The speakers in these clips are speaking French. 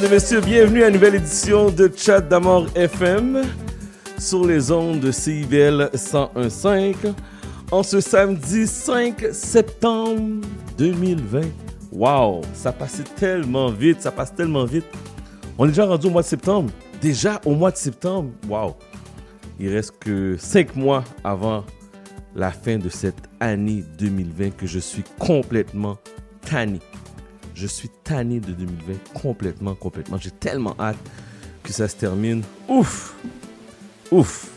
Mesdames et messieurs, bienvenue à une nouvelle édition de Chat d'Amour FM sur les ondes de CIBL 101.5 en ce samedi 5 septembre 2020. Wow, ça passait tellement vite, ça passe tellement vite. On est déjà rendu au mois de septembre. Déjà au mois de septembre? Wow. Il reste que 5 mois avant la fin de cette année 2020 que je suis complètement tanné. Je suis tanné de 2020 complètement, complètement. J'ai tellement hâte que ça se termine. Ouf! Ouf!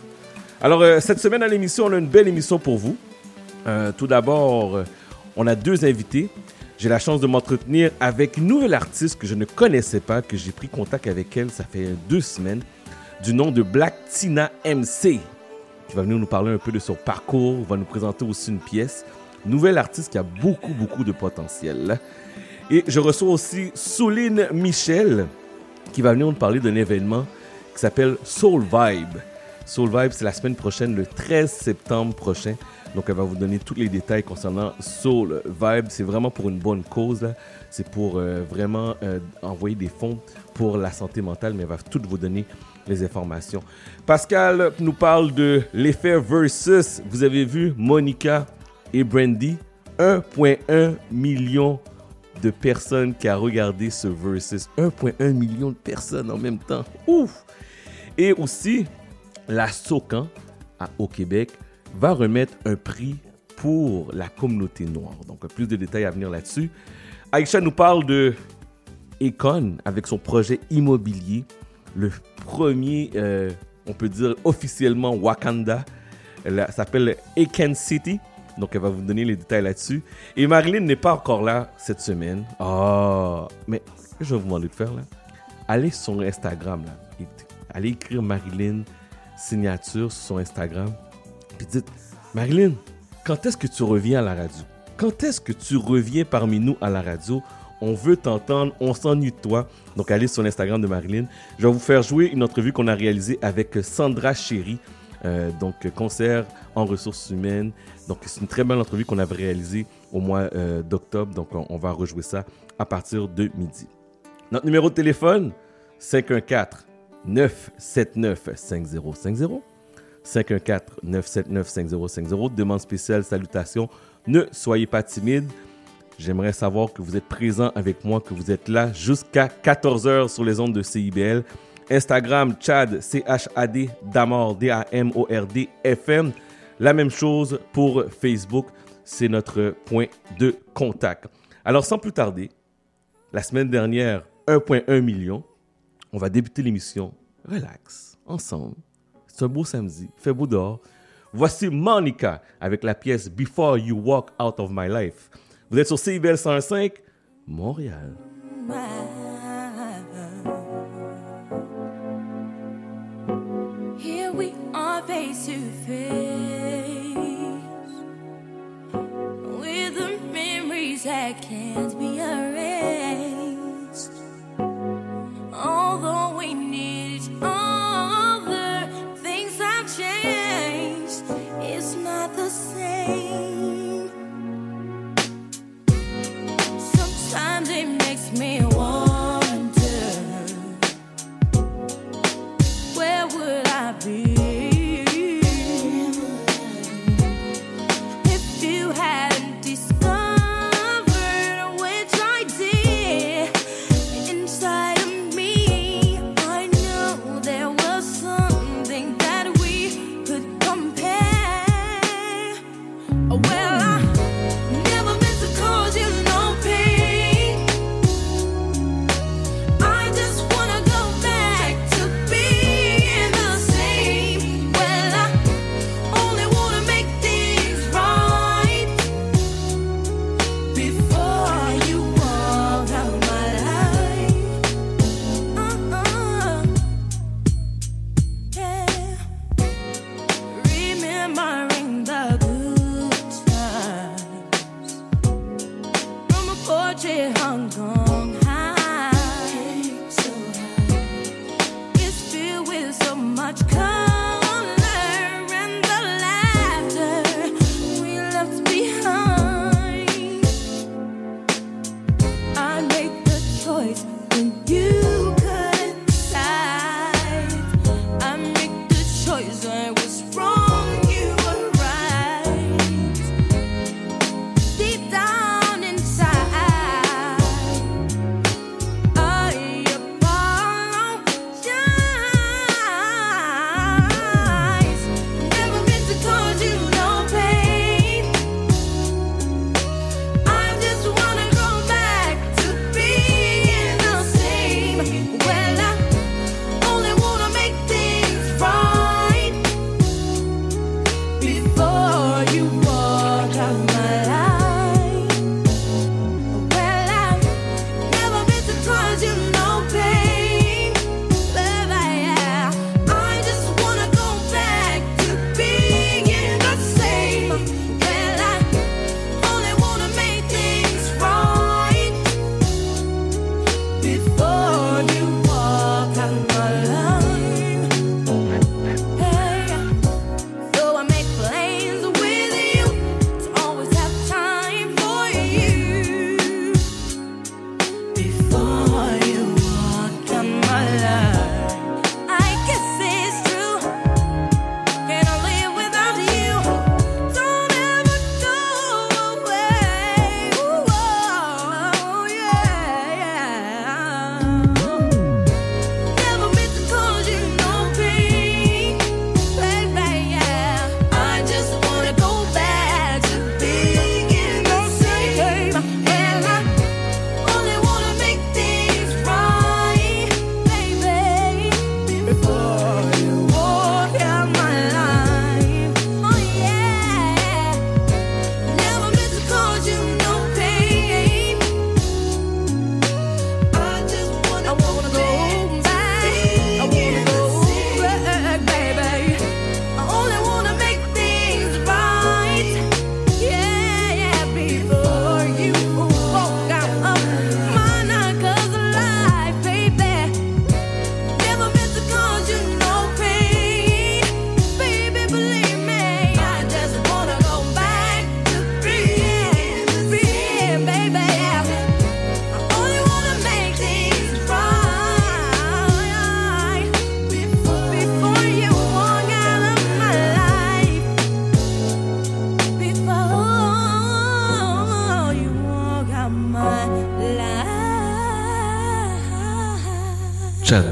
Alors, euh, cette semaine à l'émission, on a une belle émission pour vous. Euh, tout d'abord, euh, on a deux invités. J'ai la chance de m'entretenir avec une nouvelle artiste que je ne connaissais pas, que j'ai pris contact avec elle, ça fait deux semaines, du nom de Black Tina MC, qui va venir nous parler un peu de son parcours, va nous présenter aussi une pièce. Nouvelle artiste qui a beaucoup, beaucoup de potentiel. Et je reçois aussi Souline Michel, qui va venir nous parler d'un événement qui s'appelle Soul Vibe. Soul Vibe, c'est la semaine prochaine, le 13 septembre prochain. Donc, elle va vous donner tous les détails concernant Soul Vibe. C'est vraiment pour une bonne cause. C'est pour euh, vraiment euh, envoyer des fonds pour la santé mentale, mais elle va tout vous donner les informations. Pascal nous parle de l'effet versus. Vous avez vu Monica et Brandy, 1,1 million de personnes qui a regardé ce versus. 1,1 million de personnes en même temps. Ouf! Et aussi, la SOCAN au Québec va remettre un prix pour la communauté noire. Donc, plus de détails à venir là-dessus. Aïcha nous parle de Econ avec son projet immobilier, le premier, euh, on peut dire officiellement Wakanda. Elle s'appelle Eken City. Donc, elle va vous donner les détails là-dessus. Et Marilyn n'est pas encore là cette semaine. Oh, mais ce que je vais vous demander de faire là, allez sur Instagram là. Allez écrire Marilyn signature sur son Instagram. Puis dites, Marilyn, quand est-ce que tu reviens à la radio? Quand est-ce que tu reviens parmi nous à la radio? On veut t'entendre, on s'ennuie de toi. Donc allez sur l'Instagram de Marilyn. Je vais vous faire jouer une entrevue qu'on a réalisée avec Sandra Chéry. Euh, donc concert en ressources humaines. Donc c'est une très belle entrevue qu'on avait réalisée au mois euh, d'octobre. Donc on, va rejouer ça à partir de midi. Notre numéro de téléphone 514 979 5050 514 979 5050 demande spéciale salutations. Ne soyez pas timide. J'aimerais savoir que vous êtes présent avec moi, que vous êtes là jusqu'à 14h sur les ondes de CIBL. Instagram, Chad, C-H-A-D, Damord, D-A-M-O-R-D, FM. La même chose pour Facebook, c'est notre point de contact. Alors, sans plus tarder, la semaine dernière, 1,1 million. On va débuter l'émission. Relax, ensemble. C'est un beau samedi, fait beau dehors. Voici Monica avec la pièce Before You Walk Out of My Life. Vous êtes sur CIBL 105, Montréal. Here we are that can't be erased. Life. Chat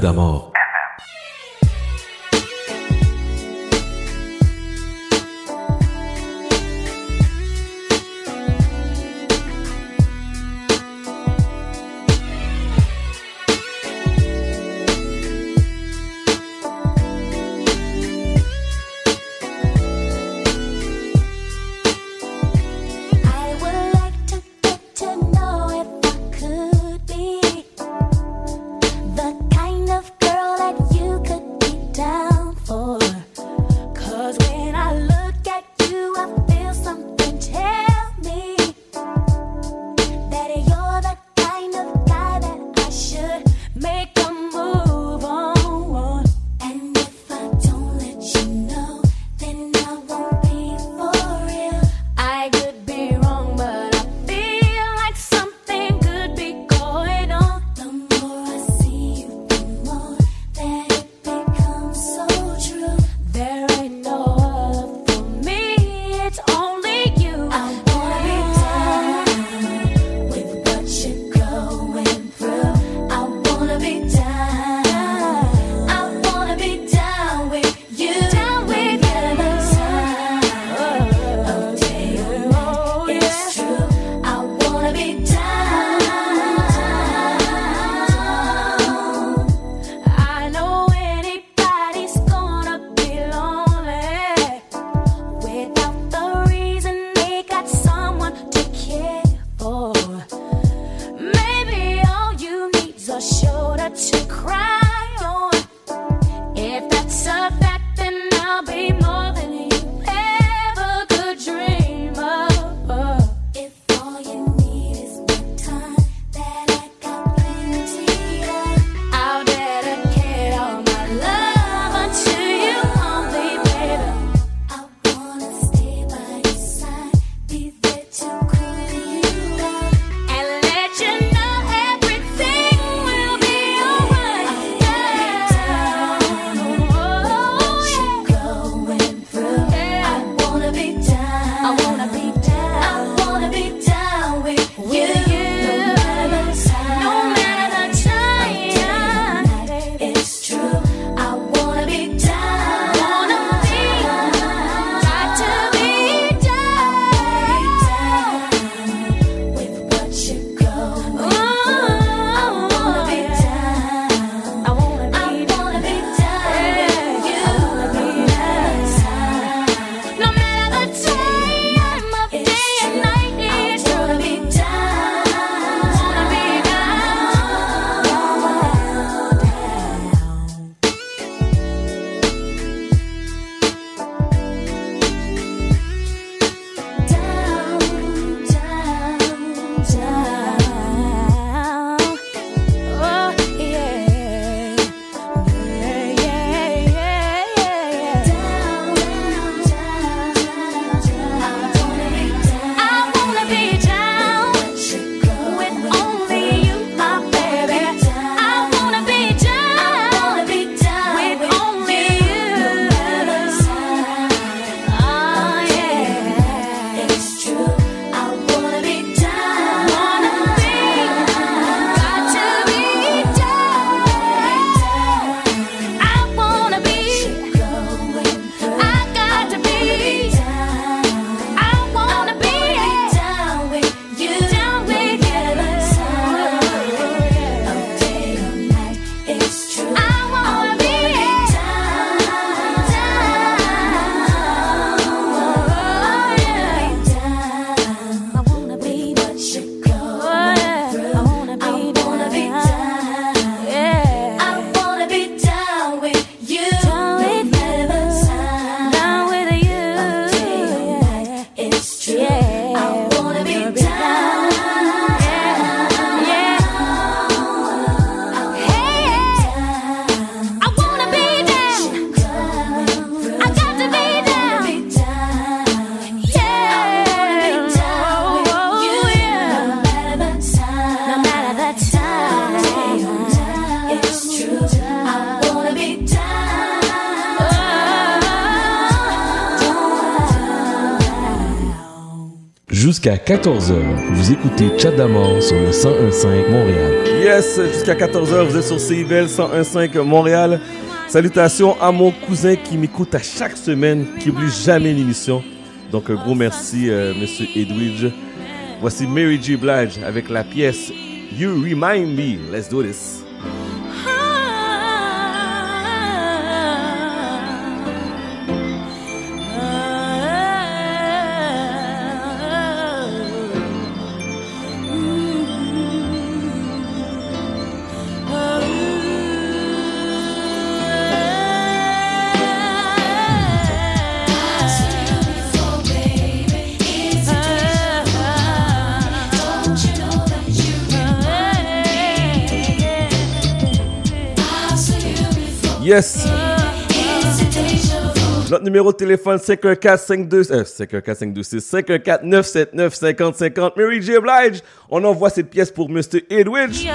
14h, vous écoutez Chat d'amour sur le 1015 Montréal. Yes, jusqu'à 14h, vous êtes sur CIVL 1015 Montréal. Salutations à mon cousin qui m'écoute à chaque semaine, qui oublie jamais l'émission. Donc un gros merci, euh, Monsieur Edwidge. Voici Mary J. Blige avec la pièce You Remind Me. Let's do this. Numéro de téléphone 514 52 euh, 514 526 514 979 50 50. Mary J. Blige, on envoie cette pièce pour Mr. Edwidge.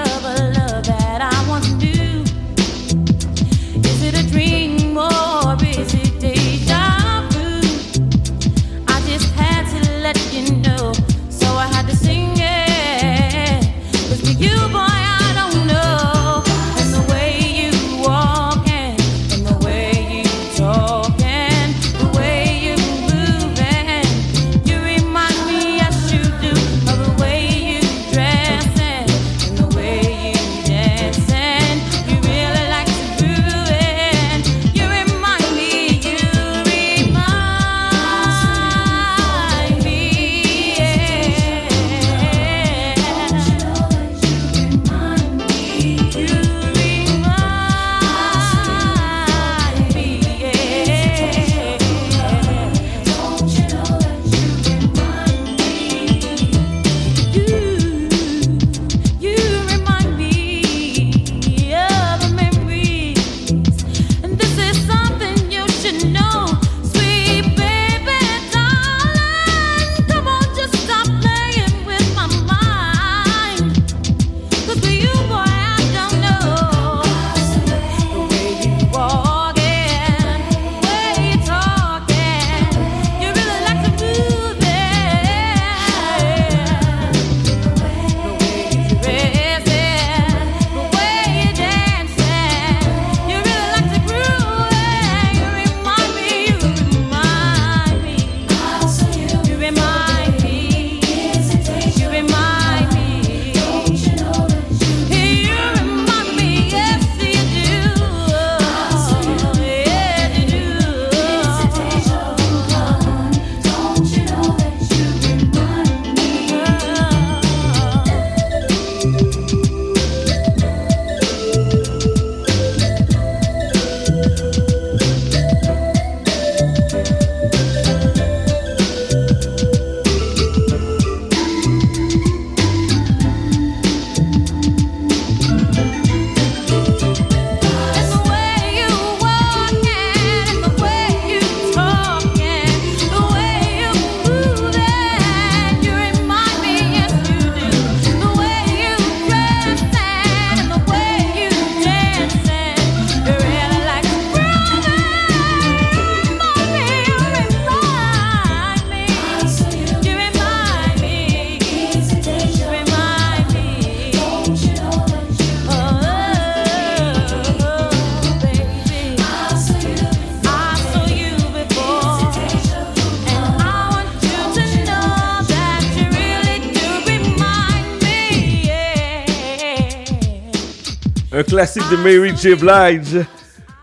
Classique de Mary J. Blige.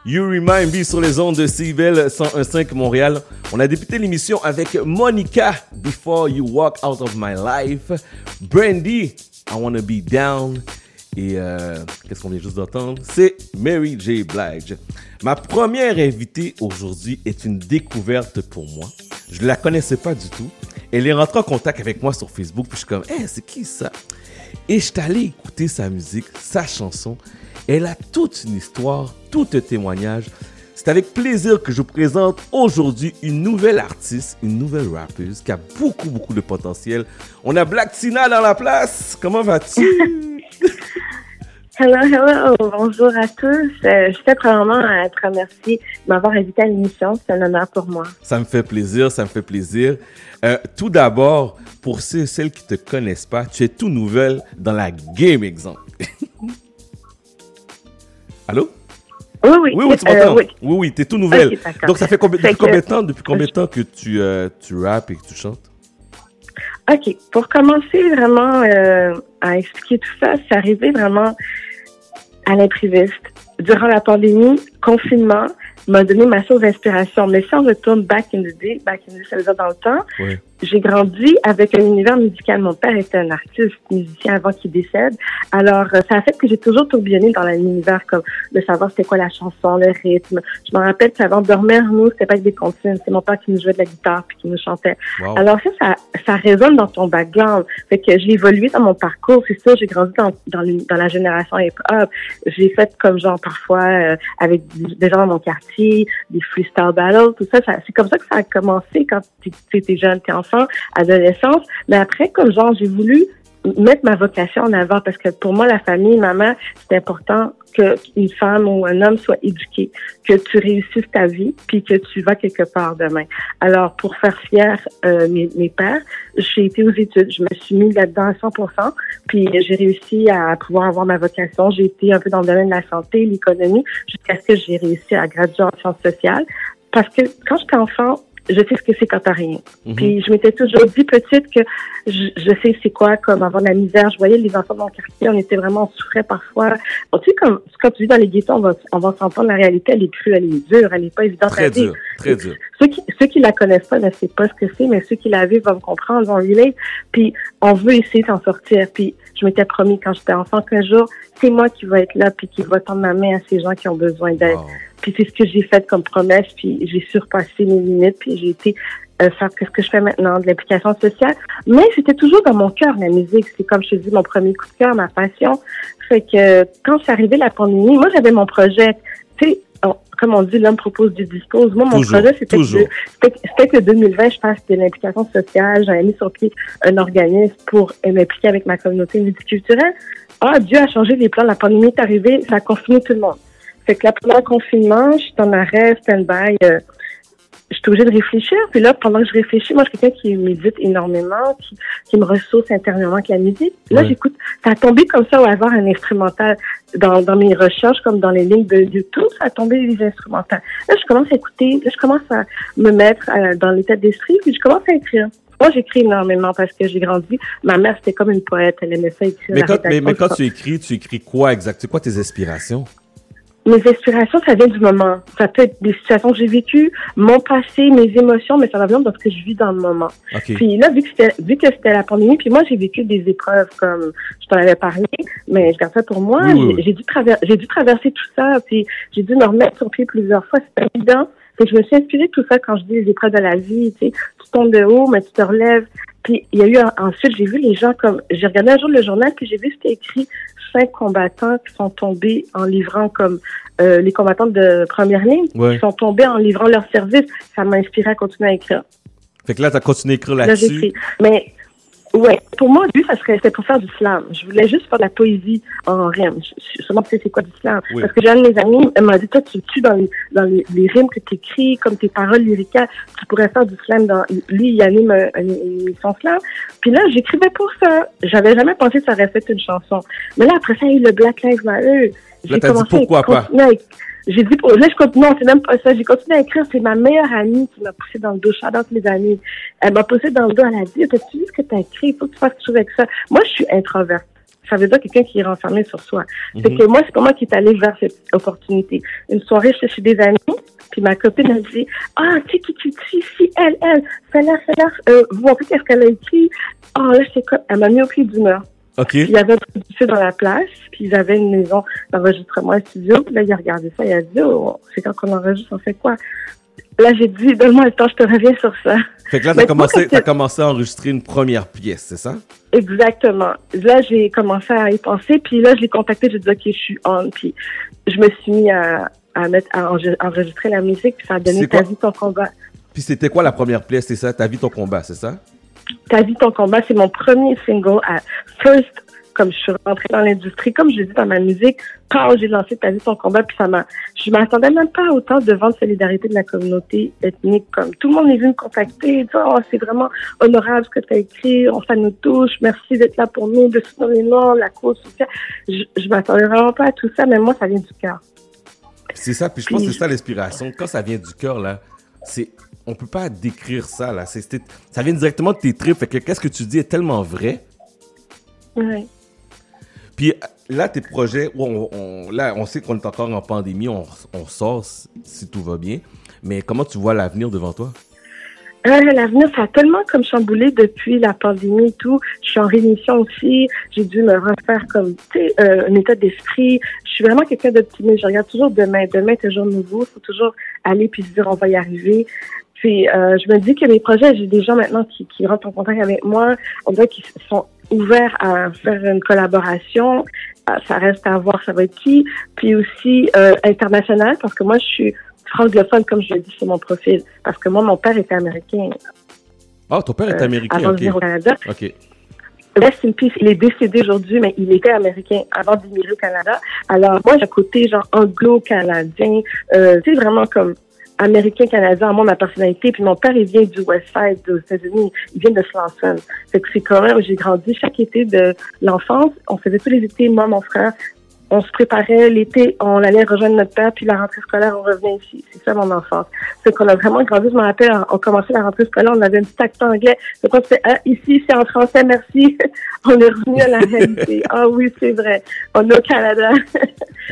You Remind Me sur les ondes de CIVL 101.5 Montréal. On a débuté l'émission avec Monica, Before You Walk Out of My Life. Brandy, I Wanna Be Down. Et euh, qu'est-ce qu'on vient juste d'entendre? C'est Mary J. Blige. Ma première invitée aujourd'hui est une découverte pour moi. Je ne la connaissais pas du tout. Elle est rentrée en contact avec moi sur Facebook. Puis je suis comme, hey, c'est qui ça? Et je suis allé écouter sa musique, sa chanson. Elle a toute une histoire, tout un témoignage. C'est avec plaisir que je vous présente aujourd'hui une nouvelle artiste, une nouvelle rappeuse qui a beaucoup, beaucoup de potentiel. On a Black Tina dans la place. Comment vas-tu? Hello, hello. Bonjour à tous. Euh, je tiens premièrement à te remercier de m'avoir invité à l'émission. C'est un honneur pour moi. Ça me fait plaisir, ça me fait plaisir. Euh, tout d'abord, pour ceux et celles qui te connaissent pas, tu es tout nouvelle dans la game, exemple. Allô? Oui, oui. Oui, oui, tu Euh, m'entends? oui. oui, oui, t'es tout nouvelle. Donc, ça fait combien, depuis que- combien de temps, depuis combien de temps que tu, euh, tu rappes et que tu chantes? OK. Pour commencer vraiment euh, à expliquer tout ça, c'est arrivé vraiment à l'impréviste. Durant la pandémie, confinement m'a donné ma source d'inspiration. Mais si on retourne back in the day, back in the day, ça veut dire dans le temps, Oui. J'ai grandi avec un univers musical. Mon père était un artiste, musicien avant qu'il décède. Alors, euh, ça a fait que j'ai toujours tourbillonné dans l'univers, comme de savoir c'était quoi la chanson, le rythme. Je me rappelle qu'avant de dormir, nous, c'était pas avec des comptines. C'est mon père qui nous jouait de la guitare puis qui nous chantait. Wow. Alors ça, ça, ça résonne dans ton background. Fait que j'ai évolué dans mon parcours. C'est sûr, j'ai grandi dans, dans, dans la génération hip-hop. J'ai fait comme genre parfois euh, avec des gens dans mon quartier, des freestyle battles, tout ça. ça c'est comme ça que ça a commencé quand tu étais jeune, t'es enfant, adolescence. Mais après, comme genre, j'ai voulu mettre ma vocation en avant parce que pour moi, la famille, maman, c'est important qu'une femme ou un homme soit éduqué, que tu réussisses ta vie, puis que tu vas quelque part demain. Alors, pour faire fier euh, mes, mes pères, j'ai été aux études. Je me suis mis là-dedans à 100%, puis j'ai réussi à pouvoir avoir ma vocation. J'ai été un peu dans le domaine de la santé, l'économie, jusqu'à ce que j'ai réussi à graduer en sciences sociales. Parce que quand j'étais enfant, je sais ce que c'est quand t'as rien. Mhm. Puis je m'étais toujours dit petite que je, je sais c'est quoi comme avoir de la misère. Je voyais les enfants de mon quartier, on était vraiment, on souffrait parfois. Bon, tu sais, comme, comme tu dis dans les ghettos, on va, on va s'entendre, la réalité, elle est crue, elle est dure, elle est pas évidente à Très vivre. dur, très dur. Ceux qui, ceux qui la connaissent pas ne savent pas ce que c'est, mais ceux qui la vivent vont comprendre, vont relate. Puis on veut essayer d'en sortir. Puis je m'étais promis quand j'étais enfant qu'un jour, c'est moi qui vais être là puis qui va tendre ma main à ces gens qui ont besoin d'aide. Wow. Puis c'est ce que j'ai fait comme promesse, puis j'ai surpassé mes limites, puis j'ai été euh, faire ce que je fais maintenant, de l'implication sociale. Mais c'était toujours dans mon cœur, la musique. C'est comme je te dis, mon premier coup de cœur, ma passion. Fait que quand c'est arrivé la pandémie, moi j'avais mon projet. Tu sais, comme on dit, l'homme propose du dispose. Moi, mon Toujours, projet, c'était que, que- c'était que 2020, je fasse de l'implication sociale. J'avais mis sur pied un organisme pour euh, m'impliquer avec ma communauté multiculturelle. Ah, Dieu a changé les plans. La pandémie est arrivée, ça a confiné tout le monde. Fait que là, pendant le confinement, je suis en arrêt, stand-by. euh, je suis obligée de réfléchir. Puis là, pendant que je réfléchis, moi, je suis quelqu'un qui médite énormément, qui, qui me ressource intérieurement avec la musique. Là, Ouais. j'écoute, ça a tombé comme ça au hasard un instrumental dans, dans mes recherches, comme dans les lignes de YouTube, ça a tombé des instrumentales. Là, je commence à écouter, là, je commence à me mettre euh, dans l'état d'esprit, puis je commence à écrire. Moi, j'écris énormément parce que j'ai grandi. Ma mère, c'était comme une poète. Elle aimait ça écrire. Mais quand, mais, mais rédaction, quand tu écris, tu écris quoi exact? C'est quoi tes inspirations? Mes inspirations, ça vient du moment. Ça peut être des situations que j'ai vécues, mon passé, mes émotions, mais ça va venir de ce que je vis dans le moment. OK. Puis là, vu que c'était, vu que c'était la pandémie, puis moi, j'ai vécu des épreuves comme je t'en avais parlé, mais je garde ça pour moi. J'ai- dû traverser, j'ai dû traverser tout ça, puis j'ai dû me remettre sur pied plusieurs fois. C'est pas évident. Fait que je me suis inspirée de tout ça quand je dis les épreuves de la vie, tu sais. Tu tombes de haut, mais tu te relèves. Puis il y a eu, ensuite, j'ai vu les gens comme, j'ai regardé un jour le journal, puis j'ai vu c'était écrit cinq combattants qui sont tombés en livrant comme euh, les combattants de première ligne, Ouais. qui sont tombés en livrant leur service. Ça m'a inspiré à continuer à écrire. Fait que là, tu as continué à écrire Là, là-dessus. Mais, ouais, pour moi, lui, ça serait, c'était pour faire du slam. Je voulais juste faire de la poésie en rime. Je, je, seulement, tu sais, c'est quoi du slam? Oui. Parce que j'ai un de mes amis, elle m'a dit, toi, tu tues dans les, dans les, les rimes que tu écris, comme tes paroles lyriques, tu pourrais faire du slam dans, lui, il anime une, émission slam. Puis là, j'écrivais pour ça. J'avais jamais pensé que ça aurait fait une chanson. Mais là, après ça, il y a eu le Black Lives Matter. J'ai t'as dit pourquoi pas? J'ai dit, là, je continue, non, c'est même pas ça. J'ai continué à écrire. C'est ma meilleure amie qui m'a poussé dans le dos. Shout out mes amis. Elle m'a poussé dans le dos. Elle a dit, t'as-tu vu ce que t'as écrit? Il faut que tu fasses quelque chose avec ça. Moi, je suis introverte. Ça veut dire quelqu'un qui est renfermé sur soi. C'est Mhm. que moi, c'est pas moi qui est allé vers cette opportunité. Une soirée, j'étais chez des amis, puis ma copine a dit, ah, tu qui tu dis, si, elle, elle, fais-la, fais-la, euh, vous montrez qu'est-ce qu'elle a écrit. Ah, là, c'est quoi? Elle m'a mis au pied d'humeur. OK. Il y avait un producteur dans la place, puis ils avaient une maison d'enregistrement un studio. Puis là, il a regardé ça, il a dit, oh, c'est quand qu'on enregistre, on fait quoi? Là, j'ai dit, donne-moi le temps, je te reviens sur ça. Fait que là, tu Mais as commencé, t'as commencé à enregistrer une première pièce, c'est ça? Exactement. Là, j'ai commencé à y penser, puis là, je l'ai contacté, j'ai dit, OK, je suis on, puis je me suis mis à, à mettre, à enre- enregistrer la musique, puis ça a donné Ta vie, ton combat. Puis c'était quoi la première pièce, c'est ça? Ta vie, ton combat, c'est ça? Ta vie, ton combat, c'est mon premier single à First comme je suis rentrée dans l'industrie, comme je l'ai dit dans ma musique, quand j'ai lancé Ta vie, ton combat, puis ça m'a, je m'attendais même pas autant de vendre solidarité de la communauté ethnique. Comme tout le monde est venu me contacter, dire, oh, c'est vraiment honorable ce que tu as écrit, on, ça nous touche, merci d'être là pour nous, de soutenir les Noirs, la cause sociale. Je, je m'attendais vraiment pas à tout ça, mais moi, ça vient du cœur. C'est ça, puis je pense que c'est ça l'inspiration. Quand ça vient du cœur, là, c'est. On peut pas décrire ça, là. Ça vient directement de tes tripes. Fait que qu'est-ce que tu dis est tellement vrai. Ouais. Puis là, tes projets, on, on- là, on sait qu'on est encore en pandémie, on, on sort si, tout va bien. Mais comment tu vois l'avenir devant toi? Euh, L'avenir, ça a tellement comme chamboulé depuis la pandémie et tout. Je suis en rémission aussi. J'ai dû me refaire comme, tu sais, euh, un état d'esprit. Je suis vraiment quelqu'un d'optimiste. Je regarde toujours demain. Demain est toujours nouveau. Il faut toujours aller puis se dire on va y arriver. Euh, je me dis que mes projets, j'ai des gens maintenant qui, qui rentrent en contact avec moi. On dirait qu'ils sont ouverts à faire une collaboration. Euh, Ça reste à voir ça va être qui. Puis aussi euh, international parce que moi je suis francophone comme je l'ai dit sur mon profil parce que moi mon père était américain Ah, ton père est américain, avant de venir au Canada. Ok. Rest in peace, il est décédé aujourd'hui, mais il était américain avant d'immigrer au Canada. Alors moi, j'ai un côté genre anglo-canadien, euh, tu sais, vraiment comme américain-canadien, moi, ma personnalité. Puis mon père, il vient du West Side aux États-Unis, il vient de Swanson. Fait que c'est quand même, j'ai grandi chaque été de l'enfance. On faisait tous les étés, moi, mon frère, on se préparait l'été, on allait rejoindre notre père, puis la rentrée scolaire, on revenait ici. C'est ça mon enfance. C'est qu'on a vraiment grandi, je me rappelle, on commençait la rentrée scolaire, on avait un petit accent anglais. C'est quoi, c'est, ah, ici, c'est en français, merci. on est revenu à la réalité. Ah oui, c'est vrai. On est au Canada.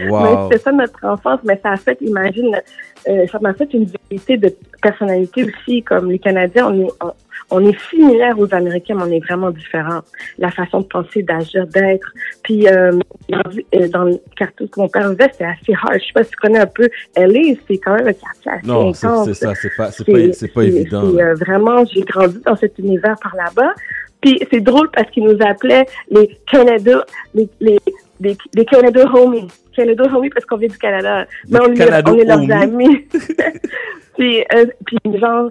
Wow. C'était ça notre enfance, mais ça a fait, imagine, euh, ça m'a fait une vérité de personnalité aussi, comme les Canadiens, on est, on, on est similaires aux Américains, mais on est vraiment différents. La façon de penser, d'agir, d'être. Puis, euh, euh, dans le quartier que mon père vivait, c'était assez hard. Je sais pas si tu connais un peu LA, c'est quand même un quartier assez Non, c'est, intense. c'est ça, c'est pas, c'est pas, c'est pas évident. euh, vraiment, j'ai grandi dans cet univers par là-bas. Puis c'est drôle parce qu'ils nous appelaient les Canada, les, les, les, les Canada homies. Canada homies parce qu'on vient du Canada. Mais on, est- Canada on est leurs homies. amis. puis, euh, puis genre,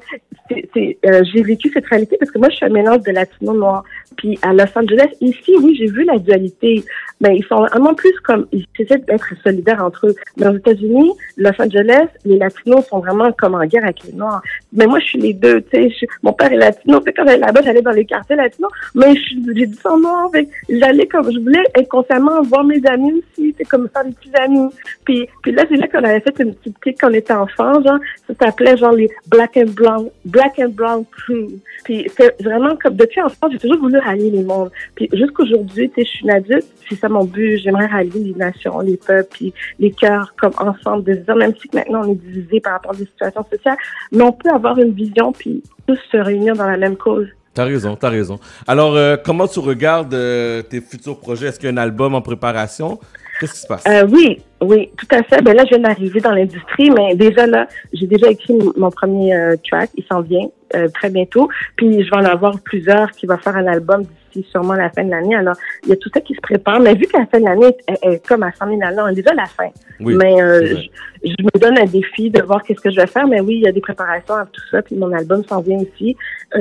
euh, j'ai vécu cette réalité parce que moi, je suis un mélange de latino noir. Puis à Los Angeles, ici, oui, j'ai vu la dualité. Mais ils sont vraiment plus comme, ils essaient d'être solidaires entre eux. Mais aux États-Unis, Los Angeles, les latinos sont vraiment comme en guerre avec les noirs. Mais moi, je suis les deux, tu sais. Mon père est latino. Fait quand j'allais là-bas, j'allais dans les quartiers latinos. Mais j'ai du sang noir. Fait j'allais comme, je voulais inconsciemment voir mes amis aussi. C'est comme faire amis. Puis, puis là, c'est là qu'on avait fait une petite clique quand on était enfant, genre. Ça s'appelait genre les Black and Brown, Black and Brown Crew. Puis c'est vraiment comme, depuis enfant, j'ai toujours voulu rallier les mondes. Puis jusqu'aujourd'hui, tu sais, je suis une adulte. C'est ça mon but. J'aimerais rallier les nations, les peuples, puis les cœurs comme ensemble. De se même si maintenant on est divisé par rapport à des situations sociales, mais on peut avoir une vision puis tous se réunir dans la même cause. T'as raison, t'as raison. Alors, euh, comment tu regardes euh, tes futurs projets? Est-ce qu'il y a un album en préparation? Qu'est-ce qui se passe? Euh, oui, oui, tout à fait. Ben là, je viens d'arriver dans l'industrie, mais déjà là, j'ai déjà écrit mon premier euh, track. Il s'en vient euh, très bientôt. Puis je vais en avoir plusieurs qui va faire un album d'ici sûrement la fin de l'année. Alors, il y a tout ça qui se prépare. Mais vu que la fin de l'année est, est- est comme à 100 000 à l'heure, on est déjà à la fin. oui. mais euh, je, je me donne un défi de voir qu'est-ce que je vais faire. Mais oui, il y a des préparations à tout ça. Puis mon album s'en vient aussi.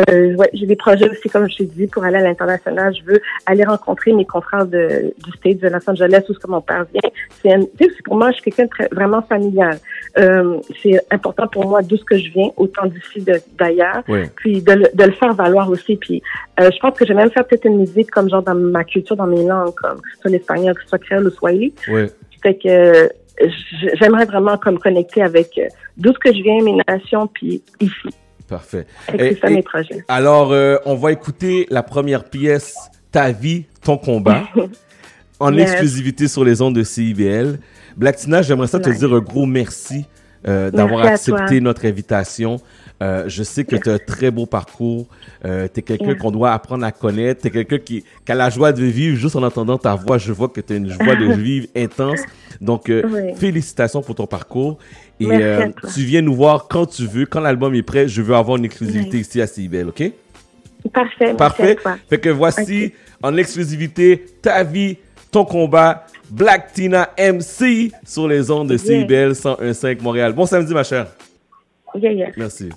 Euh, ouais, j'ai des projets aussi, comme je t'ai dit, pour aller à l'international. Je veux aller rencontrer mes confrères de, du State de Los Angeles où ce que mon père vient. C'est un- pour moi, je suis quelqu'un de très- vraiment familial. Euh, c'est important pour moi d'où ce que je viens, autant d'ici d'ailleurs. Oui. Puis de, le- de le faire valoir aussi. Puis euh, je pense que je vais même faire peut-être une musique comme genre dans ma culture, dans mes langues, comme soit l'espagnol, que ce soit créole ou swahili. Oui. Fait que euh, j'aimerais vraiment comme connecter avec euh, d'où ce que je viens, mes nations, puis ici. Parfait. Fait que Et- c'est ça et- mes projets. Alors, euh, on va écouter la première pièce, Ta vie, ton combat, en Yes. exclusivité sur les ondes de CIBL. Black Tina, j'aimerais ça te dire un gros merci euh, d'avoir toi. accepté notre invitation. Euh, je sais que tu as un très beau parcours. Euh, tu es quelqu'un qu'on doit apprendre à connaître. Tu es quelqu'un qui, qui a la joie de vivre. Juste en entendant ta voix, je vois que tu as une joie de vivre intense. Donc, euh, Oui. félicitations pour ton parcours. Et euh, tu viens nous voir quand tu veux. Quand l'album est prêt, je veux avoir une exclusivité ici à CIBL, OK? Parfait. merci Parfait. Fait que voici en exclusivité ta vie, ton combat, Black Tina MC sur les ondes de Yeah. CIBL 101.5 Montréal. Bon samedi, ma chère. Yeah, yeah. Merci.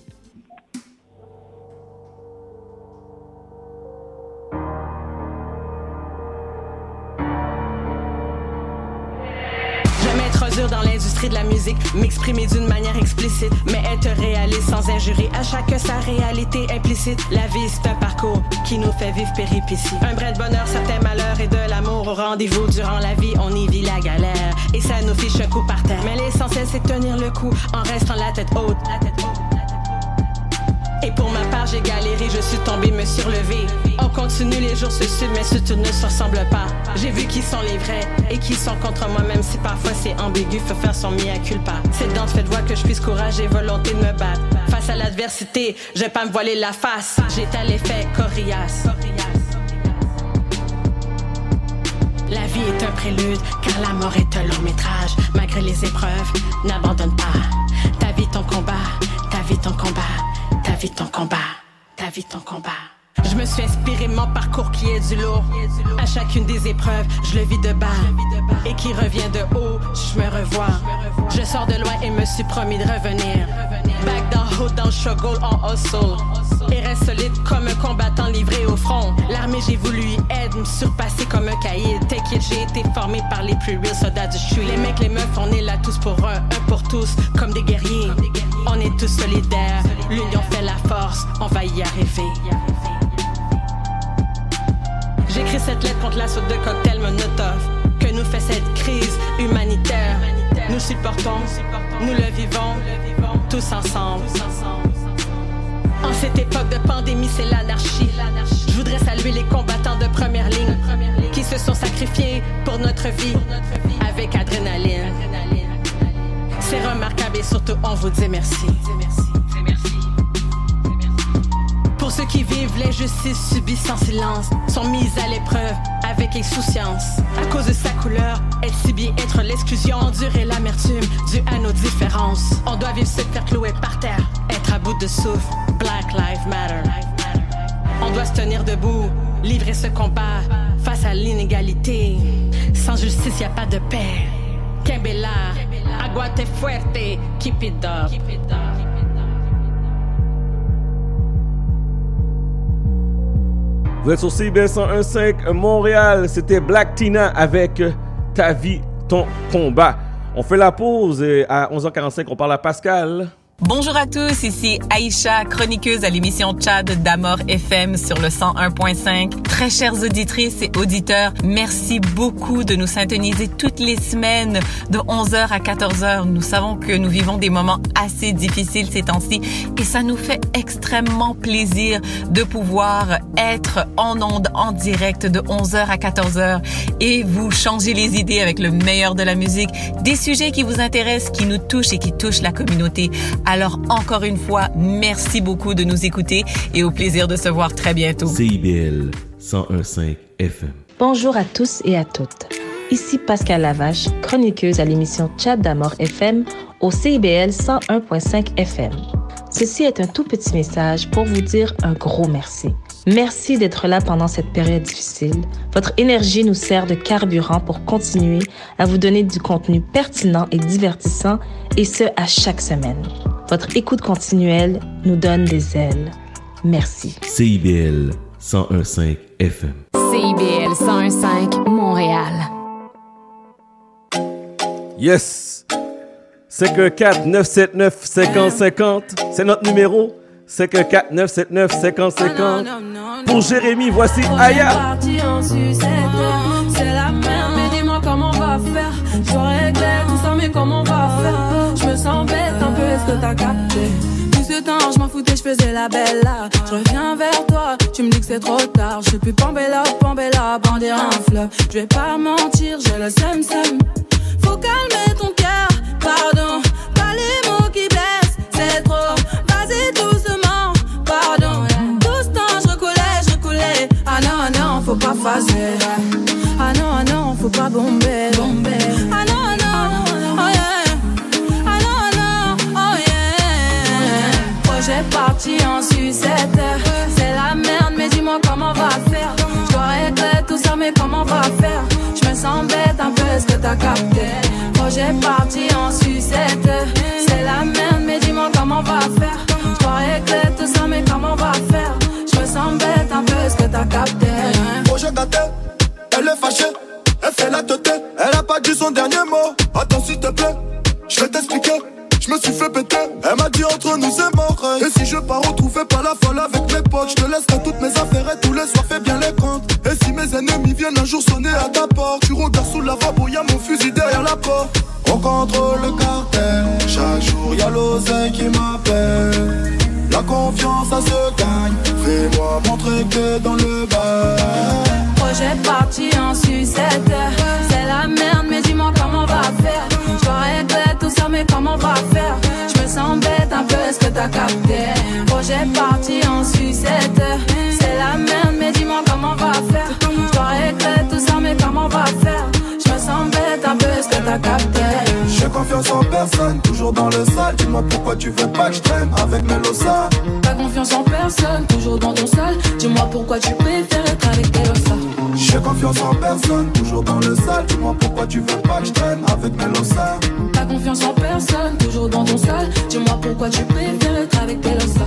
Dans l'industrie de la musique, m'exprimer d'une manière explicite, mais être réaliste sans injurer à chaque sa réalité implicite. La vie, c'est un parcours qui nous fait vivre péripéties. Un brin de bonheur, certains malheurs et de l'amour au rendez-vous. Durant la vie, on y vit la galère et ça nous fiche un coup par terre. Mais l'essentiel, c'est tenir le coup en restant la tête haute. La tête haute. Et pour ma part, j'ai galéré, je suis tombé, me suis relevé. On continue, les jours se suivent, mais surtout ne se ressemblent pas. J'ai vu qui sont les vrais et qui sont contre moi, même si parfois c'est ambigu, faut faire son mea culpa. C'est dans cette voie que je puisse courage et volonté de me battre. Face à l'adversité, je vais pas me voiler la face. J'étais à l'effet coriace. La vie est un prélude, car la mort est un long métrage. Malgré les épreuves, n'abandonne pas. Ta vie, ton combat, ta vie, ton combat, ta vie, ton combat, ta vie, ton combat. Je me suis inspiré mon parcours qui est du lourd. À chacune des épreuves, je le vis de bas. Et qui revient de haut, je me revois. Je sors de loin et me suis promis de revenir. Back dans haut, dans le struggle, en hustle. Et reste solide comme un combattant livré au front. L'armée, j'ai voulu y aider, me surpasser comme un cahier. T'inquiète, j'ai été formé par les plus real soldats du street. Les mecs, les meufs, on est là tous pour un, un pour tous, comme des guerriers. On est tous solidaires, l'union fait la force, on va y arriver. J'écris cette lettre contre la soupe de cocktail Monotov que nous fait cette crise humanitaire. Nous supportons, nous le vivons, tous ensemble. En cette époque de pandémie, c'est l'anarchie. Je voudrais saluer les combattants de première ligne qui se sont sacrifiés pour notre vie avec adrénaline. C'est remarquable et surtout on vous dit merci. Pour ceux qui vivent l'injustice subie sans silence, sont mises à l'épreuve avec insouciance. À cause de sa couleur, elle subit être l'exclusion, endurer l'amertume due à nos différences. On doit vivre se faire clouer par terre, être à bout de souffle. Black Lives Matter. On doit se tenir debout, livrer ce combat face à l'inégalité. Sans justice, y a pas de paix. Kembela, aguante fuerte, keep it up. Vous êtes sur CBS 101.5 Montréal. C'était Black Tina avec Ta vie, ton combat. On fait la pause et à 11h45, on parle à Pascal. Bonjour à tous, ici Aïcha, chroniqueuse à l'émission Tchad d'Amor FM sur le 101.5. Très chères auditrices et auditeurs, merci beaucoup de nous syntoniser toutes les semaines de 11h à 14h. Nous savons que nous vivons des moments assez difficiles ces temps-ci et ça nous fait extrêmement plaisir de pouvoir être en onde en direct de 11h à 14h et vous changer les idées avec le meilleur de la musique, des sujets qui vous intéressent, qui nous touchent et qui touchent la communauté. Alors encore une fois, merci beaucoup de nous écouter et au plaisir de se voir très bientôt. CIBL 101.5 FM. Bonjour à tous et à toutes. Ici Pascal Lavache, chroniqueuse à l'émission Chat d'Amour FM au CIBL 101.5 FM. Ceci est un tout petit message pour vous dire un gros merci. Merci d'être là pendant cette période difficile. Votre énergie nous sert de carburant pour continuer à vous donner du contenu pertinent et divertissant, et ce, à chaque semaine. Votre écoute continuelle nous donne des ailes. Merci. CIBL 101.5 FM. CIBL 101.5 Montréal. Yes! 514 979 5050, c'est notre numéro. 514 979 5050. Pour Jérémy, voici Aya. parti en sucette. C'est la merde, mais dis-moi comment on va faire. Je régler tout ça, mais comment on va faire? Je me sens bête un peu, est-ce que t'as capté? Tout ce temps, je m'en foutais, je faisais la belle là. Je reviens vers toi, tu me dis que c'est trop tard. Je suis plus Pambella, Pambella, bandir un fleuve. Je vais pas mentir, j'ai le seum seum. Faut calmer ton cœur, pardon. Faut pas phaser. Ah non, ah non, faut pas bomber. bomber. Ah non, ah non, oh yeah. Ah non, ah non, oh yeah. Projet parti en sucette. C'est la merde, mais dis-moi comment on va faire. Je dois régler tout ça, mais comment on va faire? Je me sens bête un peu, est-ce que t'as capté? Projet parti en sucette. C'est la merde, mais dis-moi comment on va faire. Je dois régler tout ça, mais comment on va faire? Je me sens bête un peu, est-ce que t'as capté? Elle est fâchée, elle fait la tête, elle a pas dit son dernier mot. Attends s'il te plaît, je vais t'expliquer. Je me suis fait péter, elle m'a dit entre nous c'est mort. Et si je pars retrouver pas la folle avec mes potes. Je te laisserai toutes mes affaires et tous les soirs fais bien les comptes. Et si mes ennemis viennent un jour sonner à ta porte Tu regardes sous la lavabo, y'a mon fusil derrière la porte. On contrôle le cartel, chaque jour y'a l'oseille qui m'appelle. La confiance ça se gagne, fais-moi montrer que dans le bas Projet parti en sucette. C'est la merde, mais dis-moi comment on va faire. Je regrette tout ça, mais comment on va faire? Je me sens bête un peu, est-ce que t'as capté? Projet parti en sucette. C'est la merde, mais dis-moi comment on va faire. Je regrette tout ça, mais comment on va faire? Je me sens bête un peu, est-ce que t'as capté? J'ai confiance en personne, toujours dans le sale Dis-moi pourquoi tu veux pas que je traîne avec Melosa Pas confiance en personne, toujours dans ton sale. Dis-moi pourquoi tu préfères J'ai confiance en personne, toujours dans le sale Dis-moi pourquoi tu veux pas que je traîne avec Melosa Pas confiance en personne, toujours dans ton sale. Dis-moi pourquoi tu préfères être avec tes ça.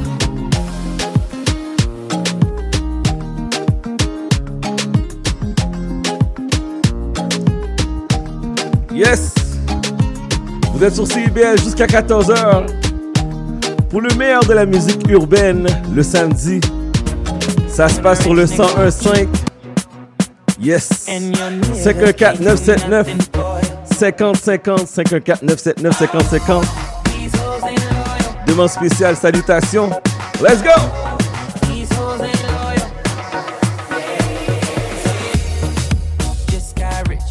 Yes! Vous êtes sur CIBL jusqu'à 14h. Pour le meilleur de la musique urbaine, le samedi, ça se passe sur le 101.5. Yes! 514 979 50 50 514 979 50 50 Demande spéciale, salutations. Let's go! just got rich.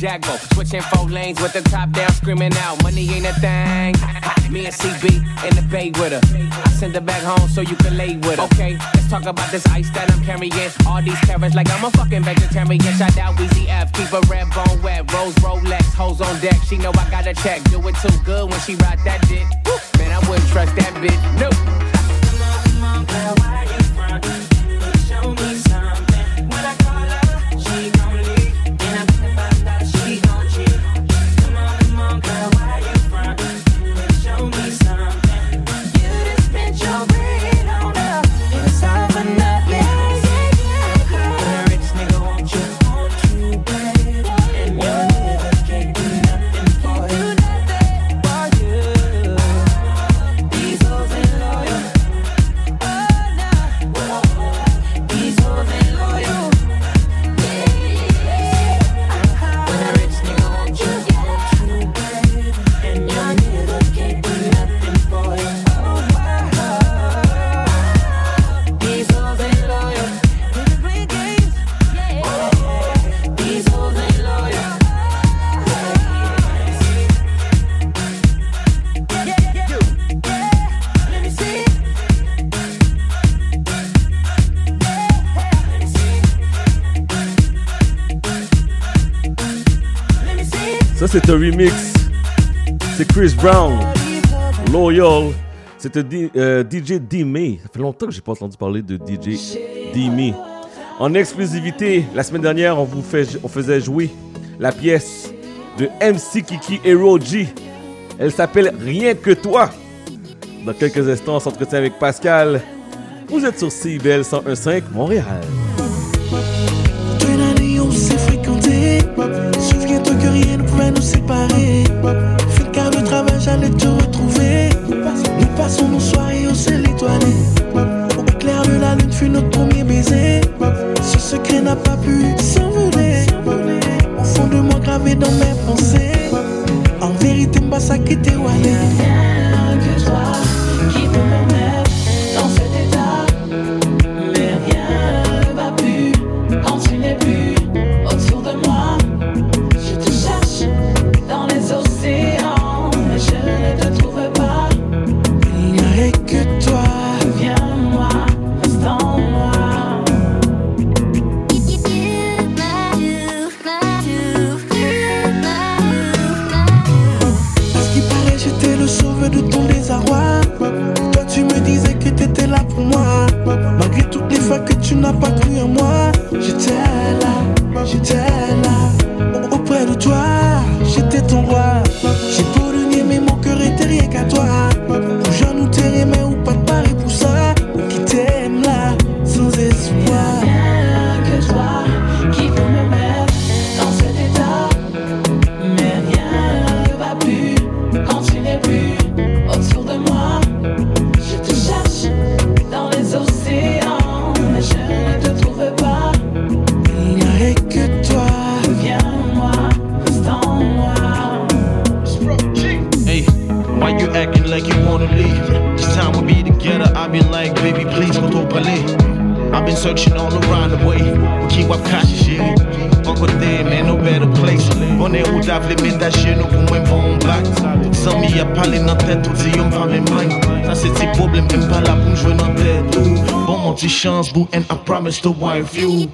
Jago, switching four lanes with the top down, screaming out, money ain't a thing. Me and CB in the bay with her. I send her back home so you can lay with her. Okay, let's talk about this ice that I'm carrying. All these carrots like I'm a fucking vegetarian. Shout out Weezy F, keep a red bone wet. Rose Rolex, hoes on deck. She know I got a check. Do it too good when she ride that dick. Woo, Man, I wouldn't trust that bitch. Nope. C'est un remix. C'est Chris Brown, Loyal. D- euh, DJ D-May. Ça fait longtemps que j'ai pas entendu parler de DJ D-May. En exclusivité, la semaine dernière, on vous fait, faisait jouer la pièce de MC Kiki et Roji. Elle s'appelle Rien que toi. Dans quelques instants, on s'entretient avec Pascal. Vous êtes sur CIBL 101.5 Montréal. Nous séparer. Fais le quart de travail, j'allais te retrouver. Nous passons nos soirées au ciel étoilé. Au clair de la lune fut notre premier baiser. Ce secret n'a pas pu s'envoler. Au fond de moi, gravé dans mes pensées. En vérité, m'a ça qui I've been like, baby, please go to parler. I've been searching all around the way. Qui va cacher chérie? Encore there, man, no better place. On est où d'avler, mais d'acheter nous pour moi, bon back. Sans m'y a parlé dans tête, tout dit, on va me mind. Ça, c'est tes problèmes, même pas là pour jouer dans tête. Bon, mon chance, boo, and I promise to wife you.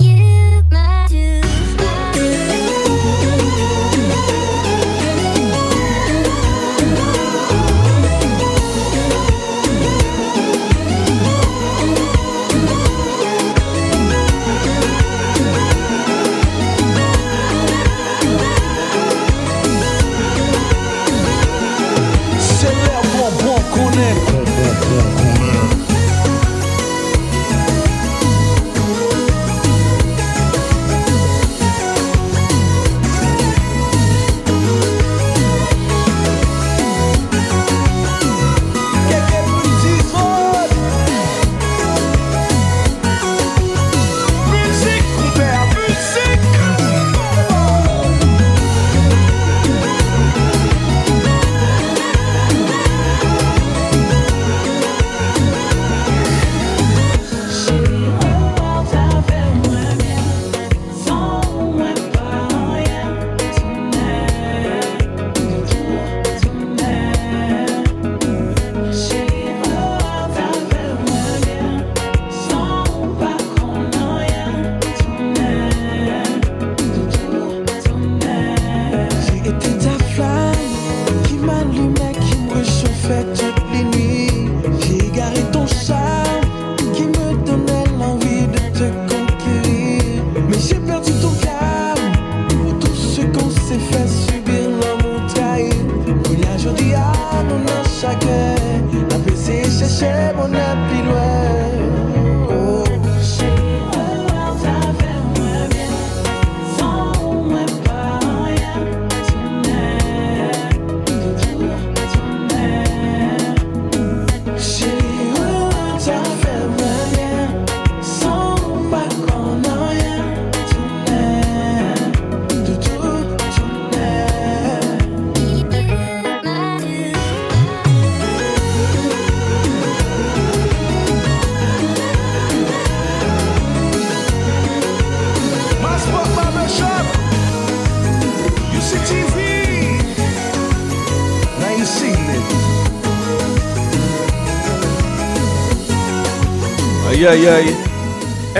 Aïe aïe.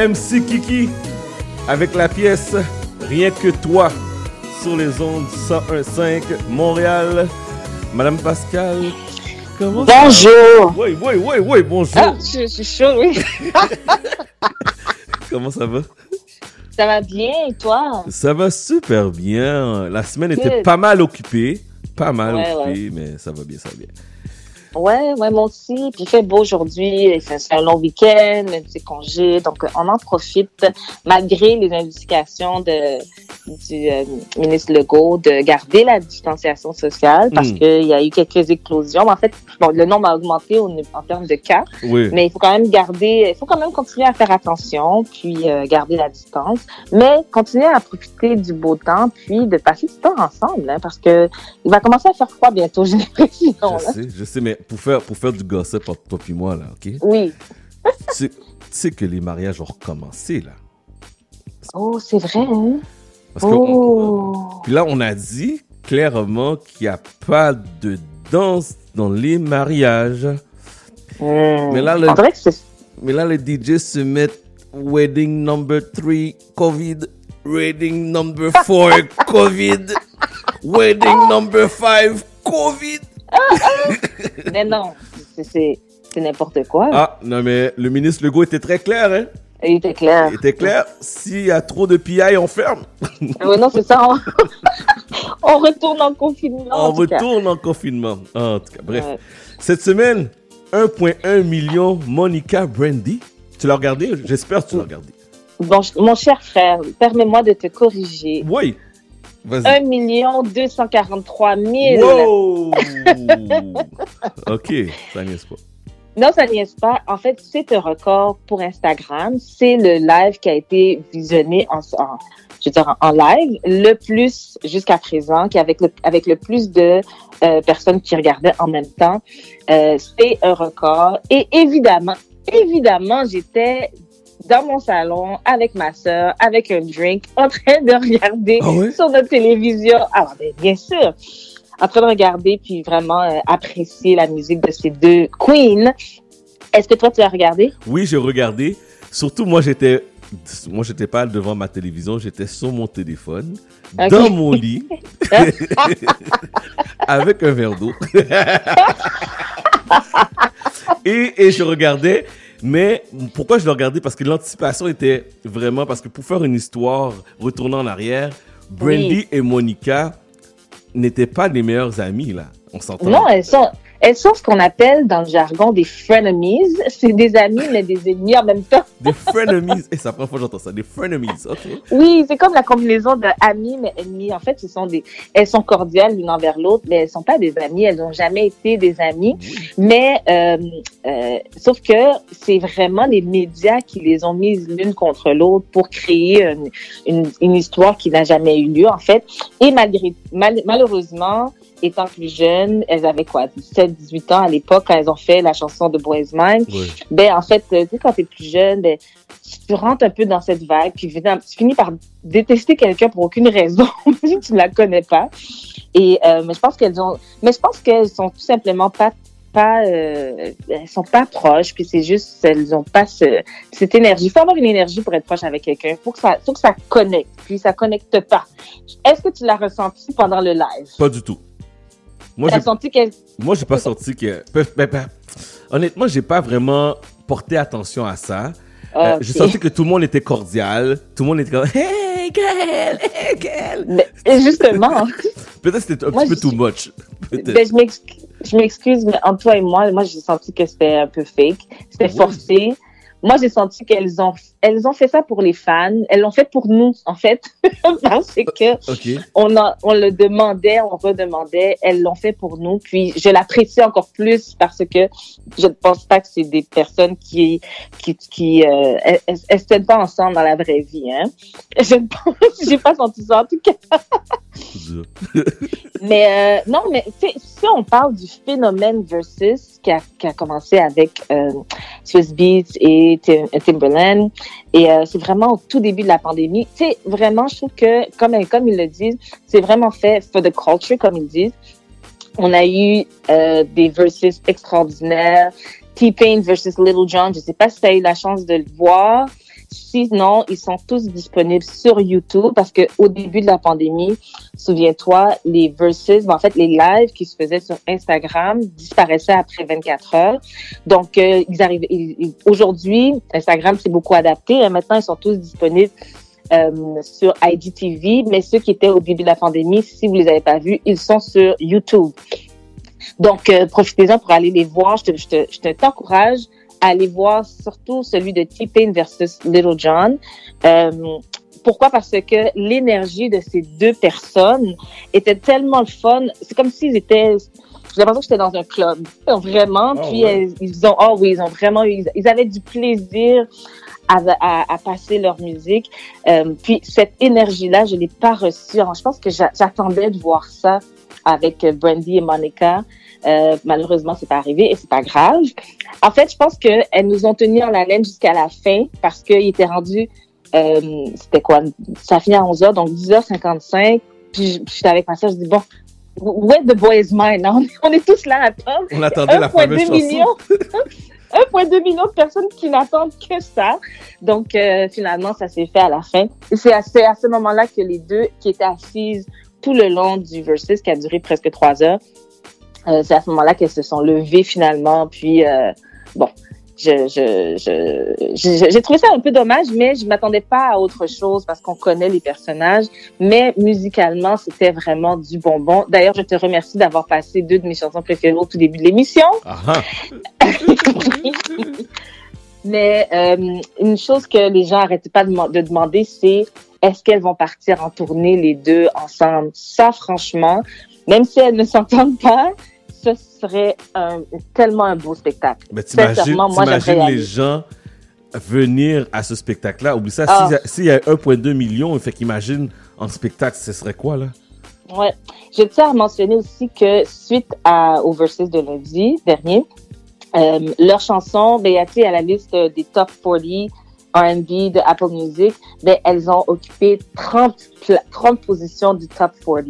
MC Kiki avec la pièce Rien que toi sur les ondes 101.5 Montréal. Madame Pascal, comment Bonjour. Oui, oui, oui, oui, bonjour. Ah, je suis chaud, oui. Comment ça va? Ça va bien, et toi? Ça va super bien. La semaine était Good. pas mal occupée. Pas mal Ouais, occupée, mais ça va bien, ça va bien. Ouais, ouais, moi aussi. Puis il fait beau aujourd'hui. C'est un long week-end, c'est congé. Donc, on en profite, malgré les indications de, du euh, ministre Legault de garder la distanciation sociale parce Mm. qu'il y a eu quelques éclosions. En fait, bon, le nombre a augmenté au- en termes de cas. Oui. Mais il faut quand même garder, il faut quand même continuer à faire attention, puis euh, garder la distance, mais continuer à profiter du beau temps, puis de passer du temps ensemble, hein, parce que il va commencer à faire froid bientôt, j'ai l'impression. Je sais, je sais, mais pour faire, pour faire du gossip entre toi et moi, là, OK? Oui. tu, tu sais que les mariages ont recommencé, là. Oh, c'est vrai. Hein? Parce que oh. Là, on a dit clairement qu'il n'y a pas de danse dans les mariages. Mais là, le, mais là, les DJ se mettent wedding number 3, COVID. Wedding number 4, COVID. Wedding number 5, COVID. mais non, c'est n'importe quoi. Ah, non, mais le ministre Legault était très clair, hein? Il était clair. Il était clair. S'il y a trop de PI, on ferme. Ah ouais, non, c'est ça. On... on retourne en confinement. On en tout cas. retourne en confinement. En tout cas, bref. Ouais. Cette semaine, 1,1 million Monica Brandy. Tu l'as regardé? J'espère que tu l'as regardé. Bon, je- mon cher frère, permets-moi de te corriger. Oui. Vas-y. 1 million 243 000. Wow! ok, ça n'est pas. Non, ça niaise pas. En fait, c'est un record pour Instagram. C'est le live qui a été visionné en, en- je veux dire, en live le plus jusqu'à présent, qui avec le, avec le plus de euh, personnes qui regardaient en même temps. Euh, c'est un record. Et évidemment, évidemment, j'étais dans mon salon avec ma sœur, avec un drink, en train de regarder Ah sur notre télévision. Alors, ben, bien sûr, en train de regarder puis vraiment euh, apprécier la musique de ces deux queens. Est-ce que toi, tu as regardé? Oui, j'ai regardé. Surtout, moi, j'étais. Moi, j'étais pas devant ma télévision, j'étais sur mon téléphone, dans mon lit, avec un verre d'eau. et, et je regardais. Mais pourquoi je le regardais? Parce que l'anticipation était vraiment. Parce que pour faire une histoire, retournant en arrière, Brandy Oui. et Monica n'étaient pas les meilleures amies, là. On s'entend. Non, elles sont, elles sont ce qu'on appelle dans le jargon des frenemies. C'est des amis, mais des ennemis en même temps. Des frenemies. Et c'est la première fois que j'entends ça. Des frenemies, ok. Oui, c'est comme la combinaison de amis mais ennemis. En fait, ce sont des, elles sont cordiales l'une envers l'autre, mais elles sont pas des amies. Elles n'ont jamais été des amies. Mais euh, euh, sauf que c'est vraiment les médias qui les ont mises l'une contre l'autre pour créer une, une, une histoire qui n'a jamais eu lieu en fait. Et malgré mal- malheureusement, étant plus jeunes, elles avaient quoi, 17, 18 ans à l'époque quand elles ont fait la chanson de Boys Mind. Ben en fait, euh, tu sais quand t'es plus jeune, ben tu rentres un peu dans cette vague, puis tu finis par détester quelqu'un pour aucune raison, si tu ne la connais pas. Et euh, mais je pense qu'elles ont, mais je pense qu'elles sont tout simplement pas pas euh, elles sont pas proches puis c'est juste elles ont pas ce, cette énergie il faut avoir une énergie pour être proche avec quelqu'un faut que ça faut que ça connecte puis ça connecte pas est-ce que tu l'as ressenti pendant le live? Pas du tout. Moi, j'ai senti qu'elle Moi, j'ai pas sorti que. ben, ben, ben, honnêtement, j'ai pas vraiment porté attention à ça. Euh. J'ai senti que tout le monde était cordial. Tout le monde était comme Hey, girl! Hey, girl! Mais justement Peut-être c'était un Moi, petit peu too much. Ben, Peut-être. je m'excuse, je m'excuse, mais entre toi et moi, moi, j'ai senti que c'était un peu fake. C'était forcé. Moi, j'ai senti qu'elles ont, elles ont fait ça pour les fans. Elles l'ont fait pour nous, en fait. Parce que on, a, on le demandait, on redemandait. Elles l'ont fait pour nous. Puis, je l'apprécie encore plus parce que je ne pense pas que c'est des personnes qui, qui, qui, euh, elles, elles, se tiennent pas ensemble dans la vraie vie, hein. Je ne pense, j'ai pas senti ça, en tout cas. Mais euh, non, mais si on parle du phénomène versus qui a, qui a commencé avec euh, Swiss Beats et Tim- Timberland, et c'est vraiment au tout début de la pandémie. Tu sais, vraiment, je trouve que, comme, comme ils le disent, c'est vraiment fait for the culture, comme ils disent. On a eu euh, des versus extraordinaires. T-Pain versus Little John, je sais pas si tu as eu la chance de le voir. Sinon, ils sont tous disponibles sur YouTube parce que au début de la pandémie, souviens-toi, les verses, en fait, les lives qui se faisaient sur Instagram disparaissaient après 24 heures. Donc, euh, ils arrivent. Aujourd'hui, Instagram s'est beaucoup adapté. Et maintenant, ils sont tous disponibles euh, sur IGTV, mais ceux qui étaient au début de la pandémie, si vous les avez pas vus, ils sont sur YouTube. Donc, euh, profitez-en pour aller les voir. Je te- je te- je te- t'encourage aller voir surtout celui de T-Pain versus Little John. Euh, pourquoi? Parce que l'énergie de ces deux personnes était tellement le fun. C'est comme s'ils étaient... J'ai l'impression que j'étais dans un club. Vraiment. Ah Puis, ouais. euh, ils ont... Oh oui, ils ont vraiment eu... Ils avaient du plaisir à, à, à passer leur musique. Euh, puis cette énergie-là, je l'ai pas reçue. Alors, Je pense que j'a- j'attendais de voir ça avec euh, Brandy et Monica. Euh, malheureusement, c'est pas arrivé et c'est pas grave. En fait, je pense que elles nous ont tenu en haleine jusqu'à la fin parce qu'il était rendu, euh, c'était quoi, ça finit à 11h, donc 10h55. Puis je- j'étais avec ma soeur, je dis bon, where the boy is mine? On est, on est tous là à attendre. On attendait la 1,2 fameuse chanson. million. 1,2 million de personnes qui n'attendent que ça. Donc, euh, finalement, ça s'est fait à la fin. C'est à, c'est à ce moment-là que les deux qui étaient assises tout le long du versus, qui a duré presque trois heures, euh, c'est à ce moment-là qu'elles se sont levées finalement. Puis, euh, bon, je, je, je, je- j'ai trouvé ça un peu dommage, mais je m'attendais pas à autre chose parce qu'on connaît les personnages. Mais musicalement, c'était vraiment du bonbon. D'ailleurs, je te remercie d'avoir passé deux de mes chansons préférées au tout début de l'émission. Ah ah. Mais euh, une chose que les gens n'arrêtaient pas de demander, c'est est-ce qu'elles vont partir en tournée les deux ensemble? Ça, franchement, même si elles ne s'entendent pas, un- tellement un beau spectacle. Mais t'imagines, les gens venir à ce spectacle-là? Oublie ça, Ah. s'il y a- s'il y a 1,2 million, fait qu'imagine en spectacle, ce serait quoi là? Ouais. Je tiens à mentionner aussi que suite à, au versus de lundi dernier, euh, leur chanson, sais, à la liste des top 40 R&B de Apple Music, ben, elles ont occupé 30, pla- 30 positions du top 40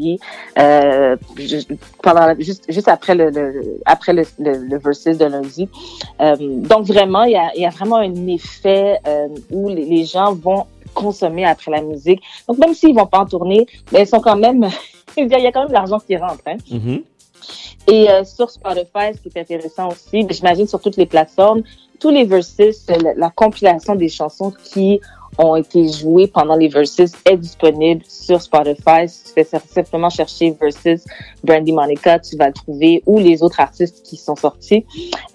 euh, pendant juste, juste après le, le- après le, le, versus de lundi. Euh, donc vraiment, il y a, y a vraiment un effet euh, où les, gens vont consommer après la musique. Donc même s'ils vont pas en tourner, ben, ils sont quand même, il y a quand même l'argent qui rentre. Hein. Et euh, sur Spotify, ce qui est intéressant aussi, ben, j'imagine sur toutes les plateformes, tous les verses, la, la compilation des chansons qui ont été jouées pendant les verses est disponible sur Spotify. Si tu fais simplement chercher verses Brandy Monica, tu vas le trouver, ou les autres artistes qui sont sortis,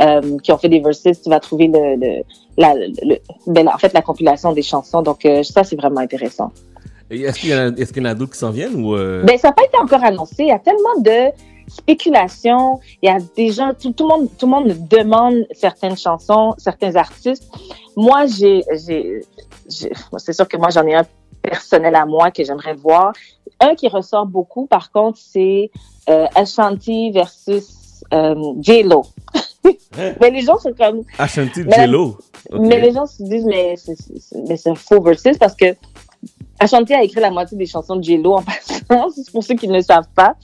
euh, qui ont fait des verses, tu vas trouver le, le, la, le- ben, en fait, la compilation des chansons. Donc, euh, ça, c'est vraiment intéressant. Est-ce qu'il y en a, d'autres qui s'en viennent ou euh, Ben, ça n'a pas été encore annoncé. Il y a tellement de spéculation. Il y a des gens, tout, tout le monde, tout le monde demande certaines chansons, certains artistes. Moi, j'ai, j'ai, c'est sûr que moi, j'en ai un personnel à moi que j'aimerais voir. Un qui ressort beaucoup, par contre, c'est euh, Ashanti versus euh, J-Lo. mais les gens sont comme... Ashanti Mais- Jello? Ok. Mais les gens se disent, mais c'est, c'est- mais c'est un faux versus parce que Ashanti a écrit la moitié des chansons de J-Lo en passant, c'est pour ceux qui ne le savent pas.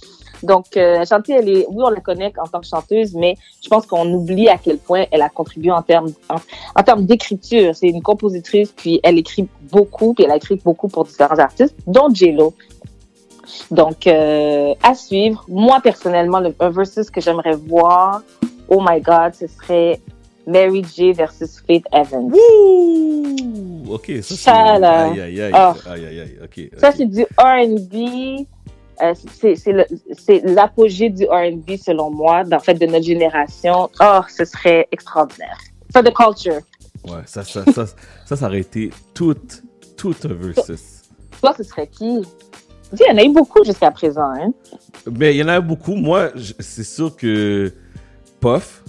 Donc, euh, Ashanti, elle est, oui, on la connaît en tant que chanteuse, mais je pense qu'on oublie à quel point elle a contribué en termes, en, en termes d'écriture. C'est une compositrice, puis elle écrit beaucoup, puis elle a écrit beaucoup pour différents artistes, dont J-Lo. Donc, euh, à suivre. Moi, personnellement, le, un versus que j'aimerais voir, oh my God, ce serait Mary J versus Faith Evans. Ouh, ok, ça c'est. Aïe, aïe, aïe. Oh. Aïe, aïe, aïe. Ok. Ça, c'est du R&B. Euh, c'est l'apogée du R&B selon moi, en fait, de notre génération. Oh, ce serait extraordinaire. Ça, de culture. Ouais, ça, ça, ça, ça, ça aurait été tout, tout un versus. Toi, ce serait qui? Il y en a eu beaucoup jusqu'à présent, hein? Mais il y en a beaucoup. Moi, c'est sûr que Puff,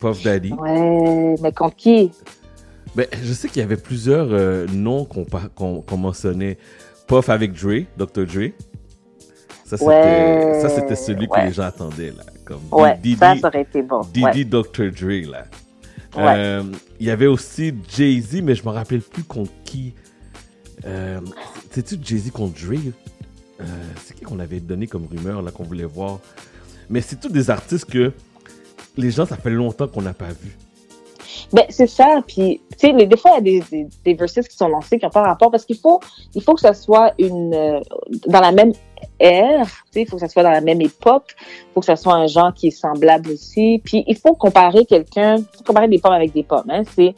Puff Daddy. Ouais, mais contre qui? Ben, je sais qu'il y avait plusieurs euh, noms qu'on qu'on qu'on mentionnait. Puff avec Dre, Dr. Dre. Ça, c'était Ouais, ça, c'était celui ouais. que les gens attendaient, là. Comme Ouais, Didi, ça, ça aurait été bon. Didi. Dr. Dre, là. Euh, Il y avait aussi Jay-Z, mais je me rappelle plus contre qui. Euh, C'est-tu Jay-Z contre Dre? Euh, c'est qui qu'on avait donné comme rumeur, là, qu'on voulait voir? Mais c'est tous des artistes que les gens, ça fait longtemps qu'on n'a pas vu. Ben, c'est ça. Puis, tu sais, des fois, il y a des, des, des verses qui sont lancés qui n'ont pas rapport parce qu'il faut, il faut que ça soit une, euh, dans la même ère, tu sais, il faut que ça soit dans la même époque, il faut que ça soit un genre qui est semblable aussi. Puis, il faut comparer quelqu'un, il faut comparer des pommes avec des pommes, hein. C'est,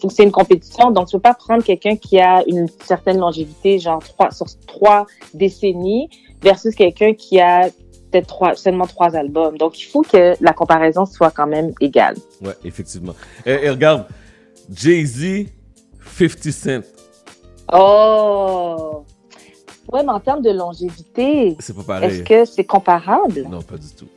faut que c'est une compétition. Donc, tu peux pas prendre quelqu'un qui a une certaine longévité, genre trois, sur trois décennies, versus quelqu'un qui a peut-être trois, seulement trois albums. Donc, il faut que la comparaison soit quand même égale. Ouais, effectivement. Et, et regarde, Jay-Z, 50 Cent. Oh! Ouais, mais en termes de longévité, C'est pas pareil. est-ce que c'est comparable? Non, pas du tout.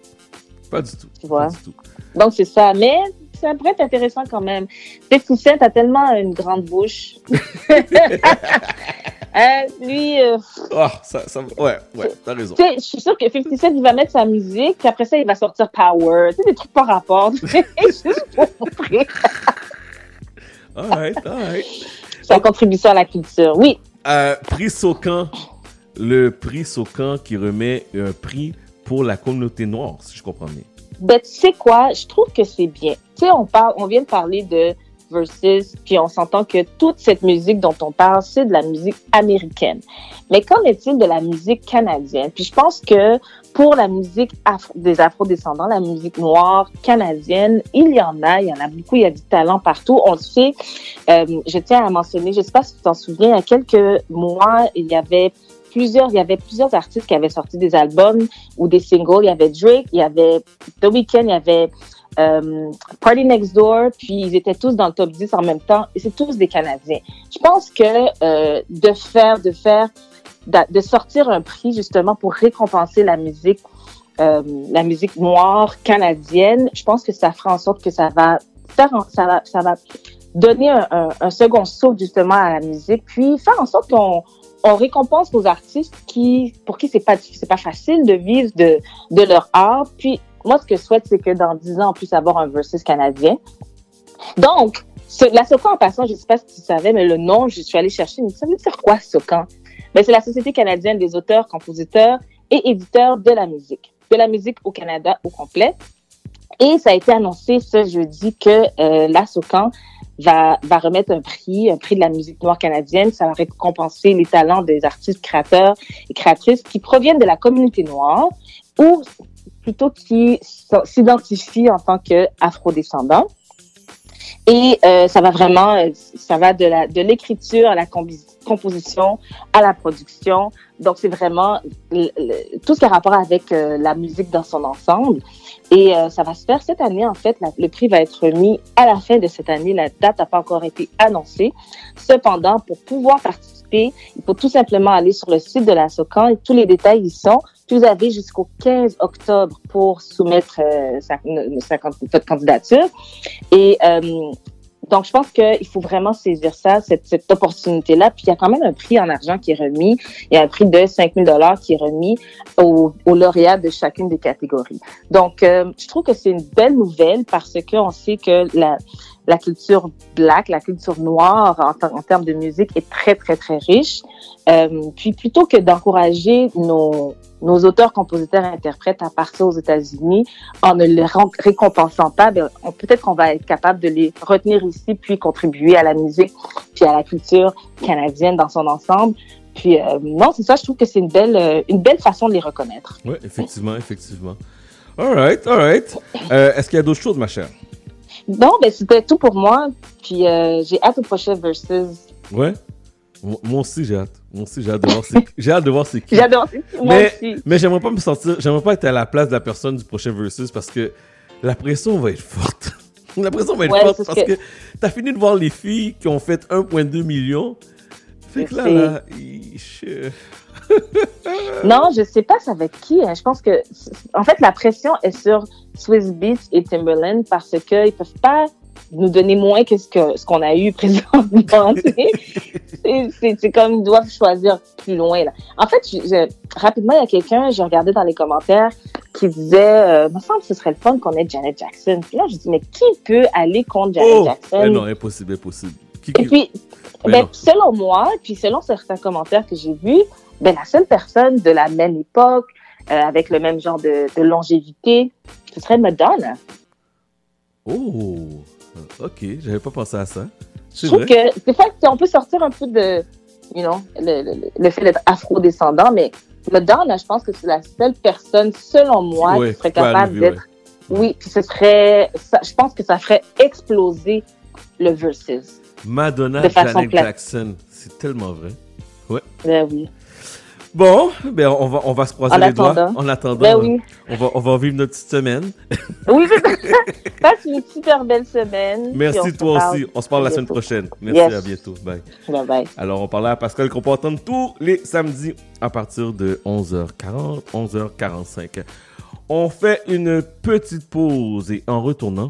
Pas du tout. Tu vois? Pas du tout. Donc, c'est ça. Mais ça pourrait être intéressant quand même. 50 Cent a tellement une grande bouche. Hein, lui, euh, Ah, ça, ça, ouais, ouais, t'as raison. tu sais, je suis sûre que 50 Cent, il va mettre sa musique, puis après ça, il va sortir Power. Tu sais, des trucs par rapport. Juste pour montrer Alright, alright. sa contribution à la culture. Oui. Euh, prix Socan, le prix Socan qui remet un prix pour la communauté noire, si je comprends bien. Ben, tu sais quoi? Je trouve que c'est bien. Tu sais, on parle, on vient de parler de versus, puis on s'entend que toute cette musique dont on parle, c'est de la musique américaine. Mais qu'en est-il de la musique canadienne? Puis je pense que pour la musique des afro-descendants, la musique noire canadienne, il y en a, il y en a beaucoup, il y a du talent partout. On le sait. Euh, je tiens à mentionner, je sais pas si tu t'en souviens, il y a quelques mois, il y avait plusieurs, il y avait plusieurs artistes qui avaient sorti des albums ou des singles. Il y avait Drake, il y avait The Weeknd, il y avait euh, Party Next Door, puis ils étaient tous dans le top 10 en même temps, et c'est tous des Canadiens. Je pense que euh, de faire, de faire, de sortir un prix justement pour récompenser la musique, euh, la musique noire canadienne, je pense que ça fera en sorte que ça va faire, ça va, ça va donner un, second souffle justement à la musique, puis faire en sorte qu'on on récompense nos artistes qui, pour qui c'est pas, c'est pas facile de vivre de, de leur art. Puis, moi, ce que je souhaite, c'est que dans 10 ans, on puisse avoir un versus canadien. Donc, la SOCAN, en passant, je sais pas si tu savais, mais le nom, je suis allée chercher, mais ça veut dire quoi, SOCAN? Ben, c'est la Société canadienne des auteurs, compositeurs et éditeurs de la musique. De la musique au Canada au complet. Et ça a été annoncé ce jeudi que euh, la SOCAN va, va remettre un prix, un prix de la musique noire canadienne. Ça va récompenser les talents des artistes créateurs et créatrices qui proviennent de la communauté noire plutôt qui s'identifient en tant qu'afrodescendants. Et euh, ça va vraiment, euh, ça va de la de l'écriture à la composition à la production. Donc c'est vraiment tout ce qui a rapport avec euh, la musique dans son ensemble. Et ça va se faire cette année en fait. Le prix va être remis à la fin de cette année. La date n'a pas encore été annoncée. Cependant, pour pouvoir participer, il faut tout simplement aller sur le site de la SOCAN et tous les détails y sont. Vous avez jusqu'au 15 octobre pour soumettre euh, votre candidature. Et euh, donc, je pense qu'il faut vraiment saisir ça, cette, opportunité-là. Puis, il y a quand même un prix en argent qui est remis. Il y a un prix de 5 000 qui est remis aux, aux lauréats de chacune des catégories. Donc, euh, je trouve que c'est une belle nouvelle parce qu'on sait que la, la culture black, la culture noire en, ter- en termes de musique est très, très, très riche. Euh, puis, plutôt que d'encourager nos, auteurs, compositeurs, interprètes à partir aux États-Unis en ne les récompensant pas, ben, peut-être qu'on va être capable de les retenir ici puis contribuer à la musique puis à la culture canadienne dans son ensemble. Puis euh, non, c'est ça, je trouve que c'est une belle, euh, une belle façon de les reconnaître. Ouais, effectivement, effectivement. Alright, alright. Euh, Est-ce qu'il y a d'autres choses, ma chère? Bon, ben c'était tout pour moi. Puis euh, j'ai hâte au prochain versus. Ouais. Mo- Moi aussi, j'ai hâte. Moi aussi, j'ai hâte de voir c'est J'ai hâte de voir c'est qui. J'adore. Moi Mais, aussi. mais j'aimerais pas me sentir, j'aimerais pas être à la place de la personne du prochain versus parce que la pression va être forte. la pression va être Ouais, forte parce que, que- t'as fini de voir les filles qui ont fait 1,2 million. Fait que là, là, il- Non, je sais pas c'est avec qui. hein. Je pense que, en fait, la pression est sur Swiss Beats et Timberland parce que ils peuvent pas nous donner moins que ce qu'on a eu présentement. c'est comme ils doivent choisir plus loin. Là. En fait, je- je- rapidement, il y a quelqu'un, j'ai regardé dans les commentaires, qui disait, euh, me semble que ce serait le fun qu'on ait Janet Jackson. Puis là, je dis, mais qui peut aller contre Janet Oh! Jackson? Mais non, impossible, impossible. Qui- Et puis, Mais ben, selon moi, puis selon certains commentaires que j'ai vus, ben, la seule personne de la même époque, euh, avec le même genre de, de longévité, ce serait Madonna. Oh! Ok, j'avais pas pensé à ça. Je trouve que des fois, on peut sortir un peu de, you know, le, le- le fait d'être afro-descendant, mais Madonna, je pense que c'est la seule personne, selon moi, Ouais, qui serait capable d'être. Oui, puis ce serait. ça- je pense que ça ferait exploser le versus. Madonna Janet. Jackson. C'est tellement vrai. Ouais. Ben oui. Bon, ben on va, on va se croiser En les doigts. En attendant, Ben oui. on, va, on va vivre notre petite semaine. Oui, c'est ça. Passe une super belle semaine. Merci toi parle aussi. On se parle la bientôt. semaine prochaine. Merci, Yes. à bientôt. Bye. Bye bye. Alors, on parlait à Pascal qu'on peut entendre tous les samedis à partir de 11h40, 11h45. On fait une petite pause et en retournant,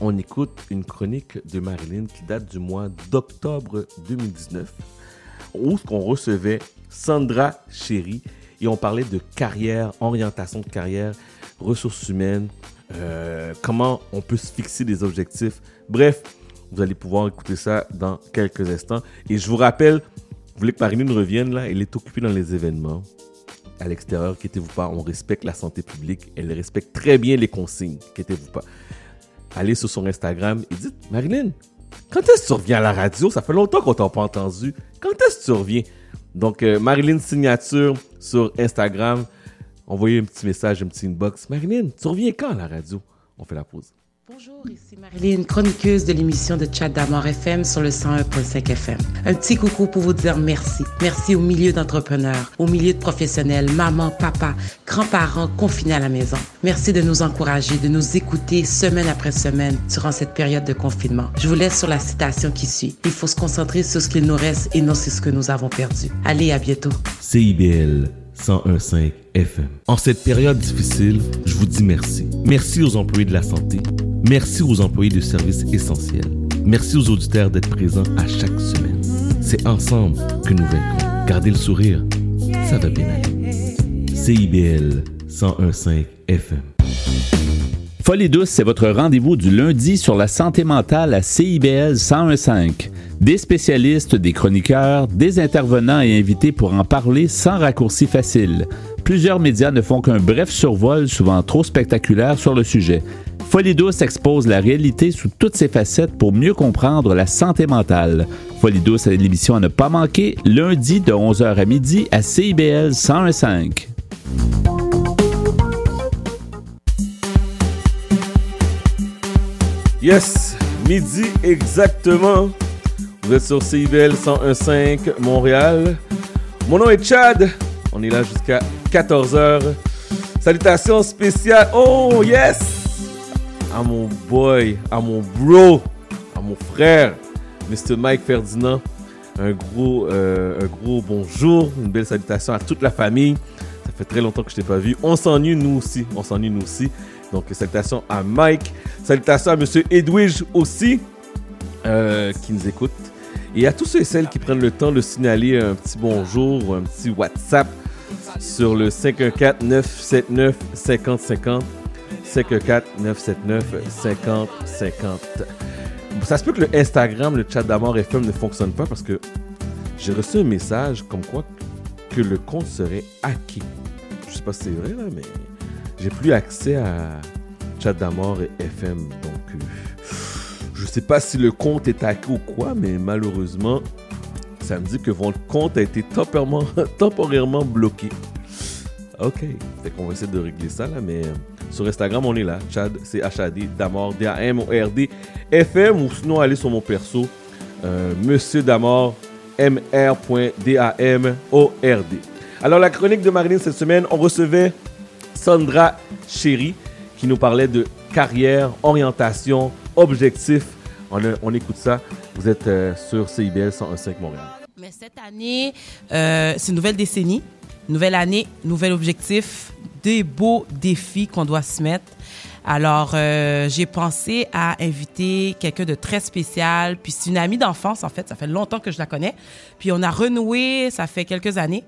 on écoute une chronique de Marilyn qui date du mois d'octobre 2019 où ce qu'on recevait Sandra Chéry et on parlait de carrière, orientation de carrière, ressources humaines, euh, comment on peut se fixer des objectifs. Bref, vous allez pouvoir écouter ça dans quelques instants. Et je vous rappelle, vous voulez que Marilyn revienne là, elle est occupée dans les événements à l'extérieur, quittez-vous pas, on respecte la santé publique, elle respecte très bien les consignes, quittez-vous pas. Allez sur son Instagram et dites, Marilyn, quand est-ce que tu reviens à la radio? Ça fait longtemps qu'on t'a pas entendu. Quand est-ce que tu reviens? Donc, euh, Marilyn Signature sur Instagram. Envoyez un petit message, un petit inbox. Marilyn, tu reviens quand à la radio? On fait la pause. Bonjour, ici Marilyn, chroniqueuse de l'émission de Chat d'Amour FM sur le 101.5 FM. Un petit coucou pour vous dire merci. Merci au milieu d'entrepreneurs, au milieu de professionnels, maman, papa, grands-parents confinés à la maison. Merci de nous encourager, de nous écouter semaine après semaine durant cette période de confinement. Je vous laisse sur la citation qui suit. Il faut se concentrer sur ce qu'il nous reste et non sur ce que nous avons perdu. Allez, à bientôt. CIBL 101.5 FM. En cette période difficile, je vous dis merci. Merci aux employés de la santé. Merci aux employés de services essentiels. Merci aux auditeurs d'être présents à chaque semaine. C'est ensemble que nous vaincrons. Gardez le sourire. Ça va bien. CIBL 101.5 FM. Folie douce, c'est votre rendez-vous du lundi sur la santé mentale à CIBL 101.5. Des spécialistes, des chroniqueurs, des intervenants et invités pour en parler sans raccourci facile. Plusieurs médias ne font qu'un bref survol, souvent trop spectaculaire, sur le sujet. Folie douce expose la réalité sous toutes ses facettes pour mieux comprendre la santé mentale. Folie douce est l'émission à ne pas manquer, lundi de 11h à midi à CIBL 101.5. Yes, midi exactement. Vous êtes sur CIBL 101.5 Montréal. Mon nom est Chad. On est là jusqu'à 14h. Salutations spéciales. Oh yes! À mon boy, à mon bro, à mon frère, Mr. Mike Ferdinand. Un gros, euh, un gros bonjour, une belle salutation à toute la famille. Ça fait très longtemps que je t'ai pas vu. On s'ennuie nous aussi. On s'ennuie nous aussi. Donc salutations à Mike. Salutations à Monsieur Edwige aussi, euh, qui nous écoute. Et à tous ceux et celles qui prennent le temps de signaler un petit bonjour ou un petit WhatsApp sur le 514-979-5050. 514-979-5050. Ça se peut que le Instagram, le chat d'amour FM ne fonctionne pas parce que j'ai reçu un message comme quoi que le compte serait hacké. Je sais pas si c'est vrai là, mais j'ai plus accès à chat d'amour et FM. Donc, euh, je sais pas si le compte est hacké ou quoi, mais malheureusement, ça me dit que votre compte a été temporairement, temporairement bloqué. Ok, fait qu'on va essayer de régler ça là, mais euh, sur Instagram on est là, Chad, c'est HAD, Damor, D-A-M-O-R-D, FM, ou sinon allez sur mon perso, euh, Monsieur Damor, M-R.D-A-M-O-R-D. Alors la chronique de Marilyn cette semaine, on recevait Sandra Chéry qui nous parlait de carrière, orientation, objectifs. On, a- on écoute ça. Vous êtes euh, sur CIBL 101.5 Montréal. Mais cette année, euh, c'est une nouvelle décennie, nouvelle année, nouvel objectif, des beaux défis qu'on doit se mettre. Alors, euh, j'ai pensé à inviter quelqu'un de très spécial. Puis c'est une amie d'enfance, en fait. Ça fait longtemps que je la connais. Puis on a renoué, ça fait quelques années.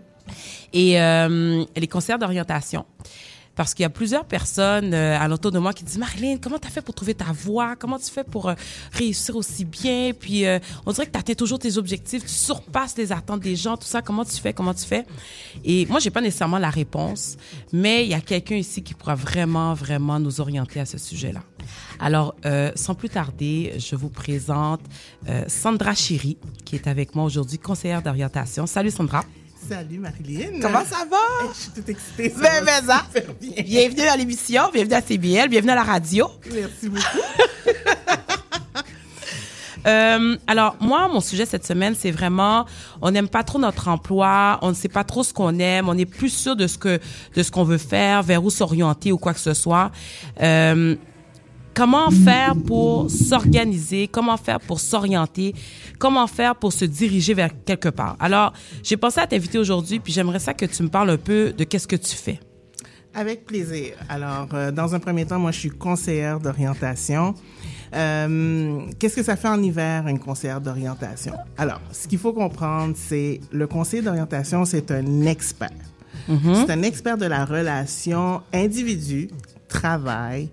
Et euh, est conseillère d'orientation. Parce qu'il y a plusieurs personnes euh, à l'entour de moi qui disent Marilyn, comment tu as fait pour trouver ta voie Comment tu fais pour euh, réussir aussi bien? Puis euh, on dirait que tu atteins toujours tes objectifs, tu surpasses les attentes des gens, tout ça. Comment tu fais? Comment tu fais? Et moi, j'ai pas nécessairement la réponse, mais il y a quelqu'un ici qui pourra vraiment, vraiment nous orienter à ce sujet-là. Alors, euh, sans plus tarder, je vous présente euh, Sandra Chiri, qui est avec moi aujourd'hui, conseillère d'orientation. Salut Sandra. Salut Marilyn. Comment ça va? Je suis toute excitée. ça Ben, va ben, ça. bien. Bienvenue à l'émission, bienvenue à CBL, bienvenue à la radio. Merci beaucoup. Euh, alors, moi, mon sujet cette semaine, c'est vraiment, on n'aime pas trop notre emploi, on ne sait pas trop ce qu'on aime, on est plus sûr de ce que, de ce qu'on veut faire, vers où s'orienter ou quoi que ce soit. Euh, comment faire pour s'organiser, comment faire pour s'orienter, comment faire pour se diriger vers quelque part? Alors, j'ai pensé à t'inviter aujourd'hui, puis j'aimerais ça que tu me parles un peu de qu'est-ce que tu fais. Avec plaisir. Alors, euh, dans un premier temps, moi, je suis conseillère d'orientation. Euh, Qu'est-ce que ça fait en hiver, une conseillère d'orientation? Alors, ce qu'il faut comprendre, c'est le conseiller d'orientation, c'est un expert. C'est un expert de la relation individu, travail,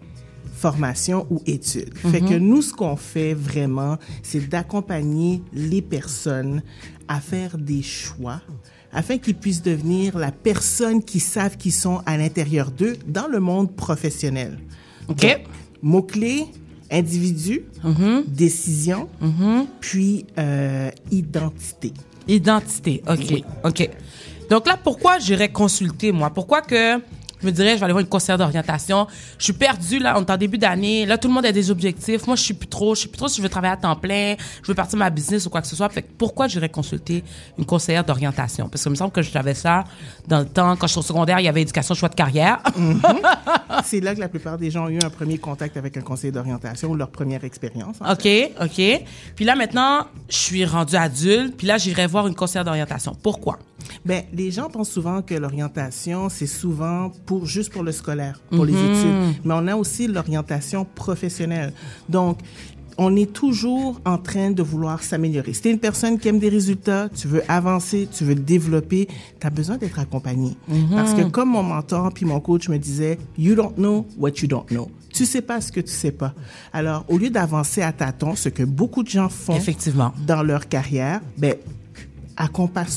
formation ou études. Fait Mhm. que nous, ce qu'on fait vraiment, c'est d'accompagner les personnes à faire des choix afin qu'ils puissent devenir la personne qu'ils savent qu'ils sont à l'intérieur d'eux dans le monde professionnel. OK. Mots-clés, individu, décision, puis euh, identité. Identité, OK, OK. Donc là, pourquoi j'irais consulter, moi? Pourquoi que je me dirais, je vais aller voir une conseillère d'orientation. Je suis perdue, là, on est en début d'année. Là, tout le monde a des objectifs. Moi, je suis plus trop. Je sais plus trop si je veux travailler à temps plein, je veux partir ma business ou quoi que ce soit. Fait que pourquoi j'irais consulter une conseillère d'orientation? Parce que il me semble que j'avais ça dans le temps, quand je suis au secondaire, il y avait éducation choix de carrière. C'est là que la plupart des gens ont eu un premier contact avec un conseiller d'orientation ou leur première expérience. en OK, OK. Puis là, maintenant, je suis rendue adulte. Puis là, j'irai voir une conseillère d'orientation. Pourquoi? Ben, les gens pensent souvent que l'orientation, c'est souvent pour juste pour le scolaire, pour les Mhm. études. Mais on a aussi l'orientation professionnelle. Donc, on est toujours en train de vouloir s'améliorer. Si tu es une personne qui aime des résultats, tu veux avancer, tu veux développer, tu as besoin d'être accompagné. Mhm. Parce que comme mon mentor puis mon coach me disait, you don't know what you don't know. Tu sais pas ce que tu sais pas. Alors, au lieu d'avancer à tâtons, ce que beaucoup de gens font Effectivement. dans leur carrière, ben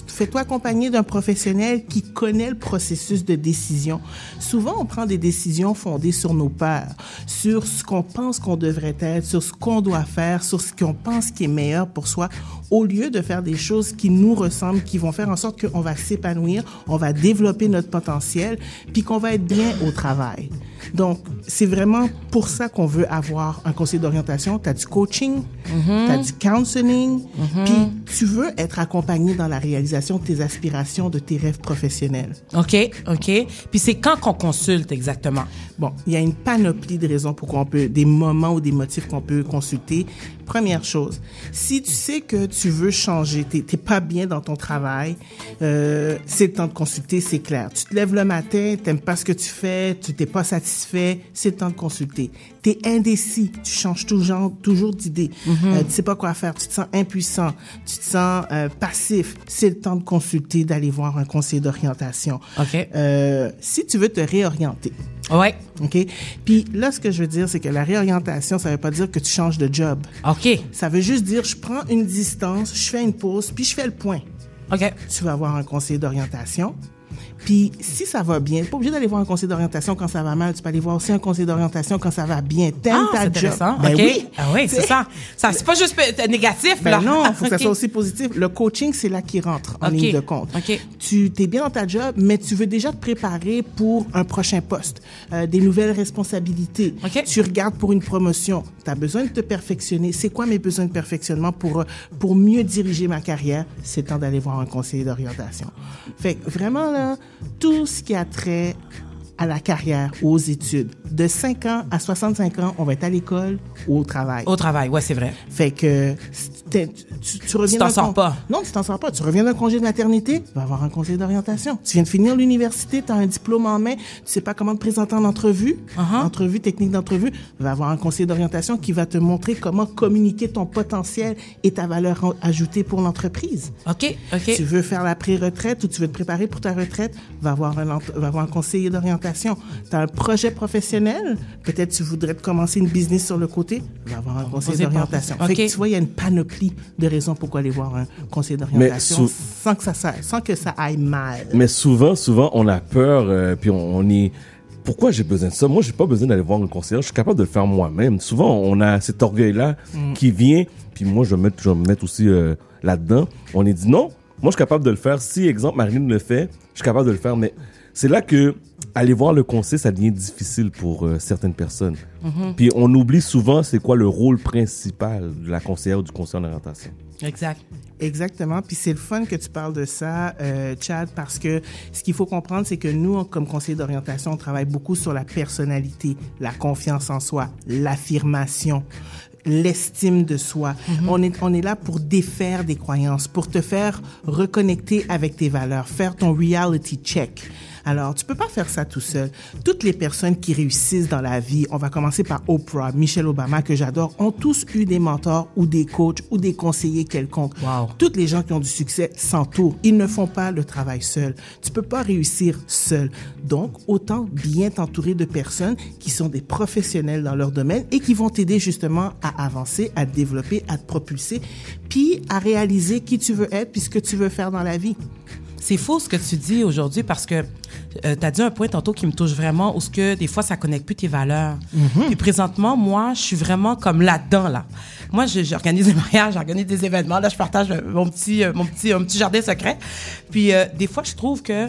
Fais-toi accompagner d'un professionnel qui connaît le processus de décision. Souvent, on prend des décisions fondées sur nos peurs, sur ce qu'on pense qu'on devrait être, sur ce qu'on doit faire, sur ce qu'on pense qui est meilleur pour soi, au lieu de faire des choses qui nous ressemblent, qui vont faire en sorte qu'on va s'épanouir, on va développer notre potentiel, puis qu'on va être bien au travail. Donc, c'est vraiment pour ça qu'on veut avoir un conseil d'orientation. Tu as du coaching, Mhm. tu as du counseling, Mhm. puis tu veux être accompagné dans la réalisation de tes aspirations, de tes rêves professionnels. OK, OK. Puis c'est quand qu'on consulte exactement? Bon, il y a une panoplie de raisons pourquoi on peut, des moments ou des motifs qu'on peut consulter. Première chose, si tu sais que tu veux changer, t'es pas bien dans ton travail, euh, c'est le temps de consulter, c'est clair. Tu te lèves le matin, t'aimes pas ce que tu fais, tu t'es pas satisfait, c'est le temps de consulter. T'es indécis, tu changes toujours, toujours d'idée, Mhm. Euh, tu sais pas quoi faire, tu te sens impuissant, tu te sens euh, passif, c'est le temps de consulter, d'aller voir un conseiller d'orientation. OK. Euh, si tu veux te réorienter. Ouais. OK? Puis là, ce que je veux dire, c'est que la réorientation, ça veut pas dire que tu changes de job. OK. Ça veut juste dire, je prends une distance, je fais une pause, puis je fais le point. OK. Tu vas avoir un conseiller d'orientation. Puis si ça va bien, pas obligé d'aller voir un conseiller d'orientation quand ça va mal, tu peux aller voir aussi un conseiller d'orientation quand ça va bien. T'aimes Ah, ta job. Ben OK. oui. Ah oui, c'est ça. ça c'est pas juste négatif, Ben là. non, il faut que ça soit aussi positif. Le coaching, c'est là qui rentre en ligne de compte. Tu es bien dans ta job, mais tu veux déjà te préparer pour un prochain poste, euh, des nouvelles responsabilités. Tu regardes pour une promotion. Tu as besoin de te perfectionner. C'est quoi mes besoins de perfectionnement pour, euh, pour mieux diriger ma carrière? C'est temps d'aller voir un conseiller d'orientation. Fait que vraiment, là, tout ce qui a trait à la carrière ou aux études. De 5 ans à 65 ans, on va être à l'école ou au travail. Au travail, ouais, c'est vrai. Fait que tu, tu reviens t'en d'un sors pas. Non, tu t'en sors pas. Tu reviens d'un congé de maternité, va avoir un conseiller d'orientation. Tu viens de finir l'université, tu as un diplôme en main, tu sais pas comment te présenter en entrevue, Uh-huh. entrevue, technique d'entrevue, va avoir un conseiller d'orientation qui va te montrer comment communiquer ton potentiel et ta valeur ajoutée pour l'entreprise. OK, OK. Tu veux faire la pré-retraite ou tu veux te préparer pour ta retraite, va avoir un, va avoir un conseiller d'orientation. Tu as un projet professionnel, peut-être tu voudrais te commencer une business sur le côté, va avoir un conseiller d'orientation. par- Fait que OK. tu vois, il y a une panoplie de raisons pourquoi aller voir un conseiller d'orientation sans, que ça, sa- sans que ça aille mal. Mais souvent, souvent, on a peur, euh, puis on, on est pourquoi j'ai besoin de ça? Moi, j'ai pas besoin d'aller voir un conseiller. Je suis capable de le faire moi-même. Souvent, on a cet orgueil-là Mm. qui vient. Puis moi, je vais me mettre, je vais me mettre aussi euh, là-dedans. On est dit non. Moi, je suis capable de le faire. Si, exemple, Marine le fait, je suis capable de le faire. Mais c'est là que aller voir le conseil, ça devient difficile pour euh, certaines personnes. Mhm. Puis on oublie souvent c'est quoi le rôle principal de la conseillère ou du conseiller en orientation. Exact. Exactement. Puis c'est le fun que tu parles de ça, euh, Chad, parce que ce qu'il faut comprendre, c'est que nous, comme conseiller d'orientation, on travaille beaucoup sur la personnalité, la confiance en soi, l'affirmation l'estime de soi. On est on est là pour défaire des croyances, pour te faire reconnecter avec tes valeurs, faire ton reality check. Alors, tu peux pas faire ça tout seul. Toutes les personnes qui réussissent dans la vie, on va commencer par Oprah, Michelle Obama, que j'adore, ont tous eu des mentors ou des coachs ou des conseillers quelconques. Toutes les gens qui ont du succès s'entourent. Ils ne font pas le travail seul. Tu peux pas réussir seul. Donc, autant bien t'entourer de personnes qui sont des professionnels dans leur domaine et qui vont t'aider justement à avancer, à te développer, à te propulser, puis à réaliser qui tu veux être puis ce que tu veux faire dans la vie. C'est faux ce que tu dis aujourd'hui parce que euh, tu as dit un point tantôt qui me touche vraiment où ce que des fois ça connecte plus tes valeurs. Mhm. Puis présentement, moi, je suis vraiment comme là-dedans là. Moi, j'organise des mariages, j'organise des événements, là je partage euh, mon petit euh, mon petit un petit jardin secret. Puis euh, des fois, je trouve que euh,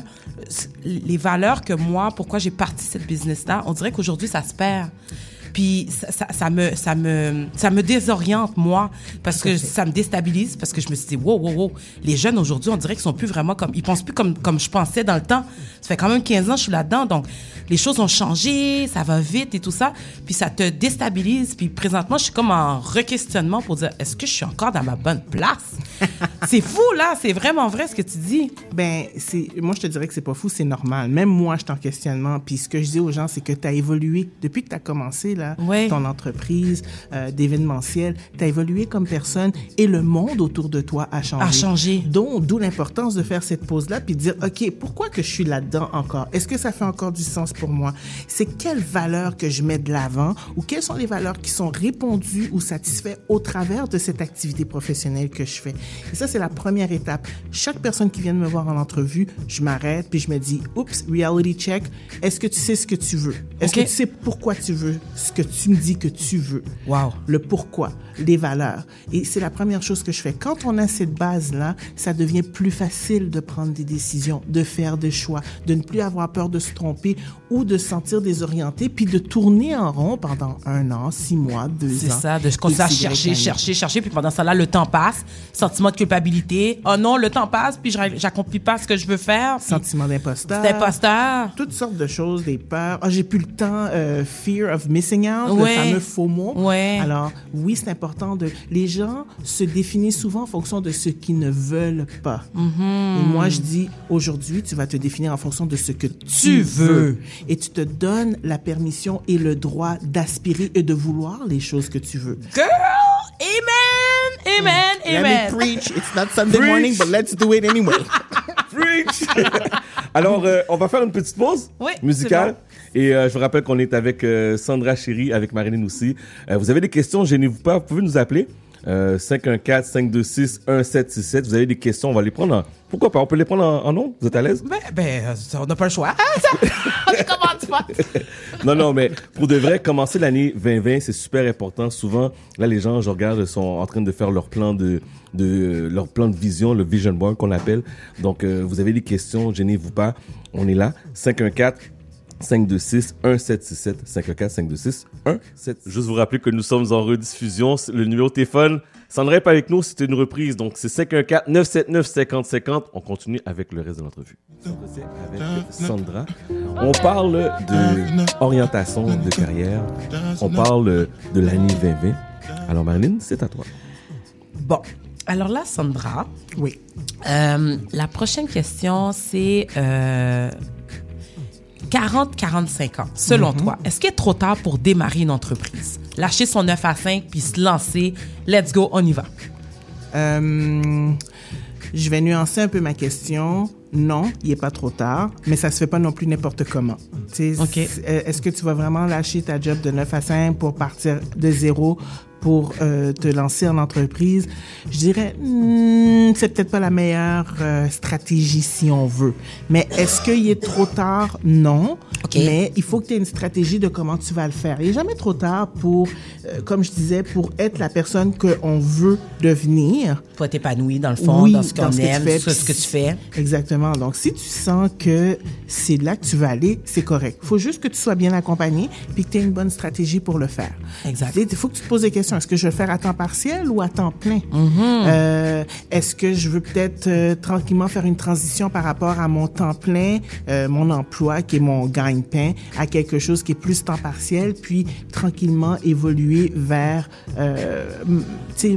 les valeurs que moi, pourquoi j'ai parti cette business là, on dirait qu'aujourd'hui ça se perd. Puis ça, ça, ça me ça me ça me désoriente moi parce que ça me déstabilise parce que je me suis dit wow wow wow les jeunes aujourd'hui on dirait qu'ils sont plus vraiment comme ils pensent plus comme comme je pensais dans le temps. Ça fait quand même 15 ans que je suis là-dedans donc les choses ont changé, ça va vite et tout ça puis ça te déstabilise puis présentement je suis comme en requestionnement pour dire est-ce que je suis encore dans ma bonne place? C'est fou là, c'est vraiment vrai ce que tu dis. Ben, c'est, moi, je te dirais que c'est pas fou, c'est normal. Même moi, je suis en questionnement. Puis ce que je dis aux gens, c'est que tu as évolué depuis que tu as commencé, là, ton entreprise, euh, d'événementiel. Tu as évolué comme personne et le monde autour de toi a changé. A changé. Donc, d'où l'importance de faire cette pause-là puis de dire, OK, pourquoi que je suis là-dedans encore? Est-ce que ça fait encore du sens pour moi? C'est quelles valeurs que je mets de l'avant ou quelles sont les valeurs qui sont répondues ou satisfaites au travers de cette activité professionnelle que je fais? Et ça, c'est la première étape. Chaque personne qui vient de me voir en entrevue, je m'arrête puis je me dis, oups, reality check. Est-ce que tu sais ce que tu veux? Est-ce que tu sais pourquoi tu veux ce que tu me dis que tu veux? Wow. Le pourquoi, les valeurs. Et c'est la première chose que je fais. Quand on a cette base-là, ça devient plus facile de prendre des décisions, de faire des choix, de ne plus avoir peur de se tromper ou de se sentir désorienté, puis de tourner en rond pendant un an, six mois, deux ans. C'est ça, de continuer à chercher, chercher, chercher, puis pendant ça là, le temps passe, sentiment de culpabilité. Oh non, le temps passe, puis j'arrive- j'accomplis pas ce que je veux faire. puis- Sentiment d'imposteur. D'imposteur. Toutes sortes de choses, des peurs. Ah, j'ai plus le temps. euh, fear of missing out, Ouais. le fameux faux mot. Ouais. Alors, oui, c'est important de. Les gens se définissent souvent en fonction de ce qu'ils ne veulent pas. Mhm. Et moi, je dis aujourd'hui, tu vas te définir en fonction de ce que tu, veux. Et tu te donnes la permission et le droit d'aspirer et de vouloir les choses que tu veux. Girl, amen, amen, Let amen. me preach. It's not Sunday Preach. morning, but let's do it anyway. Preach! Alors, euh, on va faire une petite pause Oui, musicale. Et euh, je vous rappelle qu'on est avec euh, Sandra Chéry, avec Marilyn aussi. Euh, vous avez des questions, gênez-vous pas, vous pouvez nous appeler. Euh, 514-526-1767. Vous avez des questions, on va les prendre en... Pourquoi pas? On peut les prendre en, en ondes? Vous êtes à l'aise? Ben, ben, euh, on n'a pas le choix. Ah, on pas. non, non, mais pour de vrai, commencer l'année 2020, c'est super important. Souvent, là, les gens, je regarde, sont en train de faire leur plan de, de leur plan de vision, le vision board qu'on appelle. Donc, euh, vous avez des questions, gênez-vous pas. On est là. 514 526 1767 514 526 17. Juste vous rappeler que nous sommes en rediffusion. Le numéro de téléphone, Sandra est pas avec nous, c'était une reprise. Donc, c'est 514 979 50 50. On continue avec le reste de l'entrevue. Avec Sandra. On parle de orientation de carrière. On parle de l'année 2020. Alors, Marilyn, c'est à toi. Bon, alors là, Sandra. Oui. Euh, la prochaine question, c'est euh, 40-45 ans. Selon Mhm. toi, est-ce qu'il est trop tard pour démarrer une entreprise? Lâcher son 9 à 5 puis se lancer. Let's go, on y va. Euh, je vais nuancer un peu ma question. Non, il est pas trop tard, mais ça se fait pas non plus n'importe comment. Est-ce que tu vas vraiment lâcher ta job de 9 à 5 pour partir de zéro pour euh, te lancer en entreprise? Je dirais, hmm, c'est peut-être pas la meilleure euh, stratégie si on veut. Mais est-ce qu'il est trop tard? Non. OK. Mais il faut que tu aies une stratégie de comment tu vas le faire. Il n'est jamais trop tard pour, euh, comme je disais, pour être la personne qu'on veut devenir. Pour être épanoui, dans le fond, Oui, dans ce qu'on aime, fais, sur ce que tu fais. Exactement. Donc, si tu sens que c'est là que tu vas aller, c'est correct. Il faut juste que tu sois bien accompagné puis que tu aies une bonne stratégie pour le faire. Exact. Il faut que tu te poses des questions. Est-ce que je vais le faire à temps partiel ou à temps plein? Mm-hmm. Euh, Est-ce que je veux peut-être euh, tranquillement faire une transition par rapport à mon temps plein, euh, mon emploi qui est mon gagne-pain, à quelque chose qui est plus temps partiel, puis tranquillement évoluer vers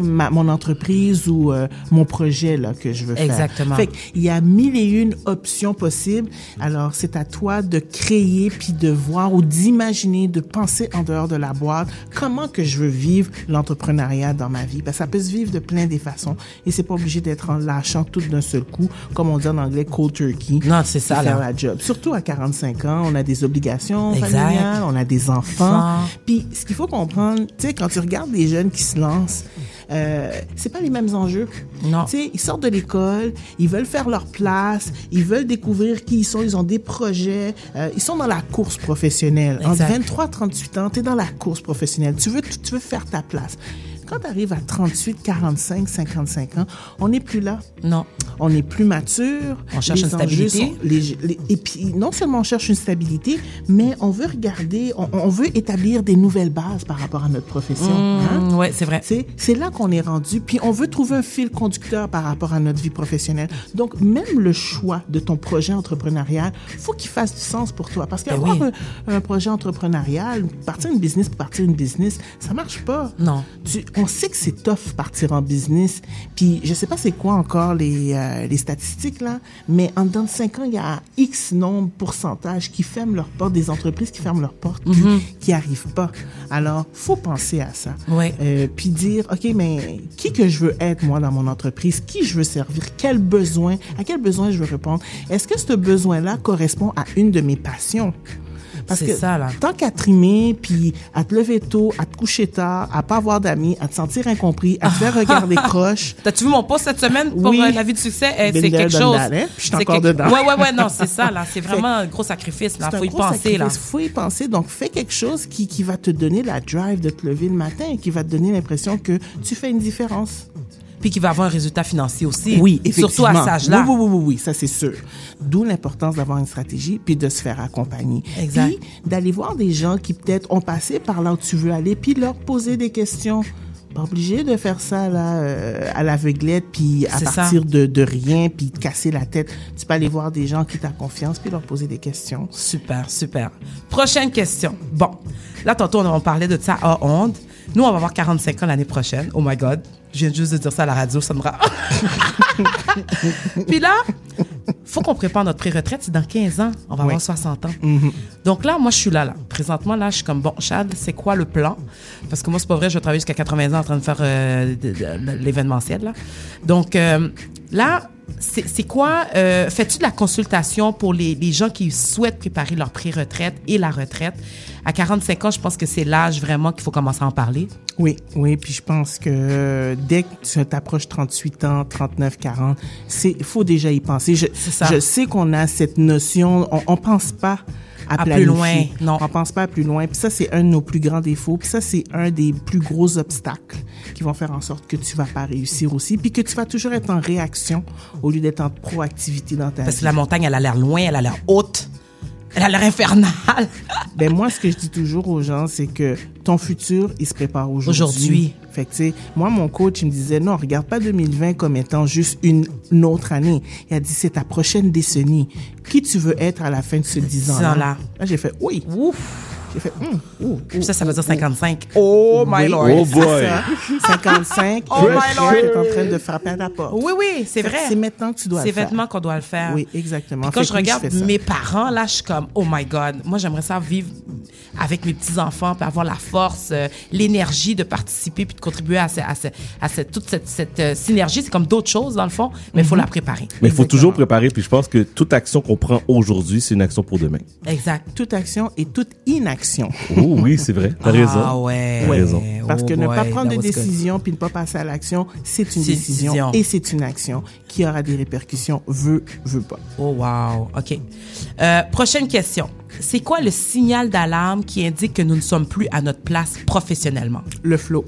ma- mon entreprise ou mon projet là, que je veux faire? Exactement. Fait il y a mille et une options possibles. Alors, c'est à toi de créer puis de voir ou d'imaginer, de penser en dehors de la boîte. Comment que je veux vivre l'entrepreneuriat dans ma vie? Que ça peut se vivre de plein des façons et c'est pas obligé d'être en lâchant tout d'un seul coup, comme on dit en anglais, cold turkey. Non, c'est ça, Faire là. la job. Surtout à 45 ans, on a des obligations Exact. familiales, on a des enfants. Puis, ce qu'il faut comprendre, tu sais, quand tu regardes les jeunes qui se lancent, euh, c'est pas les mêmes enjeux. Non. Tu sais, ils sortent de l'école, ils veulent faire leur place, ils veulent découvrir qui ils sont, ils ont des projets, euh, ils sont dans la course professionnelle. Entre Exact. 23 38 ans, tu es dans la course professionnelle. Tu veux, tu veux faire ta place. Quand tu arrives à 38, 45, 55 ans, on n'est plus là. Non. On n'est plus mature. On cherche Les une stabilité. sont- les- les- et puis, non seulement on cherche une stabilité, mais on veut regarder, on, on veut établir des nouvelles bases par rapport à notre profession. hein? Mmh, ouais, c'est vrai. C'est, là qu'on est rendu. Puis on veut trouver un fil conducteur par rapport à notre vie professionnelle. Donc, même le choix de ton projet entrepreneurial, faut qu'il fasse du sens pour toi. Parce Ben qu'avoir oui. un, un projet entrepreneurial, partir une business pour partir une business, ça marche pas. Non. Tu- on sait que c'est tough partir en business. Puis je sais pas c'est quoi encore les, euh, les statistiques là, mais en dedans de 5 ans, il y a X nombre pourcentage qui ferment leurs portes, des entreprises qui ferment leurs portes, Mhm. qui arrivent pas. Alors, faut penser à ça. Ouais. Euh, puis dire, OK, mais qui que je veux être, moi, dans mon entreprise? Qui je veux servir? Quel besoin? À quel besoin je veux répondre? Est-ce que ce besoin-là correspond à une de mes passions? Parce que ça, là. tant qu'à trimer, puis à te lever tôt, à te coucher tard, à pas avoir d'amis, à te sentir incompris, à te faire regarder croche. T'as-tu vu mon post cette semaine pour Oui. euh, la vie de succès? Eh, c'est quelque chose. hein? Puis je encore quelque- dedans. Ouais, ouais, ouais, non, c'est ça, là. C'est vraiment un gros sacrifice, là. Un Faut y gros penser, là. sacrifice. Faut y penser. Donc, fais quelque chose qui, qui va te donner la drive de te lever le matin, qui va te donner l'impression que tu fais une différence. Puis qui va avoir un résultat financier aussi. Oui, effectivement. Surtout à cet âge-là. Oui, oui, oui, oui, oui, ça c'est sûr. D'où l'importance d'avoir une stratégie puis de se faire accompagner. Exact. Puis d'aller voir des gens qui peut-être ont passé par là où tu veux aller puis leur poser des questions. Pas obligé de faire ça là euh, à l'aveuglette puis à ça. partir de, de rien puis te casser la tête. Tu peux aller voir des gens qui t'ont confiance puis leur poser des questions. Super, super. Prochaine question. Bon, là, tantôt, on, on parlait de ça à onde. Nous, on va avoir 45 ans l'année prochaine. Oh my God. Je viens juste de dire ça à la radio, ça me rend... Puis là, faut qu'on prépare notre pré-retraite. C'est dans 15 ans. On va Oui. avoir 60 ans. Mhm. Donc là, moi, je suis là, là. Présentement, là, je suis comme, bon, Chad, c'est quoi le plan? Parce que moi, c'est pas vrai, je vais travailler jusqu'à 80 ans en train de faire euh, l'événementiel, là. Donc euh, là, c'est quoi? euh, Fais-tu de la consultation pour les, les gens qui souhaitent préparer leur pré-retraite et la retraite? À 45 ans, je pense que c'est l'âge vraiment qu'il faut commencer à en parler. Oui, oui, puis je pense que dès que tu t'approches 38 ans, 39, 40, c'est faut déjà y penser. Je, ça. je sais qu'on a cette notion, on, on pense pas à, À plus loin, non. On pense pas à plus loin. Puis ça, c'est un de nos plus grands défauts. Puis ça, c'est un des plus gros obstacles qui vont faire en sorte que tu vas pas réussir aussi, puis que tu vas toujours être en réaction au lieu d'être en proactivité dans ta Parce vie. que la montagne, elle a l'air loin, elle a l'air haute, elle a l'air infernale. Ben moi, ce que je dis toujours aux gens, c'est que ton futur, il se prépare aujourd'hui. Aujourd'hui. Fait que, moi, mon coach, il me disait, non, regarde pas 2020 comme étant juste une, une autre année. Il a dit, c'est ta prochaine décennie. Qui tu veux être à la fin de ce 10 ans-là? ans-là. Là, j'ai fait, oui. J'ai fait, hum, ouh, ouh, Ça, ça veut dire ouh. 55. Oh my lord. Oh c'est boy. ça. 55. Oh my lord. est en train de frapper à ta porte. Oui, oui, c'est vrai. C'est maintenant que tu dois C'est le faire. vêtements qu'on doit le faire. Oui, exactement. Puis quand Fait je regarde mes parents, là, je suis comme, oh my God, moi, j'aimerais ça vivre avec mes petits-enfants, puis avoir la force, euh, l'énergie de participer, puis de contribuer à, ce- à, ce- à ce- toute cette, cette, euh, synergie. C'est comme d'autres choses, dans le fond, mais il faut Mhm. la préparer. Mais il faut toujours préparer, puis je pense que toute action qu'on prend aujourd'hui, c'est une action pour demain. Exact. Toute action et toute inaction. Oh oui, c'est vrai. T'as Ah raison. ouais. T'as raison. Parce Oh que ne pas prendre that de décision puis ne pas passer à l'action, c'est une décision, décision. et c'est une action qui aura des répercussions, veut, veut pas. Oh wow, OK. Euh, prochaine question. c'est quoi le signal d'alarme qui indique que nous ne sommes plus à notre place professionnellement? Le flow.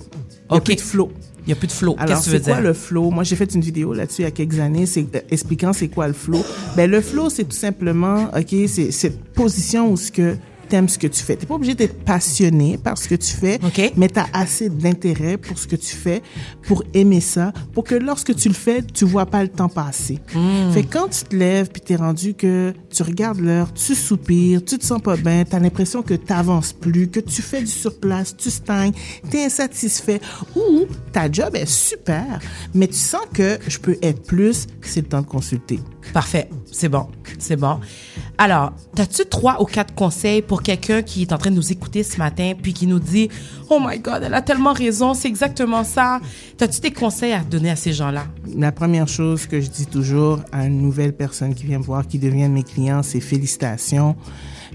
Il y a OK. plus de flow. Il n'y a plus de flow. Alors, Qu'est-ce que tu veux c'est quoi dire? le flow? Moi, j'ai fait une vidéo là-dessus il y a quelques années, c'est euh, expliquant c'est quoi le flow. Ben, le flow, c'est tout simplement, OK, c'est cette position où ce que t'aimes ce que tu fais. T'es pas obligé d'être passionné par ce que tu fais, mais t'as assez d'intérêt pour ce que tu fais, pour aimer ça, pour que lorsque tu le fais, tu vois pas le temps passer. Mm. Fait que quand tu te lèves puis t'es rendu que tu regardes l'heure, tu soupires, tu te sens pas bien, t'as l'impression que t'avances plus, que tu fais du surplace, tu stagnes, t'es insatisfait ou ta job est super, mais tu sens que je peux être plus, c'est le temps de consulter. Parfait, c'est bon, c'est bon. Alors, as-tu trois ou quatre conseils pour quelqu'un qui est en train de nous écouter ce matin puis qui nous dit Oh my God, elle a tellement raison, c'est exactement ça. As-tu des conseils à donner à ces gens-là? La première chose que je dis toujours à une nouvelle personne qui vient me voir, qui devient mes clients, c'est félicitations.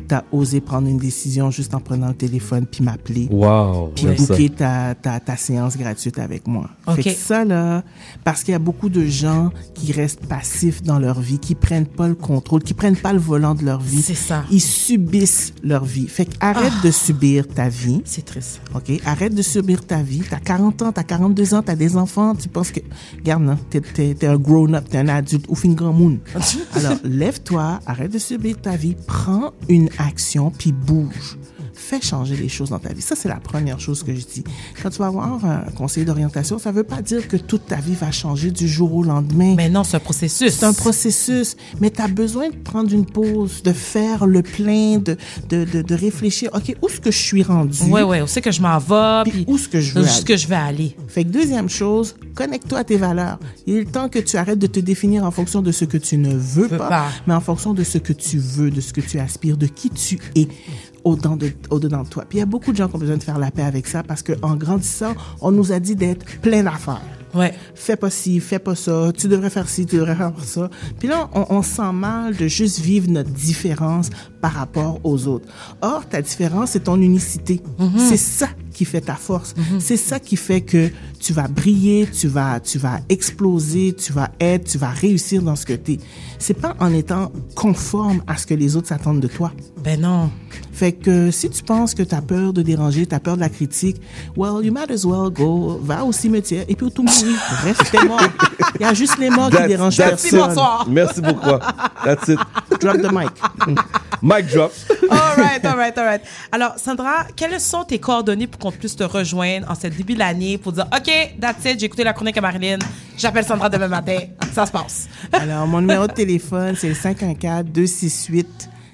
T'as osé prendre une décision juste en prenant le téléphone puis m'appeler. Wow, Puis booker ta, ta, ta séance gratuite avec moi. Ok. Fait que ça, là, parce qu'il y a beaucoup de gens qui restent passifs dans leur vie, qui prennent pas le contrôle, qui prennent pas le volant de leur vie. C'est ça. Ils subissent leur vie. Fait que arrête de subir ta vie. C'est triste. OK? Arrête de subir ta vie. T'as 40 ans, t'as 42 ans, t'as des enfants, tu penses que... Regarde, non, t'es, t'es, t'es un grown-up, t'es un adulte, ou fin grand moon. Alors, lève-toi, arrête de subir ta vie, prends une action, puis bouge. Fais changer les choses dans ta vie. Ça, c'est la première chose que je dis. Quand tu vas avoir un conseiller d'orientation, ça veut pas dire que toute ta vie va changer du jour au lendemain. Mais non, c'est un processus. C'est un processus. Mais tu as besoin de prendre une pause, de faire le plein, de, de, de, de réfléchir. OK, où est-ce que je suis rendu? Ouais, ouais, où c'est que je m'en vais, puis où est-ce que je veux aller? que je vais aller? Fait que deuxième chose, connecte-toi à tes valeurs. Il est temps que tu arrêtes de te définir en fonction de ce que tu ne veux Veux pas, pas. mais en fonction de ce que tu veux, de ce que tu aspires, de qui tu es au-dedans de, au-dedans de toi. Puis il y a beaucoup de gens qui ont besoin de faire la paix avec ça parce qu'en grandissant, on nous a dit d'être plein d'affaires. Ouais. Fais pas ci, fais pas ça, tu devrais faire ci, tu devrais faire ça. Puis là, on, on sent mal de juste vivre notre différence par rapport aux autres. Or, ta différence, c'est ton unicité. C'est ça qui fait ta force. C'est ça qui fait que tu vas briller, tu vas, tu vas exploser, tu vas être, tu vas réussir dans ce que tu es. C'est pas en étant conforme à ce que les autres s'attendent de toi. Ben non. Fait que si tu penses que tu as peur de déranger, tu as peur de la critique, well, you might as well go, va au cimetière et puis au tout mourir. Reste mort. Il y a juste les morts qui That's- dérangent that's it. personne. Merci beaucoup. That's it. Drop the mic. Mic drop. All right, all right, all right. Alors, Sandra, quelles sont tes coordonnées pour qu'on puisse te rejoindre en cette début de l'année pour dire, OK, that's it, j'ai écouté la chronique à Marilyn, j'appelle Sandra demain matin, ça se passe. Alors, mon numéro de téléphone, c'est le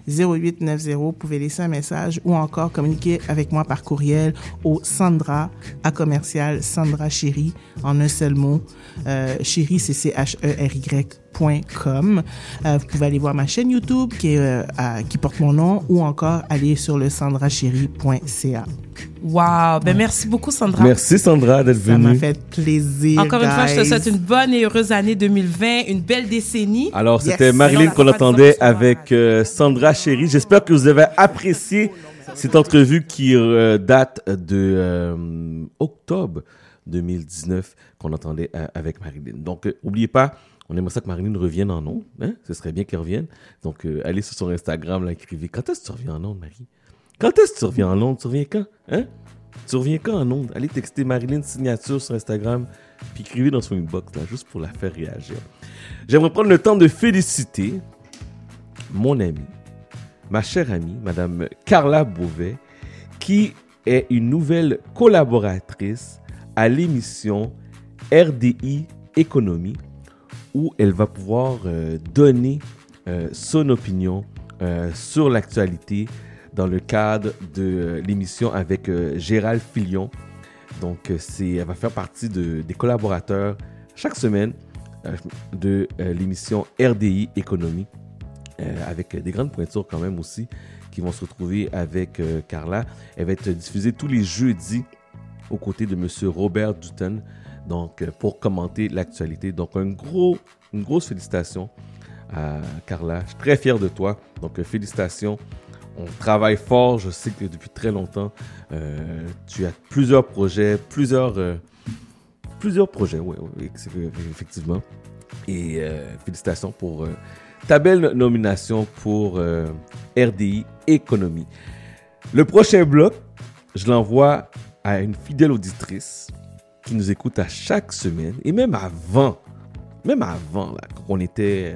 514-268-0890. Vous pouvez laisser un message ou encore communiquer avec moi par courriel au Sandra, à commercial, Sandra Chéri, en un seul mot. Euh, Chéri, c'est C-H-E-R-Y. Euh, vous pouvez aller voir ma chaîne YouTube qui, euh, porte mon nom ou encore aller sur le sandrachéri.ca. Wow, ben merci beaucoup, Sandra. Merci Sandra d'être Ça m'a venue. fait plaisir. Encore une fois, je te souhaite une bonne et heureuse année 2020, une belle décennie. Alors, c'était Marilyn qu'on entendait avec euh, Sandra Chéri. J'espère que vous avez apprécié cette entrevue qui euh, date de euh, octobre 2019 qu'on entendait euh, avec Marilyn. Donc, euh, n'oubliez pas, on aimerait ça que Marilyn revienne en ondes. Hein? Ce serait bien qu'elle revienne. Donc, euh, allez sur son Instagram, là, écrivez. Quand est-ce que tu reviens en ondes, Marie? Quand est-ce que tu reviens en ondes? Tu reviens quand? Hein? Tu reviens quand en ondes? Allez texter Marilyn signature sur Instagram, puis écrivez dans son inbox, là, juste pour la faire réagir. J'aimerais prendre le temps de féliciter mon amie, ma chère amie, Madame Carla Beauvais, qui est une nouvelle collaboratrice à l'émission RDI Économie, elle va pouvoir euh, donner euh, son opinion euh, sur l'actualité dans le cadre de l'émission avec Gérald Filion. Donc, elle va faire partie de- des collaborateurs chaque semaine de l'émission RDI Économie, avec des grandes pointures quand même aussi, qui vont se retrouver avec Carla. Elle va être diffusée tous les jeudis aux côtés de M. Robert Dutton, donc euh, pour commenter l'actualité. Donc, une grosse félicitation à Carla. Je suis très fier de toi. Donc, euh, félicitations. On travaille fort. Je sais que depuis très longtemps, euh, tu as plusieurs projets, plusieurs, euh, plusieurs projets, oui, effectivement. Et euh, félicitations pour euh, ta belle nomination pour euh, RDI économie. Le prochain bloc, je l'envoie à une fidèle auditrice qui nous écoute à chaque semaine et même avant, même avant, on était,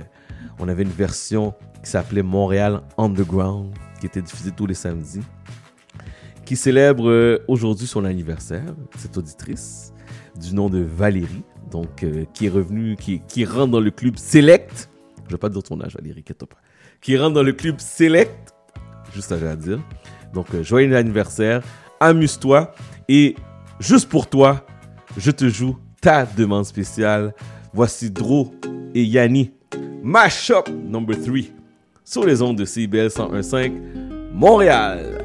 on avait une version qui s'appelait Montréal Underground, qui était diffusée tous les samedis, qui célèbre euh, aujourd'hui son anniversaire, cette auditrice, du nom de Valérie, donc euh, qui est revenue, qui, qui rentre dans le club Select. Je vais pas dire ton âge, Valérie, inquiète pas. Qui rentre dans le club Select, juste à dire. Donc, euh, joyeux anniversaire, amuse-toi et juste pour toi, je te joue ta demande spéciale. Voici Dro et Yanni. Mashup number 3 sur les ondes de CIBL 101.5 Montréal.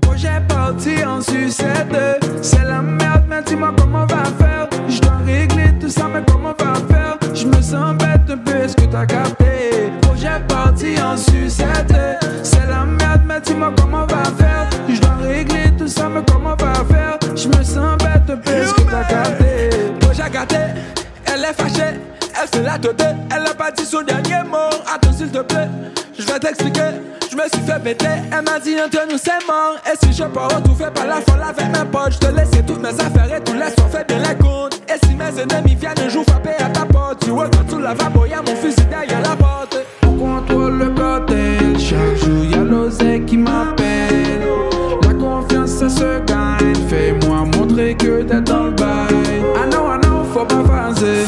Projet parti en sucette, c'est la merde, mais dis-moi comment on va faire. Je dois régler tout ça, mais comment on va faire? Je me sens bête un peu, est-ce que t'as capté? Projet parti en sucette, c'est la merde, dis-moi comment on va faire. Je dois régler tout ça, mais comment on va faire? Je me sens bête est-ce que t'as capté? Projet gâté, elle est fâchée, elle fait la tête, elle a pas dit son dernier mot. Attends s'il te plaît, je vais t'expliquer. Je me suis fait bêter, elle m'a dit entre nous c'est mort. Et si je pars tout fait par la folle avec mes potes, je te laisse toutes mes affaires et tout laisse, on fait bien les comptes. Et si mes ennemis viennent un jour frapper à ta porte, tu vois quand tu la lavabo, y'a mon fusil derrière la porte. On contrôle le cartel, chaque qui m'appelle. La confiance ça se gagne, fais-moi montrer que t'es dans le bail. I know, I know, faut pas phaser.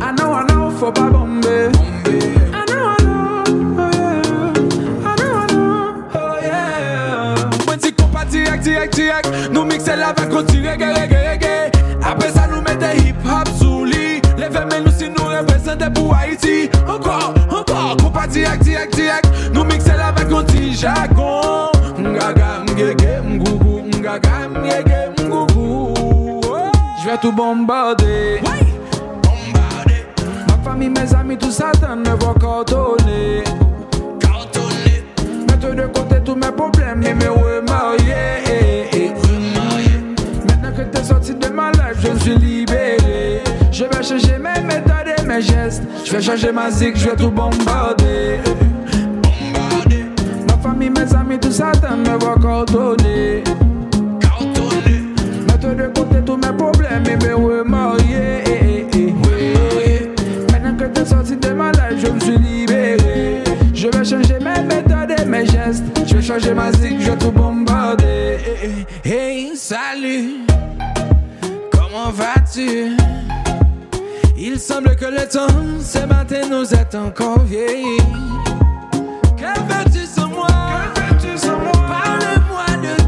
I know, I know, faut pas bomber. I know, I know, oh yeah. I know, I know, oh yeah. Mwen ti kompa direct, direct, direct Nou mixe la kon ti reggae, reggae, reggae Apre sa nou mette hip-hop sou li Leve men nou si nou represente pou Haiti Encore, encore, direct, direct jargon Ngaga, mgege, mgougou Ngaga, mgege, mgougou Je vais tout bombarder Ma famille, mes amis, tout ça, t'en me voit cartonner Mettre de côté tous mes problèmes et me remarier. Maintenant que t'es sorti de ma life, je me suis libéré. Je vais changer mes méthodes et mes gestes. Je vais changer ma zig, je vais tout bombarder. Famille, mes amis, tout ça, t'en me voit cartonner. Mettre de côté tous mes problèmes et me remarier. Maintenant que t'es sorti de ma life, je me suis libéré. Je vais changer mes méthodes et mes gestes. Je vais changer ma zig, je vais tout bombarder. Hey, salut, comment vas-tu? Il semble que le temps ce matin nous est encore vieilli. Que veux-tu sans moi? Parle-moi de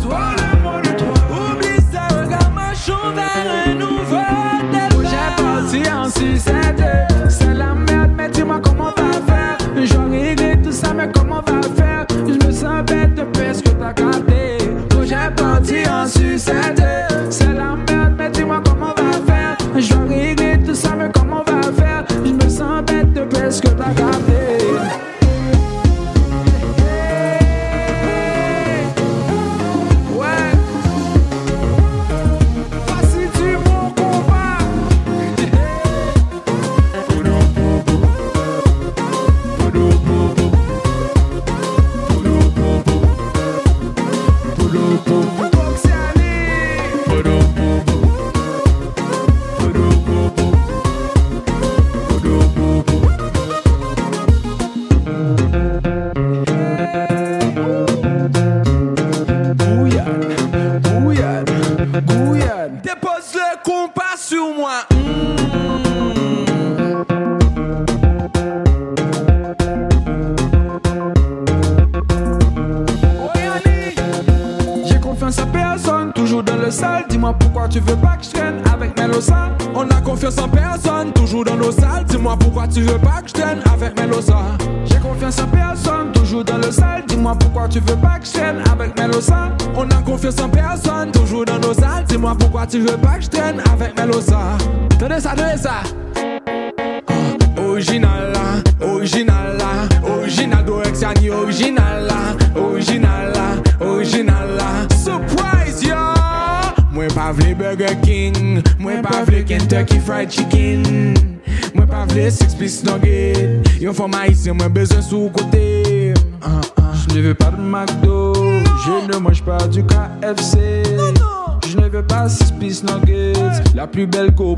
plus belle go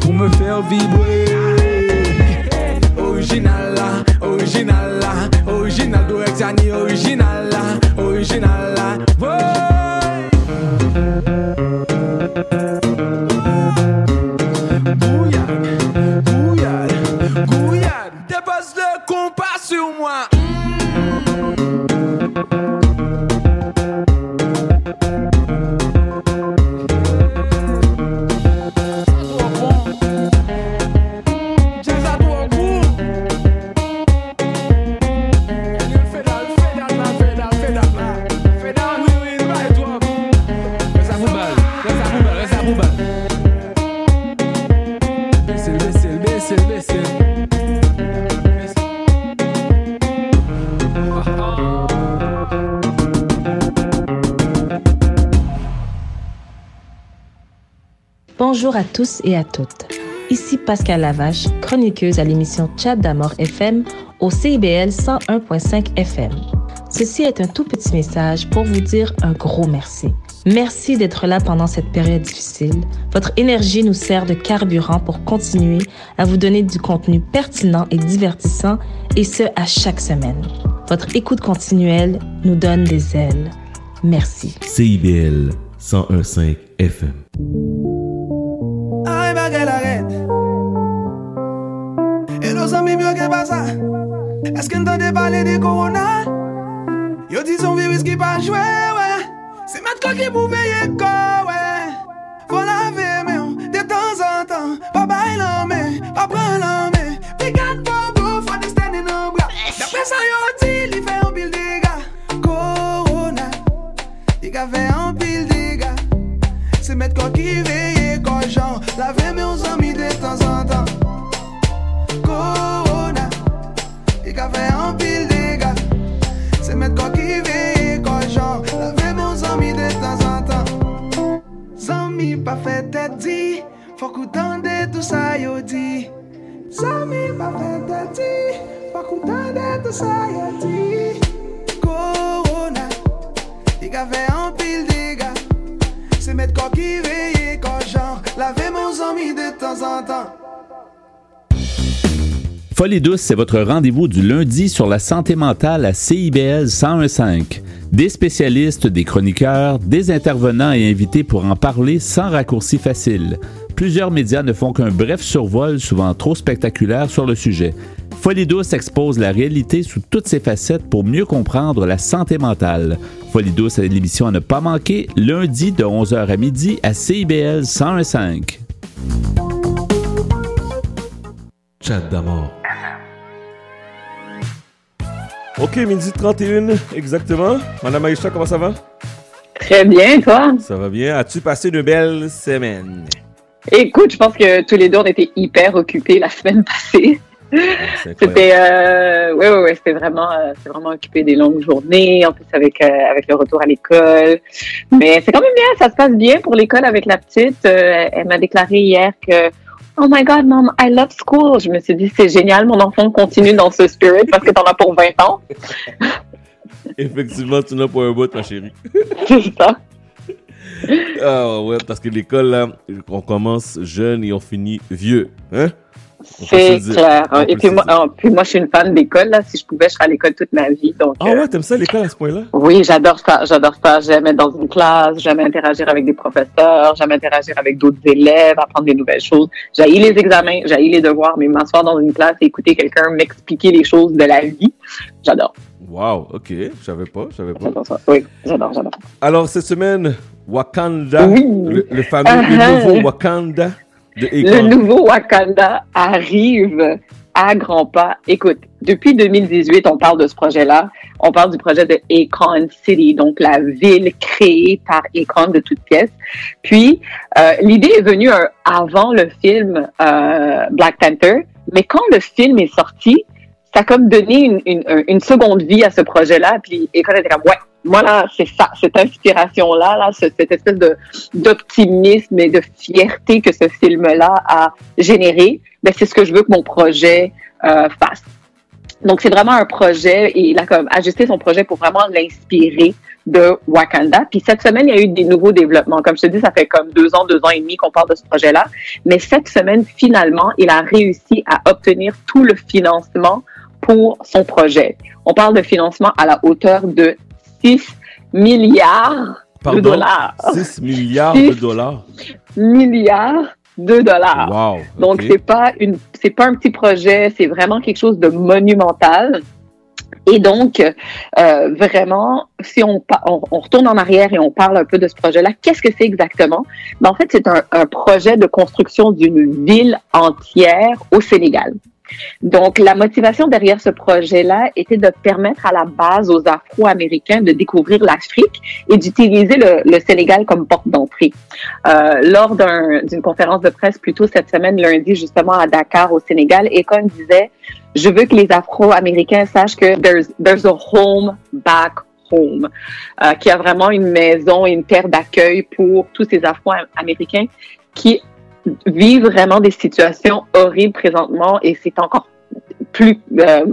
tous et à toutes. Ici Pascal Lavache, chroniqueuse à l'émission Chat d'Amour FM au CIBL 101.5 FM. Ceci est un tout petit message pour vous dire un gros merci. Merci d'être là pendant cette période difficile. Votre énergie nous sert de carburant pour continuer à vous donner du contenu pertinent et divertissant, et ce à chaque semaine. Votre écoute continuelle nous donne des ailes. Merci. CIBL 101.5 FM. Folie douce, c'est votre rendez-vous du lundi sur la santé mentale à CIBL 1015. Des spécialistes, des chroniqueurs, des intervenants et invités pour en parler sans raccourci facile. Plusieurs médias ne font qu'un bref survol, souvent trop spectaculaire, sur le sujet. Folie douce expose la réalité sous toutes ses facettes pour mieux comprendre la santé mentale. Folie douce est l'émission à ne pas manquer, lundi de 11h à midi à CIBL 1015. Chat d'amour. Ok, midi 31, exactement. Madame Aïcha, comment ça va? Très bien, toi? Ça va bien. As-tu passé une belle semaine? Écoute, je pense que tous les deux, on était hyper occupés la semaine passée. C'était, euh, ouais, ouais, ouais, c'était vraiment, euh, vraiment occupé des longues journées, en plus avec, euh, avec le retour à l'école. Mais c'est quand même bien, ça se passe bien pour l'école avec la petite. Elle m'a déclaré hier que, oh my God, mom, I love school. Je me suis dit, c'est génial, mon enfant continue dans ce spirit parce que t'en as pour 20 ans. Effectivement, tu n'as pas un bout, ma chérie. C'est ça. Ah ouais, parce que l'école, là, on commence jeune et on finit vieux. Hein? C'est clair. Et puis moi, euh, puis moi, je suis une fan d'école. Là. Si je pouvais, je serais à l'école toute ma vie. Donc, Ah euh, ouais, t'aimes ça l'école à ce point-là? Oui, j'adore ça, j'adore ça. J'aime être dans une classe, j'aime interagir avec des professeurs, j'aime interagir avec d'autres élèves, apprendre des nouvelles choses. J'ai les examens, j'ai les devoirs, mais m'asseoir dans une classe et écouter quelqu'un m'expliquer les choses de la vie, j'adore. Wow, ok, je savais pas, je savais pas. J'adore ça. Oui, j'adore, j'adore. Alors, cette semaine, Wakanda, Oui. le, le fameux, le nouveau Wakanda Le nouveau Wakanda arrive à grands pas. Écoute, depuis 2018, on parle de ce projet-là. On parle du projet de Akon City, donc la ville créée par Akon de toutes pièces. Puis, euh, l'idée est venue euh, avant le film euh, Black Panther, mais quand le film est sorti, ça a comme donné une, une, une seconde vie à ce projet-là. Puis Akon était comme, ouais, voilà, c'est ça, cette inspiration-là, là, ce- cette espèce de d'optimisme et de fierté que ce film-là a généré, ben, c'est ce que je veux que mon projet euh, fasse. Donc, c'est vraiment un projet et il a comme ajusté son projet pour vraiment l'inspirer de Wakanda. Puis cette semaine, il y a eu des nouveaux développements. Comme je te dis, ça fait comme deux ans, deux ans et demi qu'on parle de ce projet-là. Mais cette semaine, finalement, il a réussi à obtenir tout le financement pour son projet. On parle de financement à la hauteur de 6 milliards de dollars. 6 milliards de dollars. milliards de dollars. Wow. Donc c'est pas une c'est pas un petit projet, c'est vraiment quelque chose de monumental. Et donc euh, vraiment, si on, on on retourne en arrière et on parle un peu de ce projet-là, qu'est-ce que c'est exactement? Ben, en fait, c'est un, un projet de construction d'une ville entière au Sénégal. Donc, la motivation derrière ce projet-là était de permettre à la base aux Afro-Américains de découvrir l'Afrique et d'utiliser le, Sénégal comme porte d'entrée. Euh, lors d'un- d'une conférence de presse plus tôt cette semaine, lundi, justement à Dakar, au Sénégal, Econ disait « Je veux que les Afro-Américains sachent que there's, there's a home back home, euh, qu'il y a vraiment une maison une terre d'accueil pour tous ces Afro-Américains qui vivent vraiment des situations horribles présentement et c'est encore plus euh,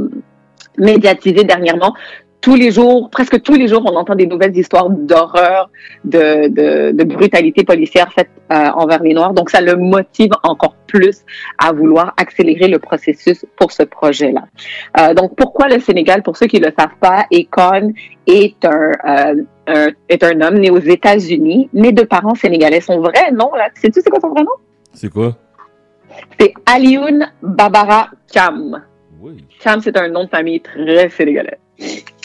médiatisé dernièrement. Tous les jours, presque tous les jours, on entend des nouvelles histoires d'horreur, de, de, de brutalité policière faite euh, envers les Noirs. Donc, ça le motive encore plus à vouloir accélérer le processus pour ce projet-là. Euh, donc, pourquoi le Sénégal? Pour ceux qui ne le savent pas, Akon est un, euh, un- est un homme né aux États-Unis, né de parents sénégalais. Son vrai nom, là, sais-tu c'est quoi son vrai nom? C'est quoi? C'est Alioune Babara Cham. Cham, c'est un nom de famille très sénégalais.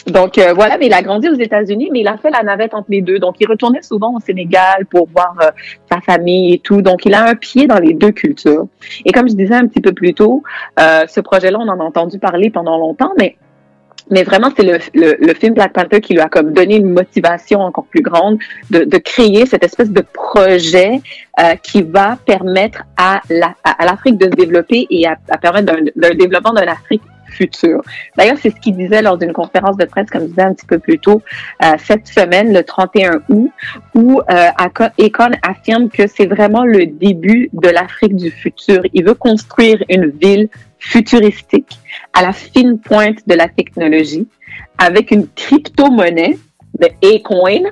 Donc euh, voilà, mais il a grandi aux États-Unis, mais il a fait la navette entre les deux. Donc il retournait souvent au Sénégal pour voir euh, sa famille et tout. Donc il a un pied dans les deux cultures. Et comme je disais un petit peu plus tôt, euh, ce projet-là, on en a entendu parler pendant longtemps, mais mais vraiment, c'est le, le, le film Black Panther qui lui a comme donné une motivation encore plus grande de, de créer cette espèce de projet euh, qui va permettre à la- à, l'Afrique de se développer et à, à permettre d'un développement d'une Afrique future. D'ailleurs, c'est ce qu'il disait lors d'une conférence de presse, comme je disais un petit peu plus tôt, euh, cette semaine, le 31 août, où euh, Akon affirme que c'est vraiment le début de l'Afrique du futur. Il veut construire une ville futuristique à la fine pointe de la technologie avec une crypto-monnaie de A-Coin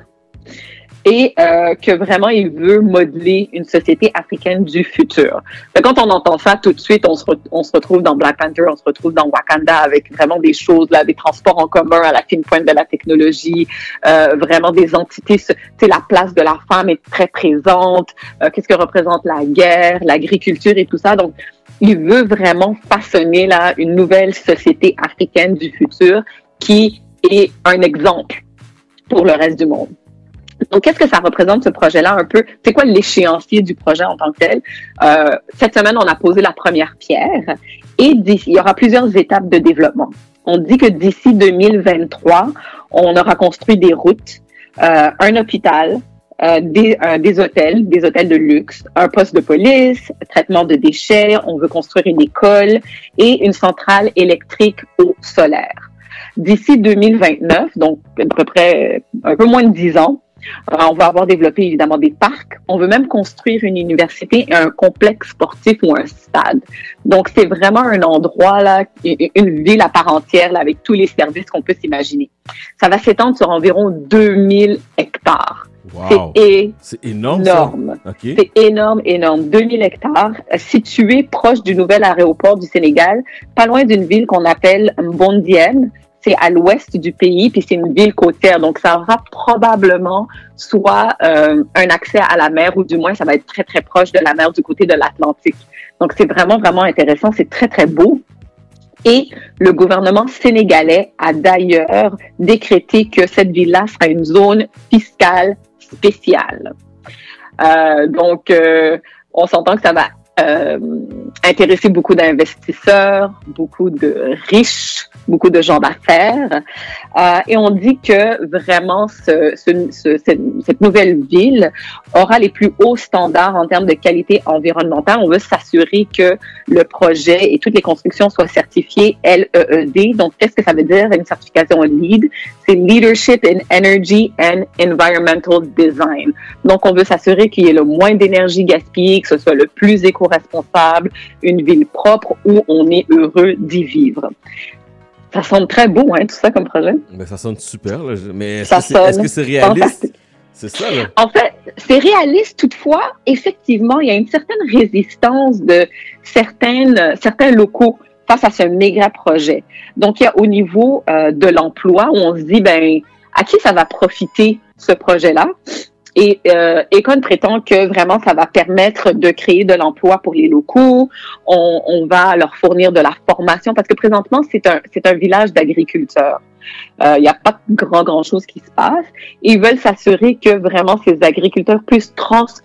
et euh, que vraiment il veut modeler une société africaine du futur. Que quand on entend ça, tout de suite, on se, on se retrouve dans Black Panther, on se retrouve dans Wakanda avec vraiment des choses, là, des transports en commun à la fine pointe de la technologie, euh, vraiment des entités, tu la place de la femme est très présente, euh, qu'est-ce que représente la guerre, l'agriculture et tout ça. Donc, il veut vraiment façonner là une nouvelle société africaine du futur qui est un exemple pour le reste du monde. Donc, qu'est-ce que ça représente ce projet-là un peu? C'est quoi l'échéancier du projet en tant que tel? Euh, cette semaine, on a posé la première pierre et il y aura plusieurs étapes de développement. On dit que d'ici 2023, on aura construit des routes, euh, un hôpital, euh, des, euh, des hôtels, des hôtels de luxe, un poste de police, traitement de déchets, on veut construire une école et une centrale électrique au solaire. D'ici 2029, donc à peu près un peu moins de 10 ans, euh, on va avoir développé évidemment des parcs. On veut même construire une université et un complexe sportif ou un stade. Donc c'est vraiment un endroit là, une une ville à part entière là, avec tous les services qu'on peut s'imaginer. Ça va s'étendre sur environ 2000 hectares. Wow. C'est énorme. C'est énorme, énorme. 2000 hectares, situé proche du nouvel aéroport du Sénégal, pas loin d'une ville qu'on appelle Mbondienne. C'est à l'ouest du pays, puis c'est une ville côtière. Donc, ça aura probablement soit euh, un accès à la mer, ou du moins, ça va être très, très proche de la mer du côté de l'Atlantique. Donc, c'est vraiment, vraiment intéressant. C'est très, très beau. Et le gouvernement sénégalais a d'ailleurs décrété que cette ville-là sera une zone fiscale spéciale. Euh, donc, euh, on s'entend que ça va euh, intéressé beaucoup d'investisseurs, beaucoup de riches, beaucoup de gens d'affaires. Euh, et on dit que vraiment ce, ce- ce- cette, nouvelle ville aura les plus hauts standards en termes de qualité environnementale. On veut s'assurer que le projet et toutes les constructions soient certifiées LEED. Donc, qu'est-ce que ça veut dire? Une certification LEED? C'est Leadership in Energy and Environmental Design. Donc, on veut s'assurer qu'il y ait le moins d'énergie gaspillée, que ce soit le plus éco-responsable, une ville propre où on est heureux d'y vivre. Ça semble très beau, hein, tout ça comme projet. Ben, ça sonne super, là. Mais est-ce que c'est sonne réaliste? C'est ça, là. En fait, c'est réaliste toutefois. Effectivement, il y a une certaine résistance de certaines, certains locaux face à ce méga projet. Donc, il y a au niveau euh, de l'emploi où on se dit, ben, à qui ça va profiter ce projet-là? Et euh, Econ prétend que vraiment ça va permettre de créer de l'emploi pour les locaux. On, on va leur fournir de la formation parce que présentement c'est un c'est un village d'agriculteurs. Euh, Il n'y a pas grand grand chose qui se passe. Ils veulent s'assurer que vraiment ces agriculteurs puissent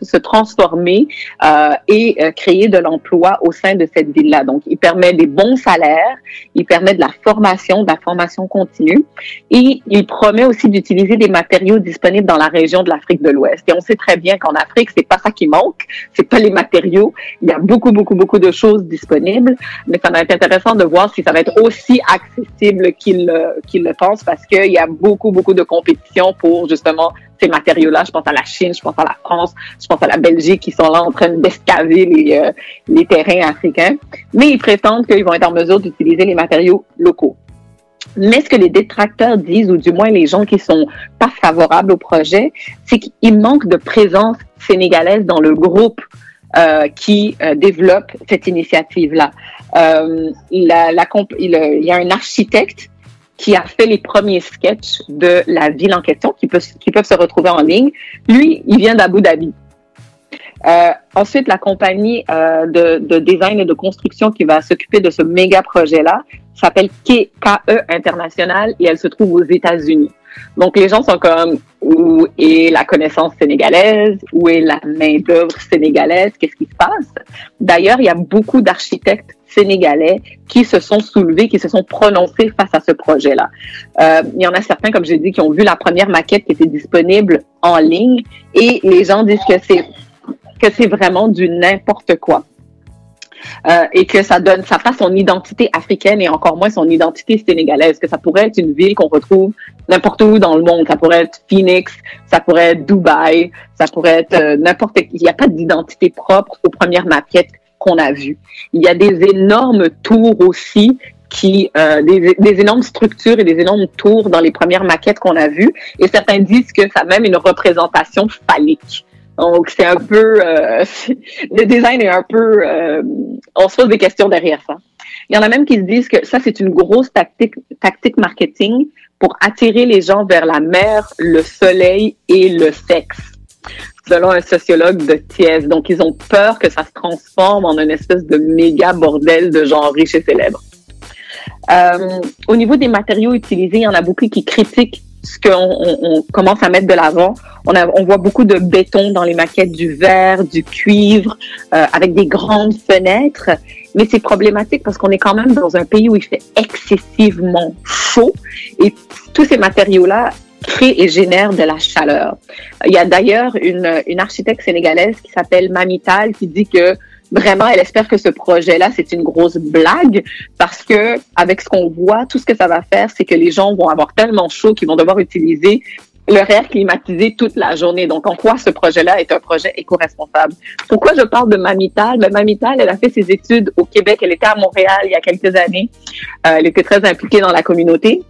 se transformer euh, et euh, créer de l'emploi au sein de cette ville-là. Donc, il permet des bons salaires, il permet de la formation, de la formation continue, et il promet aussi d'utiliser des matériaux disponibles dans la région de l'Afrique de l'Ouest. Et on sait très bien qu'en Afrique, c'est pas ça qui manque, c'est pas les matériaux. Il y a beaucoup, beaucoup, beaucoup de choses disponibles, mais ça va être intéressant de voir si ça va être aussi accessible qu'il euh, qu'il le pense, parce qu'il y a beaucoup, beaucoup de compétition pour justement ces matériaux-là. Je pense à la Chine, je pense à la France, je pense à la Belgique qui sont là en train d'escaver les, euh, les terrains africains. Mais ils prétendent qu'ils vont être en mesure d'utiliser les matériaux locaux. Mais ce que les détracteurs disent, ou du moins les gens qui sont pas favorables au projet, c'est qu'il manque de présence sénégalaise dans le groupe euh, qui euh, développe cette initiative-là. Il, il y a un architecte qui a fait les premiers sketchs de la ville en question, qui, peut, qui peuvent se retrouver en ligne. Lui, il vient d'Abu Dhabi. Euh, ensuite, la compagnie euh, de, de design et de construction qui va s'occuper de ce méga projet-là s'appelle KE International et elle se trouve aux États-Unis. Donc, les gens sont comme, où est la connaissance sénégalaise? Où est la main-d'œuvre sénégalaise? Qu'est-ce qui se passe? D'ailleurs, il y a beaucoup d'architectes sénégalais qui se sont soulevés, qui se sont prononcés face à ce projet-là. Euh, il y en a certains, comme j'ai dit, qui ont vu la première maquette qui était disponible en ligne et les gens disent que c'est que c'est vraiment du n'importe quoi. Euh, et que ça donne, ça passe son identité africaine et encore moins son identité sénégalaise, que ça pourrait être une ville qu'on retrouve n'importe où dans le monde. Ça pourrait être Phoenix, ça pourrait être Dubaï, ça pourrait être euh, n'importe. Il n'y a pas d'identité propre aux premières maquettes qu'on a vues. Il y a des énormes tours aussi qui euh, des, des énormes structures et des énormes tours dans les premières maquettes qu'on a vues et certains disent que ça a même une représentation phallique. Donc c'est un peu euh, le design est un peu euh, on se pose des questions derrière ça. Il y en a même qui se disent que ça c'est une grosse tactique tactique marketing pour attirer les gens vers la mer, le soleil et le sexe selon un sociologue de Thiès. Donc, ils ont peur que ça se transforme en une espèce de méga bordel de gens riches et célèbres. Euh, au niveau des matériaux utilisés, il y en a beaucoup qui critiquent ce qu'on on, commence à mettre de l'avant. On voit beaucoup de béton dans les maquettes, du verre, du cuivre, euh, avec des grandes fenêtres. Mais c'est problématique parce qu'on est quand même dans un pays où il fait excessivement chaud et tous ces matériaux-là créent et génèrent de la chaleur. Il y a d'ailleurs une, une architecte sénégalaise qui s'appelle Mamital qui dit que vraiment, elle espère que ce projet-là, c'est une grosse blague parce que avec ce qu'on voit, tout ce que ça va faire, c'est que les gens vont avoir tellement chaud qu'ils vont devoir utiliser leur air climatisé toute la journée. Donc, en quoi ce projet-là est un projet éco-responsable? Pourquoi je parle de Mamital? Ben, Mamital, elle a fait ses études au Québec. Elle était à Montréal il y a quelques années. Euh, elle était très impliquée dans la communauté.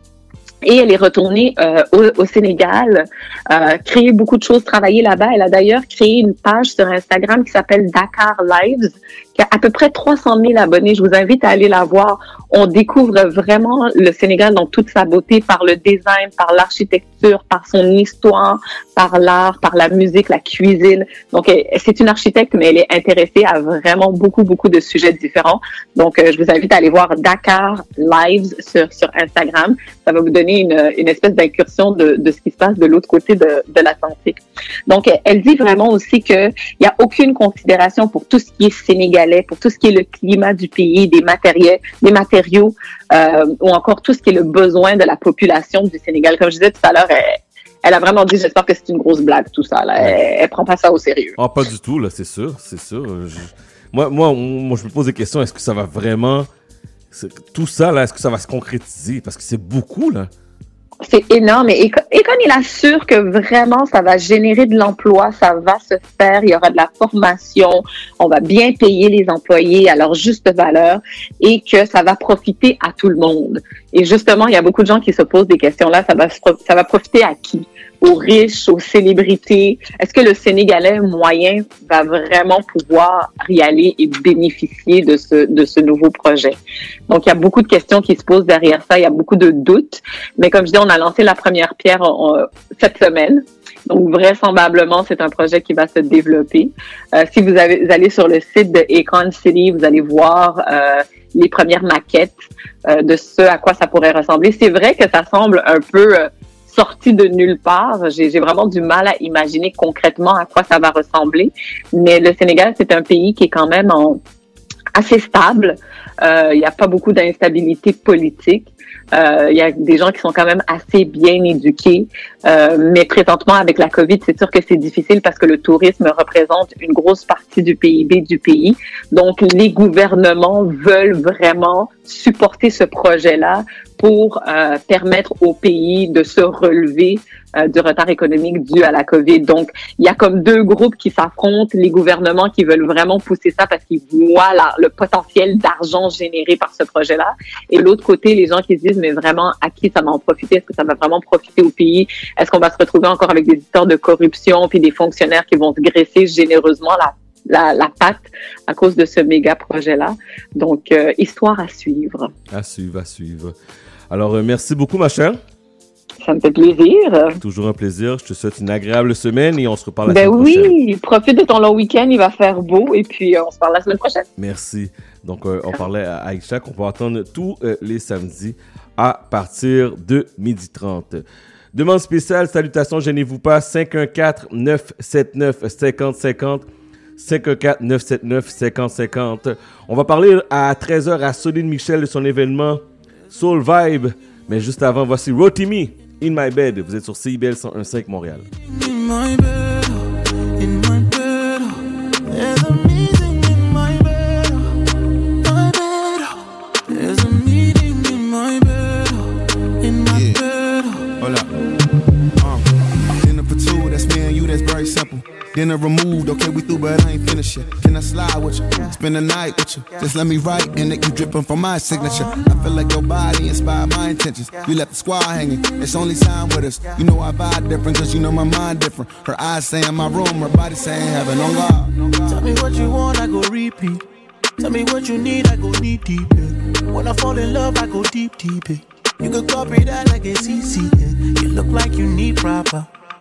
Et elle est retournée euh, au, Sénégal, euh, créer beaucoup de choses, travailler là-bas. Elle a d'ailleurs créé une page sur Instagram qui s'appelle Dakar Lives, qui a à peu près 300 000 abonnés. Je vous invite à aller la voir. On découvre vraiment le Sénégal dans toute sa beauté par le design, par l'architecture, par son histoire, par l'art, par la musique, la cuisine. Donc, c'est une architecte, mais elle est intéressée à vraiment beaucoup, beaucoup de sujets différents. Donc, euh, je vous invite à aller voir Dakar Lives sur, Instagram. Ça va vous donner une, espèce d'incursion de, ce qui se passe de l'autre côté de, l'Atlantique. Donc, elle dit vraiment aussi qu'il n'y a aucune considération pour tout ce qui est sénégalais, pour tout ce qui est le climat du pays, des matériels, des matériaux, euh, ou encore tout ce qui est le besoin de la population du Sénégal. Comme je disais tout à l'heure, elle, elle a vraiment dit, j'espère que c'est une grosse blague, tout ça. Là. Elle, elle prend pas ça au sérieux. Ah, pas du tout, là, c'est sûr, c'est sûr. Je- Moi, moi, moi, je me pose des questions. Est-ce que ça va vraiment. Tout ça, là, est-ce que ça va se concrétiser? Parce que c'est beaucoup, là. C'est énorme. Et, quand il assure que vraiment ça va générer de l'emploi, ça va se faire, il y aura de la formation, on va bien payer les employés à leur juste valeur et que ça va profiter à tout le monde. Et justement, il y a beaucoup de gens qui se posent des questions là. Ça va, ça va profiter à qui? Aux riches, aux célébrités? Est-ce que le Sénégalais moyen va vraiment pouvoir y aller et bénéficier de ce, de ce nouveau projet? Donc, il y a beaucoup de questions qui se posent derrière ça. Il y a beaucoup de doutes. Mais comme je dis, on a lancé la première pierre en- en- cette semaine. Donc, vraisemblablement, c'est un projet qui va se développer. Euh, si vous, avez, vous allez sur le site de Econ City, vous allez voir euh, les premières maquettes euh, de ce à quoi ça pourrait ressembler. C'est vrai que ça semble un peu euh, sorti de nulle part. J'ai vraiment du mal à imaginer concrètement à quoi ça va ressembler. Mais le Sénégal, c'est un pays qui est quand même en, assez stable. Euh, Il n'y a pas beaucoup d'instabilité politique. Euh, Il y a des gens qui sont quand même assez bien éduqués. Euh, mais présentement, avec la COVID, c'est sûr que c'est difficile parce que le tourisme représente une grosse partie du PIB du pays. Donc, les gouvernements veulent vraiment supporter ce projet-là pour euh, permettre au pays de se relever euh, du retard économique dû à la COVID. Donc, il y a comme deux groupes qui s'affrontent, les gouvernements qui veulent vraiment pousser ça parce qu'ils voient le potentiel d'argent généré par ce projet-là. Et l'autre côté, les gens qui se disent, mais vraiment, à qui ça va en profiter? Est-ce que ça va vraiment profiter au pays? Est-ce qu'on va se retrouver encore avec des histoires de corruption puis des fonctionnaires qui vont se graisser généreusement la la, la patte à cause de ce méga projet-là? Donc, euh, histoire à suivre. À suivre, à suivre. Alors, euh, merci beaucoup, ma chère. Ça me fait plaisir. Toujours un plaisir. Je te souhaite une agréable semaine et on se reparle la Ben semaine prochaine. oui, profite de ton long week-end, il va faire beau et puis euh, on se parle la semaine prochaine. Merci. Donc, euh, on parlait à Aïcha qu'on peut attendre tous euh, les samedis à partir de 12h30. Demande spéciale, salutations, gênez-vous pas, 514-979-5050. 514-979-5050. On va parler à 13h à Soline Michel de son événement Soul Vibe. Mais juste avant, voici Rotimi, In My Bed. Vous êtes sur CIBL 101.5 Montréal. In my bed, in my bed, there's a meeting in my bed, my bed. There's a meeting in my bed, in my bed. Hold up. Dinner for two, that's me and you, that's very simple. Dinner removed, okay, we through, but I ain't finished yet. Can I slide with you? Spend the night with you. Just let me write, and it you dripping from my signature. Ah. I feel like your body inspired my intentions. You left the squad hanging, it's only time with us. You know I vibe different, cause you know my mind different. Her eyes say in my room, her body saying heaven on God. Tell me what you want, I go repeat. Tell me what you need, I go knee deep. yeah. When I fall in love, I go deep, deep. yeah. You could copy that like it's easy. yeah. You look like you need proper.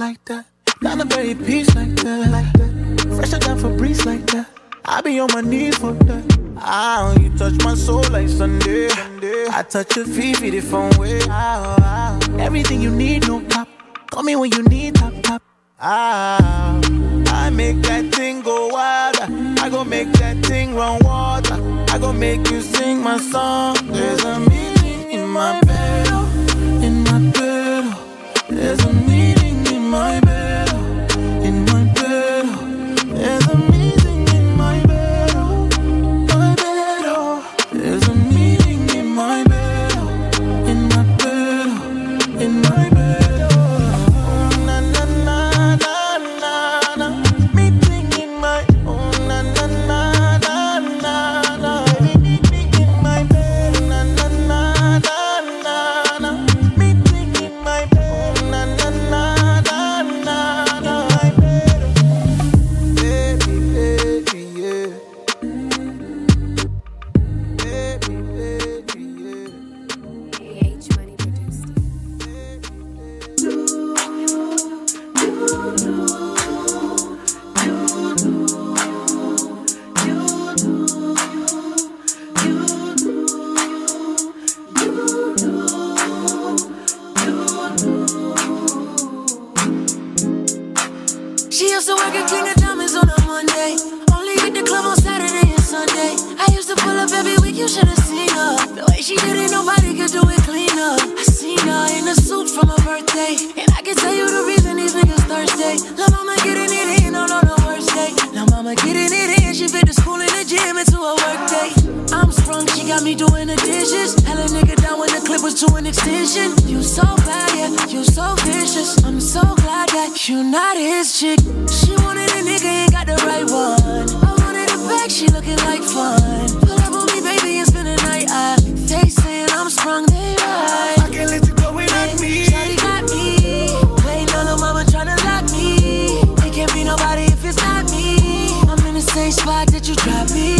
like that? Down the very peace like that, like that. Fresher than Febreze like that. I be on my knees for that. Ah, you touch my soul like Sunday. Sunday. I touch your feet, feet it from way. Ah. Everything you need, no cap. Call me when you need tap tap. Ah, I make that thing go wild. I go make that thing run water. I go make you sing my song. There's a meeting in my bed, in my bed. There's a meeting in my you should have seen her. The way she did it, nobody could do it cleaner. I seen her in a suit from her birthday. And I can tell you the reason these niggas thirsty. La mama getting it in on, on the worst day. La mama getting it in, she fit the school and the gym into a work day. I'm sprung, she got me doing the dishes. Hella nigga down when the clip was to an extension. You so bad, yeah, you so vicious. I'm so glad that you not his chick. She wanted a nigga, ain't got the right one. I wanted a bag, she looking like fun. Saying I'm sprung, they. I can't let you go without me. Shawty got me. Mama tryna lock me. It can't be nobody if it's not me. I'm in the same spot that you dropped me.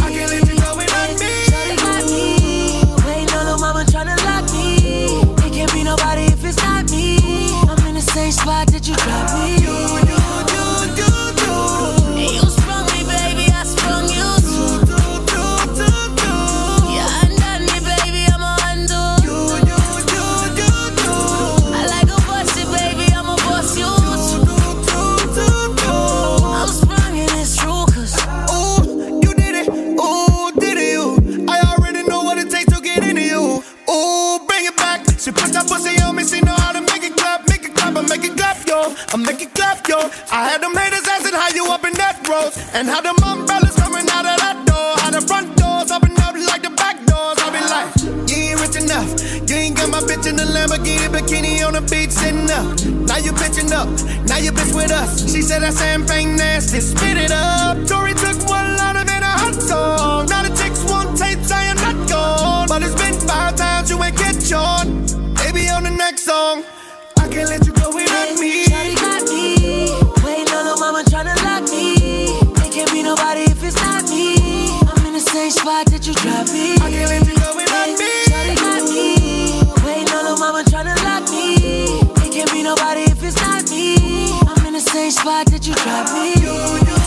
I had them haters asking how you up in that road, and how them umbrellas coming out of that door, how the front doors open up like the back doors. I be like, you ain't rich enough. You ain't got my bitch in the Lamborghini bikini on the beach sitting up. Now you bitching up. Now you bitch with us. She said that champagne nasty. Spit it up. Tori took one line and made a hot song. Now the chicks want tapes. I am not gone. But it's been five times you ain't catch on. Baby on the next song. I can't let you go without me. In the same spot that you dropped me. I can't let you go without me. Shawty got me. Waiting on the mama tryna lock me. It can't be nobody if it's not me. I'm in the same spot that you dropped me.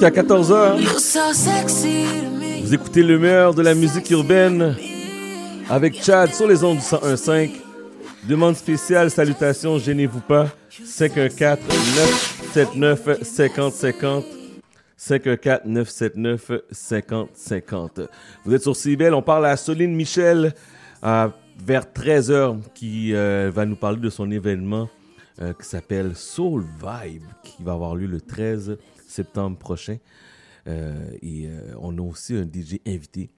Jusqu'à 14h, you're so sexy to me. vous écoutez le meilleur de la musique urbaine avec Chad sur les ondes du 101.5. Demande spéciale, salutations, gênez-vous pas. 514-979-5050. 514-979-5050. Vous êtes sur CBL, on parle à Soline Michel vers 13h qui euh, va nous parler de son événement euh, qui s'appelle Soul Vibe qui va avoir lieu le 13 septembre prochain. Euh, et euh, on a aussi un DJ invité.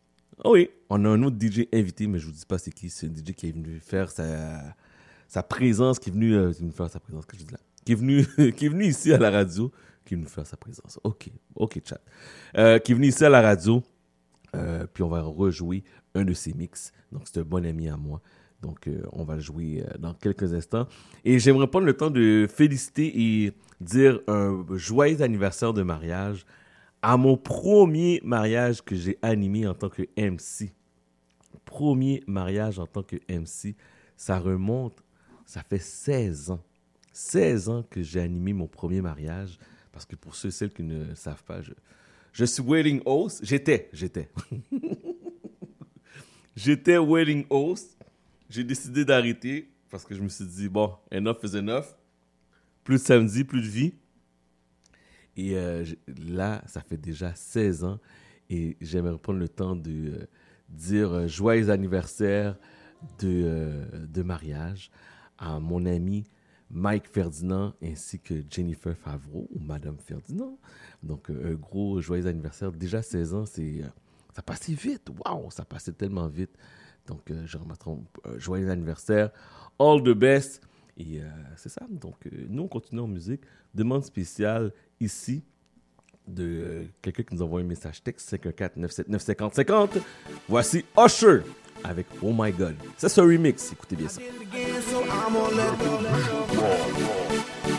Ah oui, on a un autre DJ invité, mais je vous dis pas c'est qui. C'est un DJ qui est venu faire sa, sa présence, qui est venu, euh, qui est venu faire sa présence, que je dis là? Qui est, venu, qui est venu ici à la radio, qui est venu faire sa présence. Ok, ok, chat. Euh, qui est venu ici à la radio, euh, puis on va rejouer un de ses mix. Donc c'est un bon ami à moi. Donc euh, on va le jouer euh, dans quelques instants. Et j'aimerais prendre le temps de féliciter et dire un joyeux anniversaire de mariage à mon premier mariage que j'ai animé en tant que MC. Premier mariage en tant que MC, ça remonte, ça fait 16 ans. 16 ans que j'ai animé mon premier mariage. Parce que pour ceux et celles qui ne savent pas, je, suis wedding host. J'étais, j'étais. j'étais wedding host. J'ai décidé d'arrêter parce que je me suis dit, bon, enough is enough. Plus de samedi, plus de vie. Et euh, là, ça fait déjà 16 ans et j'aimerais prendre le temps de euh, dire euh, joyeux anniversaire de, de mariage à mon ami Mike Ferdinand ainsi que Jennifer Favreau ou Madame Ferdinand. Donc, un gros joyeux anniversaire. Déjà 16 ans, c'est, ça passait vite. Waouh, ça passait tellement vite. Donc, je remettrai un joyeux anniversaire. All the best. Et euh, c'est ça. Donc, euh, nous, on continue en musique. Demande spéciale ici de euh, quelqu'un qui nous envoie un message texte 514 979 50 50. Voici Usher avec Oh My God. Ça, c'est un remix. Écoutez bien ça.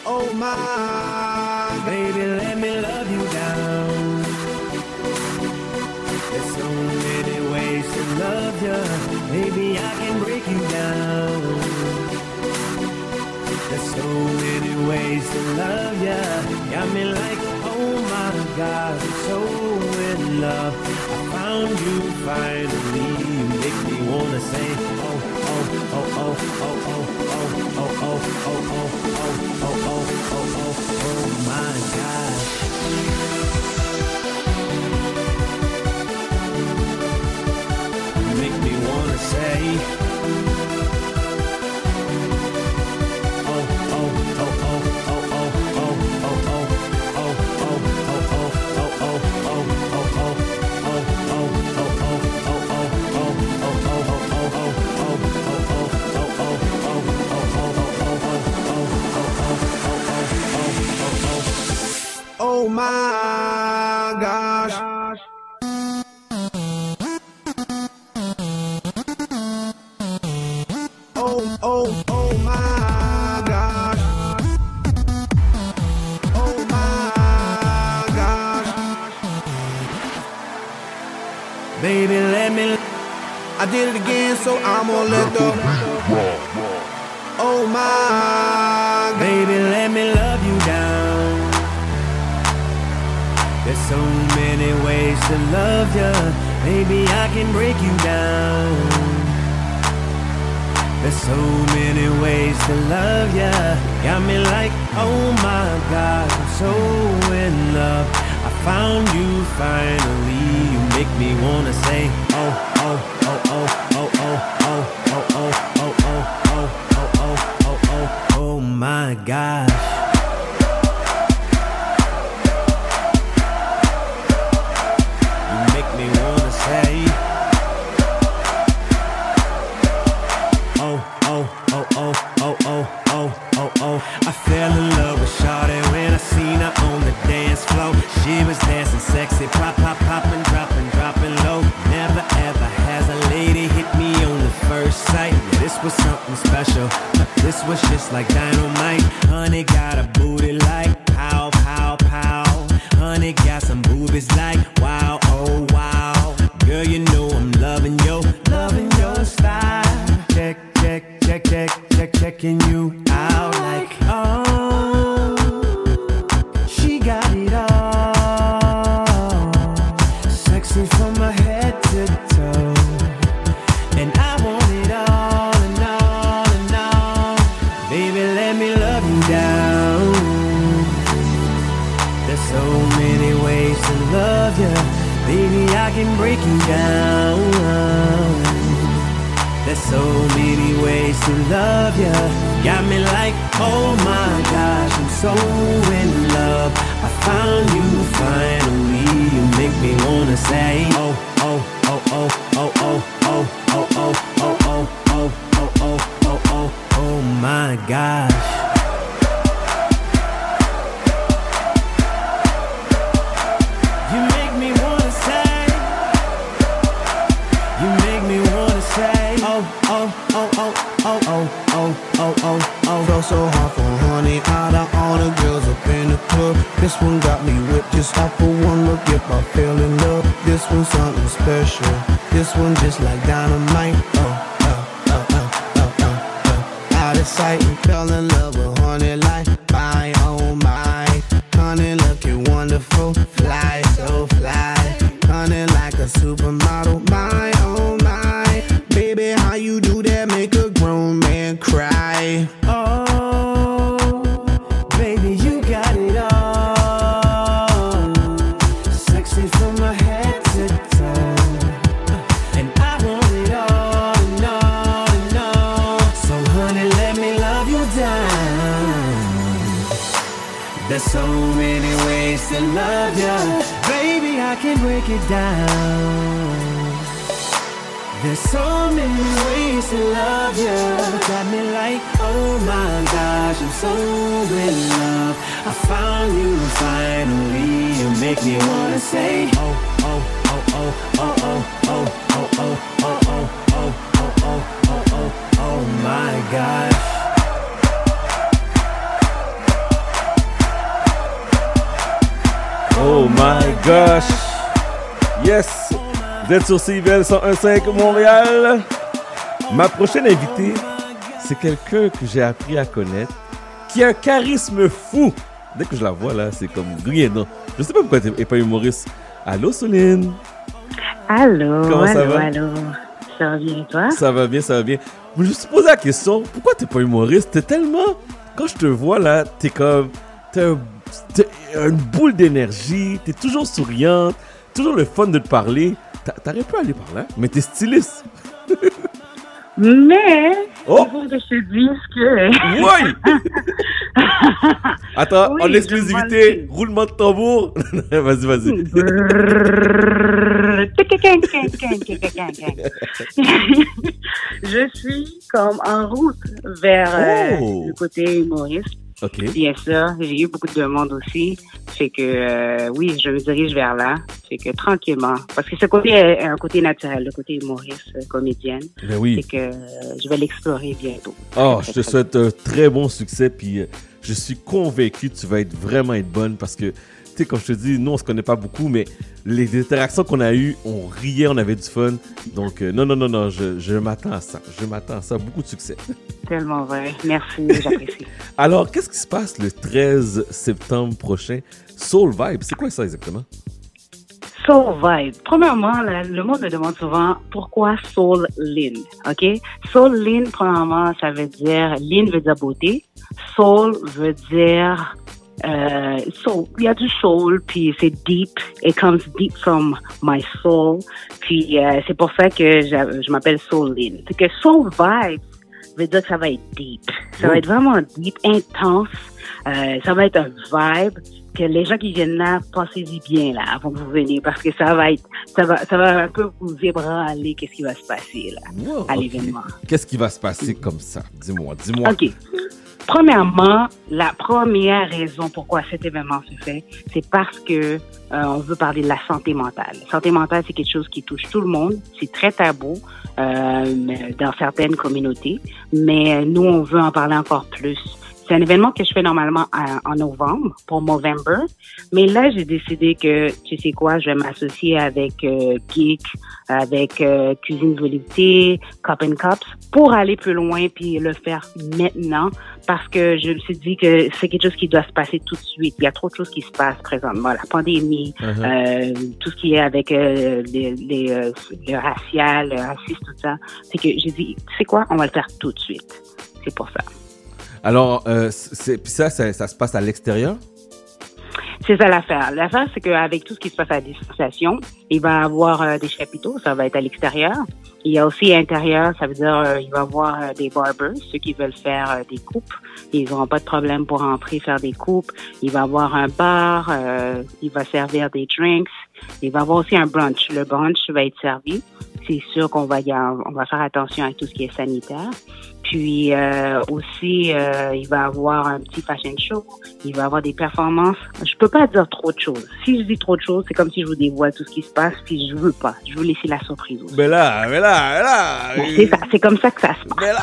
Oh my, baby, let me love you down. There's so many ways to love you, baby. I can many ways to love you, got me like, oh my God, I'm so in love. I found you finally. You make me wanna say, oh, oh, oh, oh, oh, oh, oh, oh, oh, oh, oh, oh, oh, oh, oh, oh, oh, my God. Make me wanna say, Oh my gosh. Oh, oh, oh my gosh. Oh my gosh. Baby, let me. I did it again, so I'm gonna let go. Oh my, so many ways to love you, baby. I can break you down. There's so many ways to love ya. Got me like, oh my God, I'm so in love. I found you finally. You make me wanna say, oh, oh, oh, oh, oh, oh, oh, oh, oh, oh, oh, oh, oh, oh, oh, oh, oh my gosh. Sur CIVL 101.5 Montréal. Ma prochaine invitée, c'est quelqu'un que j'ai appris à connaître, qui a un charisme fou. Dès que je la vois là, c'est comme rien. Non? Je sais pas pourquoi n'est pas humoriste. Allô, Soline? Allô, Comment ça allô, va? allô? Ça va bien, toi? Ça va bien, ça va bien. Je me suis posé la question, pourquoi t'es pas humoriste? T'es tellement... Quand je te vois là, t'es comme... T'es un- t'es une boule d'énergie, t'es toujours souriante, toujours le fun de te parler. T'a- T'aurais pu aller par là, mais t'es styliste. Mais, Oh! il faut que je te dise que... Oui! Attends, Oui, en exclusivité, roulement de tambour. vas-y, vas-y. je suis comme en route vers euh, le côté humoriste. Bien sûr, j'ai eu beaucoup de demandes aussi. Fait que euh, oui, je me dirige vers là. Fait que tranquillement, parce que ce côté est un côté naturel, le côté humoriste, euh, comédienne. Ben oui. Fait que euh, je vais l'explorer bientôt. Oh, je te souhaite un très bon succès, puis euh, je suis convaincu que tu vas être vraiment être bonne parce que, sais, comme je te dis, nous, on se connaît pas beaucoup, mais les interactions qu'on a eues, on riait, on avait du fun. Donc, euh, non, non, non, non, je, je m'attends à ça. Je m'attends à ça. Beaucoup de succès. Tellement vrai. Merci, j'apprécie. Alors, qu'est-ce qui se passe le 13 septembre prochain? Soul Vibe, c'est quoi ça exactement? Soul Vibe. Premièrement, la- le monde me demande souvent pourquoi Soul Lin. OK? Soul Lin, premièrement, ça veut dire, Lin veut dire beauté. Soul veut dire, euh, soul. Il y a du soul, puis c'est deep. It comes deep from my soul. Puis euh, c'est pour ça que je, je m'appelle Soul. C'est que Soul Vibe veut dire que ça va être deep. Ça va Oh. être vraiment deep, intense. Euh, ça va être un vibe que les gens qui viennent là, pensez-y bien là avant que vous veniez parce que ça va être, ça va, ça va un peu vous ébranler qu'est-ce qui va se passer là Wow, à l'événement. Qu'est-ce qui va se passer comme ça? Dis-moi, dis-moi. Ok. Premièrement, la première raison pourquoi cet événement se fait, c'est parce que euh, on veut parler de la santé mentale. La santé mentale, c'est quelque chose qui touche tout le monde. C'est très tabou euh, dans certaines communautés, mais nous, on veut en parler encore plus. C'est un événement que je fais normalement en, en novembre pour Movember, mais là j'ai décidé que tu sais quoi, je vais m'associer avec euh, Geek, avec euh, Cuisine Dualité, Cup and Cups pour aller plus loin puis le faire maintenant parce que je me suis dit que c'est quelque chose qui doit se passer tout de suite. Il y a trop de choses qui se passent présentement, la pandémie, Mhm. euh, tout ce qui est avec euh, les, les, euh, le racial, le racisme, tout ça. C'est que j'ai dit, tu sais quoi, on va le faire tout de suite. C'est pour ça. Alors, euh, ça, ça, se passe à l'extérieur? C'est ça l'affaire. L'affaire, c'est qu'avec tout ce qui se passe à la distanciation, il va y avoir euh, des chapiteaux, ça va être à l'extérieur. Il y a aussi à l'intérieur, ça veut dire euh, il va y avoir euh, des barbers, ceux qui veulent faire des coupes. Ils n'auront pas de problème pour entrer faire des coupes. Il va y avoir un bar, il va servir des drinks. Il va y avoir aussi un brunch. Le brunch va être servi. C'est sûr qu'on va va faire attention à tout ce qui est sanitaire. Puis euh, aussi, euh, il va avoir un petit fashion show. Il va avoir des performances. Je peux pas dire trop de choses. Si je dis trop de choses, c'est comme si je vous dévoile tout ce qui se passe. Puis je veux pas. Je veux laisser la surprise. Aussi. Mais là, mais là, mais là. C'est ça. C'est comme ça que ça se passe.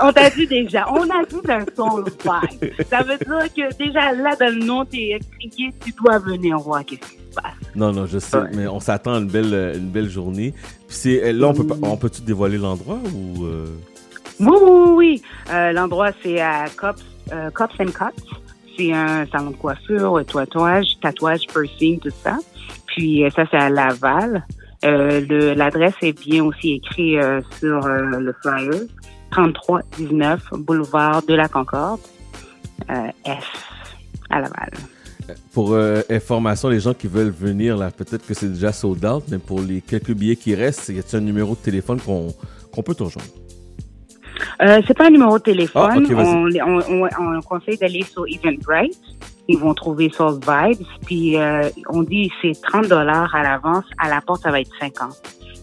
on t'a dit déjà. On a dit d'un soul vibe. Ça veut dire que déjà là dans le nom, t'es expliqué. Tu dois venir voir qu'est-ce qui se passe. Non, non, je sais, mais on s'attend à une belle, une belle journée. Puis c'est, euh, là, on peut, on peut-tu dévoiler l'endroit ou... euh, Oui, oui, oui. Euh, L'endroit, c'est à Cops, euh, Cops and Cuts. C'est un salon de coiffure, tatouage, tatouage, piercing, tout ça. Puis ça, c'est à Laval. L'adresse est bien aussi écrite sur le flyer. 3319 boulevard de la Concorde, S, à Laval. Pour euh, information, les gens qui veulent venir, là, peut-être que c'est déjà sold out, mais pour les quelques billets qui restent, y a un numéro de téléphone qu'on qu'on peut te rejoindre? Euh, c'est pas un numéro de téléphone. Ah, ok, vas-y. on, on, on, on conseille d'aller sur Eventbrite. Ils vont trouver Soul Vibes. Puis euh, on dit c'est 30 dollars à l'avance. À la porte, ça va être 50.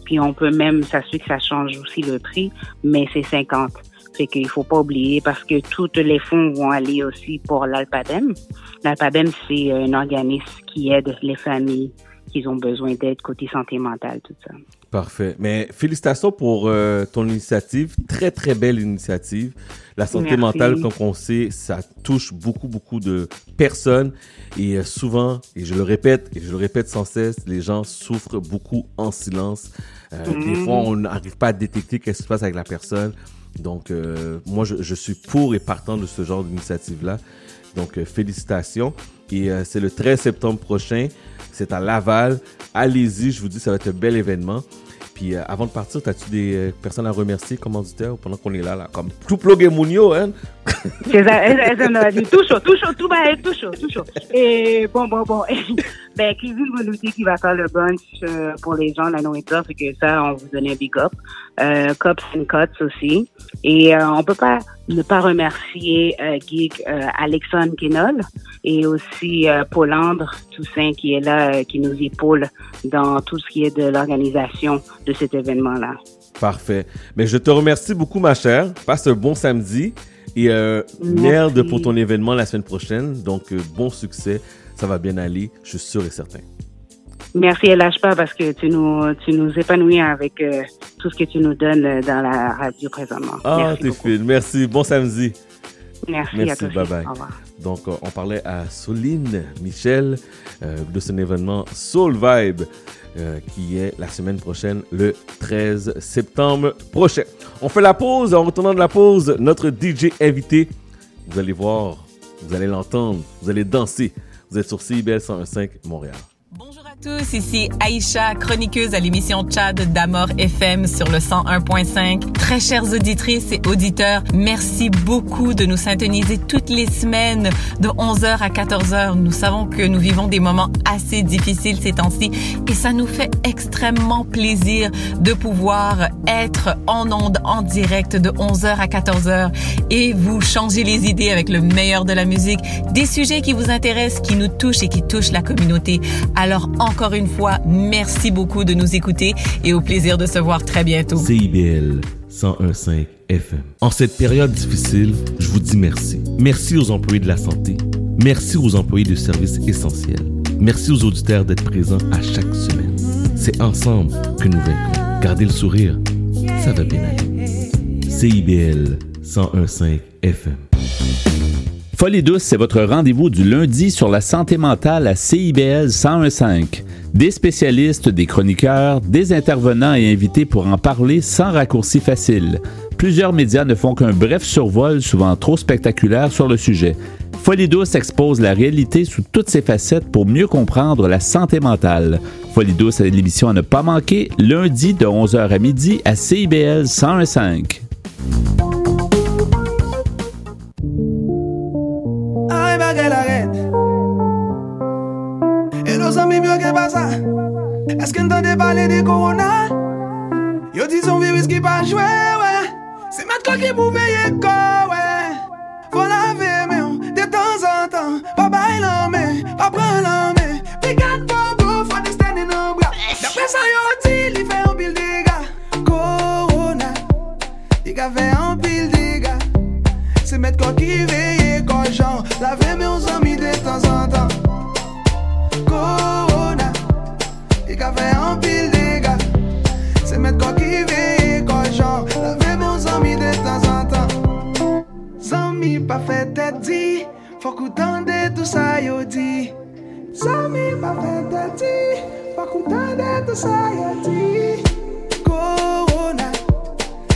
Puis on peut même s'assurer que ça change aussi le prix, mais c'est 50. Fait qu'il faut pas oublier parce que tous les fonds vont aller aussi pour l'Alpadem. L'Alpadem, c'est un organisme qui aide les familles qui ont besoin d'aide côté santé mentale, tout ça. Parfait. Mais félicitations pour euh, ton initiative. Très, très belle initiative. La santé Merci. mentale, comme on sait, ça touche beaucoup, beaucoup de personnes. Et euh, souvent, et je le répète, et je le répète sans cesse, les gens souffrent beaucoup en silence. Euh, Des Mhm. fois, on n'arrive pas à détecter qu'est-ce qui se passe avec la personne. Donc, euh, moi, je, je suis pour et partant de ce genre d'initiative-là. Donc, euh, félicitations. Et euh, c'est le 13 septembre prochain. C'est à Laval. Allez-y, je vous dis, ça va être un bel événement. Puis euh, avant de partir, as-tu des euh, personnes à remercier, commanditaires, pendant qu'on est là, là, comme tout plugé Mounio, hein? C'est ça, m'a dit tout chaud, tout chaud, tout bas, tout chaud, tout chaud. Et bon, bon, bon. ben, Cuisine Volonté qui va faire le bunch euh, pour les gens, la nourriture, c'est que ça, on vous donne un big up. Euh, Cups and Cuts aussi. Et euh, on peut pas ne pas remercier euh, Gig euh, Alexandre Kenol et aussi euh, Paul Andre Toussaint qui est là, euh, qui nous épaule dans tout ce qui est de l'organisation de cet événement-là. Parfait. Mais je te remercie beaucoup, ma chère. Passe un bon samedi. Et merde pour ton événement la semaine prochaine. Donc, bon succès. Ça va bien aller. Je suis sûr et certain. Merci et lâche pas parce que tu nous, tu nous épanouis avec euh, tout ce que tu nous donnes euh, dans la radio présentement. Ah, Merci t'es fine. Merci. Bon samedi. Merci, Merci, à toi aussi. bye bye. Au revoir. Donc, euh, on parlait à Soline Michel euh, de son événement Soul Vibe euh, qui est la semaine prochaine, le 13 septembre prochain. On fait la pause. En retournant de la pause, notre DJ invité, vous allez voir, vous allez l'entendre, vous allez danser. Vous êtes sur CIBL 101.5 Montréal. Tous, ici Aïcha, chroniqueuse à l'émission Tchad d'Amor FM sur le 101.5. Très chères auditrices et auditeurs, merci beaucoup de nous syntoniser toutes les semaines de 11h à 14h. Nous savons que nous vivons des moments assez difficiles ces temps-ci et ça nous fait extrêmement plaisir de pouvoir être en onde, en direct de 11h à 14h et vous changer les idées avec le meilleur de la musique, des sujets qui vous intéressent, qui nous touchent et qui touchent la communauté. Alors encore une fois, merci beaucoup de nous écouter et au plaisir de se voir très bientôt. CIBL 101.5 FM. En cette période difficile, je vous dis merci. Merci aux employés de la santé. Merci aux employés de services essentiels. Merci aux auditeurs d'être présents à chaque semaine. C'est ensemble que nous vaincrons. Gardez le sourire, ça va bien. CIBL 101.5 FM. Folie douce, c'est votre rendez-vous du lundi sur la santé mentale à CIBL 1015. Des spécialistes, des chroniqueurs, des intervenants et invités pour en parler sans raccourci facile. Plusieurs médias ne font qu'un bref survol, souvent trop spectaculaire, sur le sujet. Folie douce expose la réalité sous toutes ses facettes pour mieux comprendre la santé mentale. Folie douce est l'émission à ne pas manquer, lundi de 11h à midi à CIBL 1015. Zami myo ke pa sa Eske n'tande pale de korona Yo di son virus ki pa jwe, wè Se mat ko ki pou veye ko, wè Fò lave men yon de tan an tan Pa bay lan men, pa pran lan men Pigan bobo, fò de stende nan bra Dapre sa yo di, li fe an pil dega Korona Li ka fe an pil dega Se met ko ki veye ko jan Lave men yon zami de tan an tan Korona Li ka fe an pil dega Se met ko ki veye ko jan Lave men yon zami de tan an tan Zami pa fe tet di Fok ou tande tout sa yo di Zami pa fe tet di Fok ou tande tout sa yo di Korona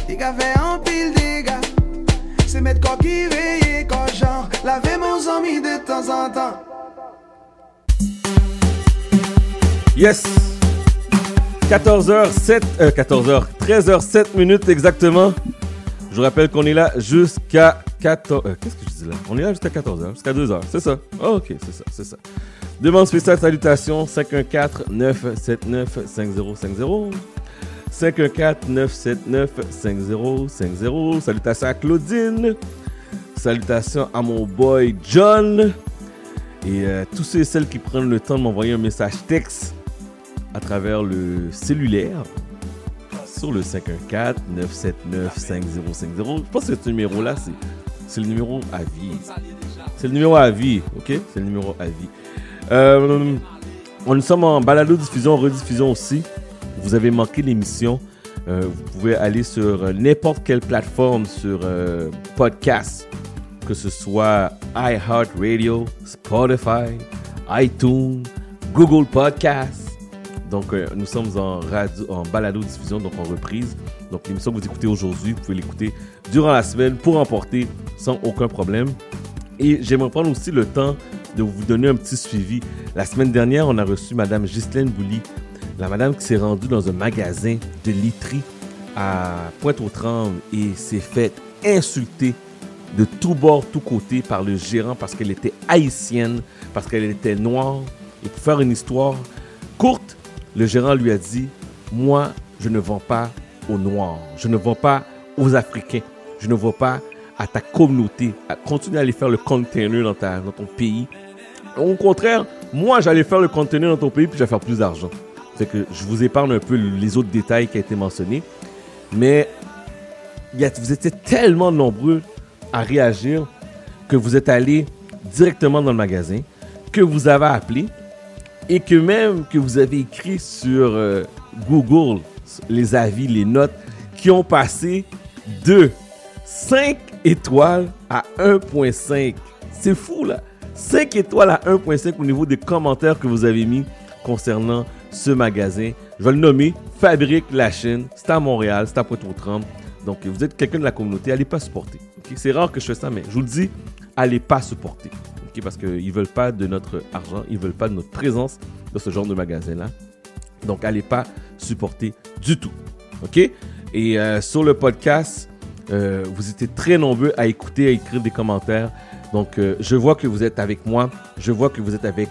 Li ka fe an pil dega Se met ko ki veye ko jan Lave mon zami de tan an tan Yes! 14h07, euh, 14h, 13h07 minutes exactement. Je vous rappelle qu'on est là jusqu'à 14... euh, Qu'est-ce que je dis là? On est là jusqu'à 14h, jusqu'à 2h, c'est ça? Ah, ok, c'est ça, c'est ça. Demande spéciale salutations 514-979-5050. 514-979-5050. Salutations à Claudine. Salutations à mon boy John. Et euh, tous ceux et celles qui prennent le temps de m'envoyer un message texte à travers le cellulaire. sur le 514-979-5050. Je pense que ce numéro-là, c'est, le numéro à vie. C'est le numéro à vie, ok? C'est le numéro à vie. Euh, on nous sommes en balado diffusion, rediffusion aussi. Vous avez manqué l'émission. euh, vous pouvez aller sur euh, n'importe quelle plateforme sur podcast, que ce soit iHeartRadio, Spotify, iTunes, Google Podcast. Donc, euh, nous sommes en, radio, en balado diffusion, donc en reprise. Donc, l'émission que vous écoutez aujourd'hui, vous pouvez l'écouter durant la semaine pour emporter sans aucun problème. Et j'aimerais prendre aussi le temps de vous donner un petit suivi. La semaine dernière, on a reçu Madame Ghislaine Boully, la madame qui s'est rendue dans un magasin de literie à Pointe-aux-Trembles et s'est faite insulter de tous bords, tous côtés par le gérant parce qu'elle était haïtienne, parce qu'elle était noire. Et pour faire une histoire courte, le gérant lui a dit Moi, je ne vends pas aux Noirs, je ne vends pas aux Africains, je ne vends pas à ta communauté. À- Continue à aller faire le container dans, ta, ton pays. Au contraire, moi, j'allais faire le container dans ton pays puis j'allais faire plus d'argent. Fait que je vous épargne un peu les autres détails qui ont été mentionnés. Mais vous étiez tellement nombreux à réagir que vous êtes allé directement dans le magasin, que vous avez appelé et que même que vous avez écrit sur euh, Google les avis, les notes qui ont passé de 5 étoiles à 1.5. C'est fou là. 5 étoiles à 1.5 au niveau des commentaires que vous avez mis concernant ce magasin. Je vais le nommer Fabrique la Chine. C'est à Montréal, c'est à Pointe-aux-Trembles. Donc vous êtes quelqu'un de la communauté, allez pas supporter. ok? C'est rare que je fais ça, mais je vous le dis, allez pas supporter. Parce qu'ils veulent pas de notre argent, ils veulent pas de notre présence dans ce genre de magasin-là. Donc, allez pas supporter du tout. OK? Et euh, sur le podcast, euh, vous étiez très nombreux à écouter, à écrire des commentaires. Donc, euh, je vois que vous êtes avec moi. Je vois que vous êtes avec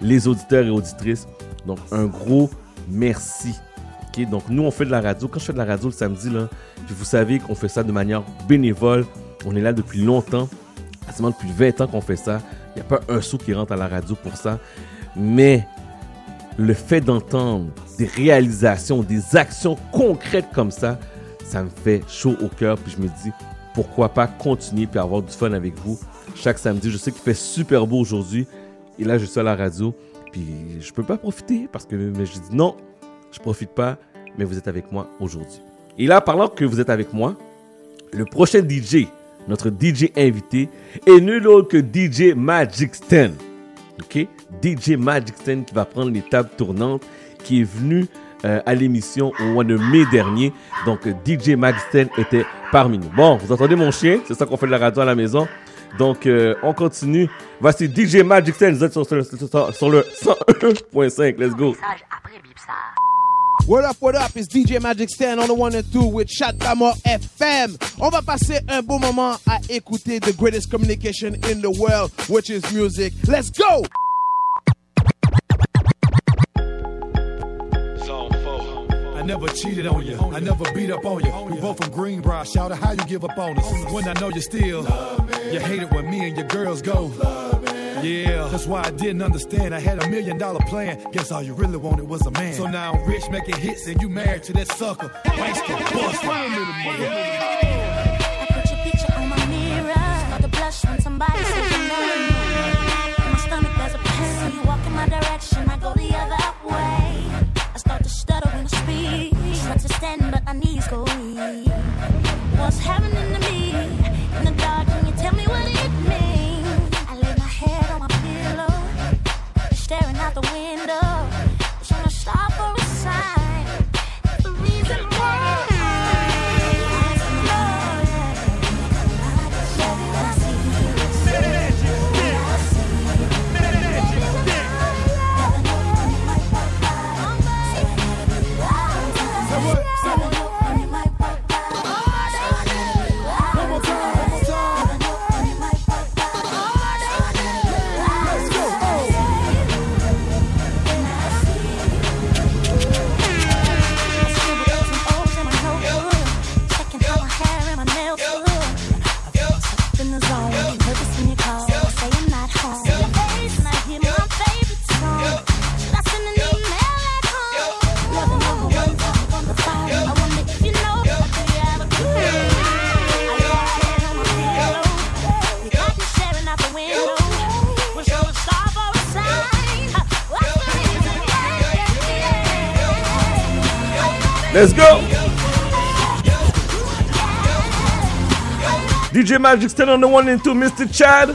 les auditeurs et auditrices. Donc, un gros merci. OK? Donc, nous, on fait de la radio. Quand je fais de la radio le samedi, là, vous savez qu'on fait ça de manière bénévole. On est là depuis longtemps. Quasiment depuis 20 ans qu'on fait ça. Il n'y a pas un sou qui rentre à la radio pour ça. Mais le fait d'entendre des réalisations, des actions concrètes comme ça, ça me fait chaud au cœur. Puis je me dis, pourquoi pas continuer puis avoir du fun avec vous chaque samedi. Je sais qu'il fait super beau aujourd'hui. Et là, je suis à la radio. Puis je peux pas profiter parce que je dis non, je profite pas. Mais vous êtes avec moi aujourd'hui. Et là, parlant que vous êtes avec moi, le prochain DJ, notre DJ invité, est nul autre que DJ Magic Stan. OK? DJ Magic Stan qui va prendre les tables tournantes, qui est venu euh, à l'émission au mois de mai dernier. Donc, DJ Magic Stan était parmi nous. Bon, vous entendez mon chien? C'est ça qu'on fait de la radio à la maison. Donc, euh, on continue. Voici DJ Magic Stan. Vous êtes sur, le 101.5. Let's go. What up, what up, it's DJ Magic Stan on the one and two with Chat D'amour FM. On va passer un beau moment à écouter the greatest communication in the world, which is music. Let's go! Never cheated on you. I never beat up on you. We both from Greenbrier. Shout out how you give up on us. When I know you still, you hate it when me and your girls go. Yeah, that's why I didn't understand. I had a million dollar plan. Guess all you really wanted was a man. So now I'm rich making hits and you married to that sucker. Wasted, busted. Put your picture on my mirror. Start to blush. In my stomach there's a pain. You walk in my direction, I go the other. I I speak. Try to stand, but my knees go weak. What's happening to me? In the dark, can you tell me what it means? I lay my head on my pillow, staring out the window. Let's go. DJ Magic 10 on the one and two, Mr. Chad.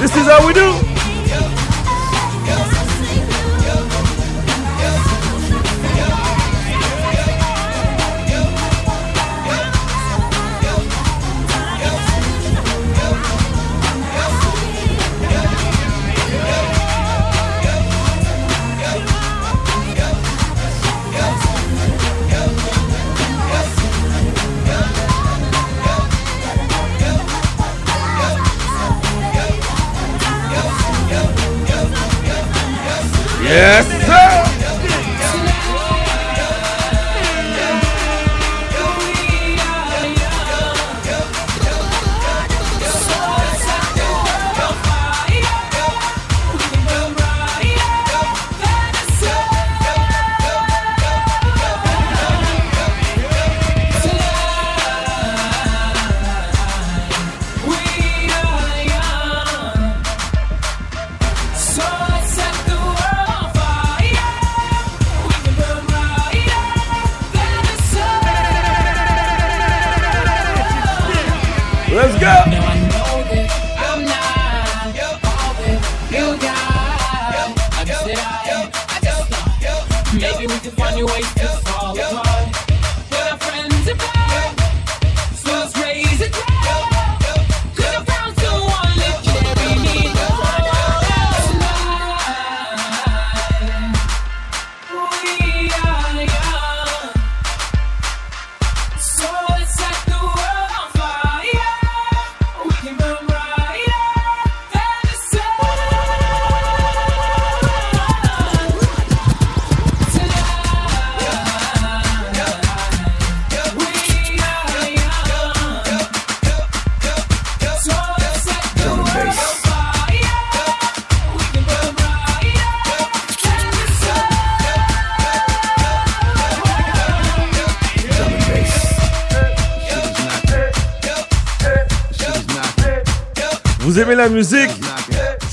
This is how we do.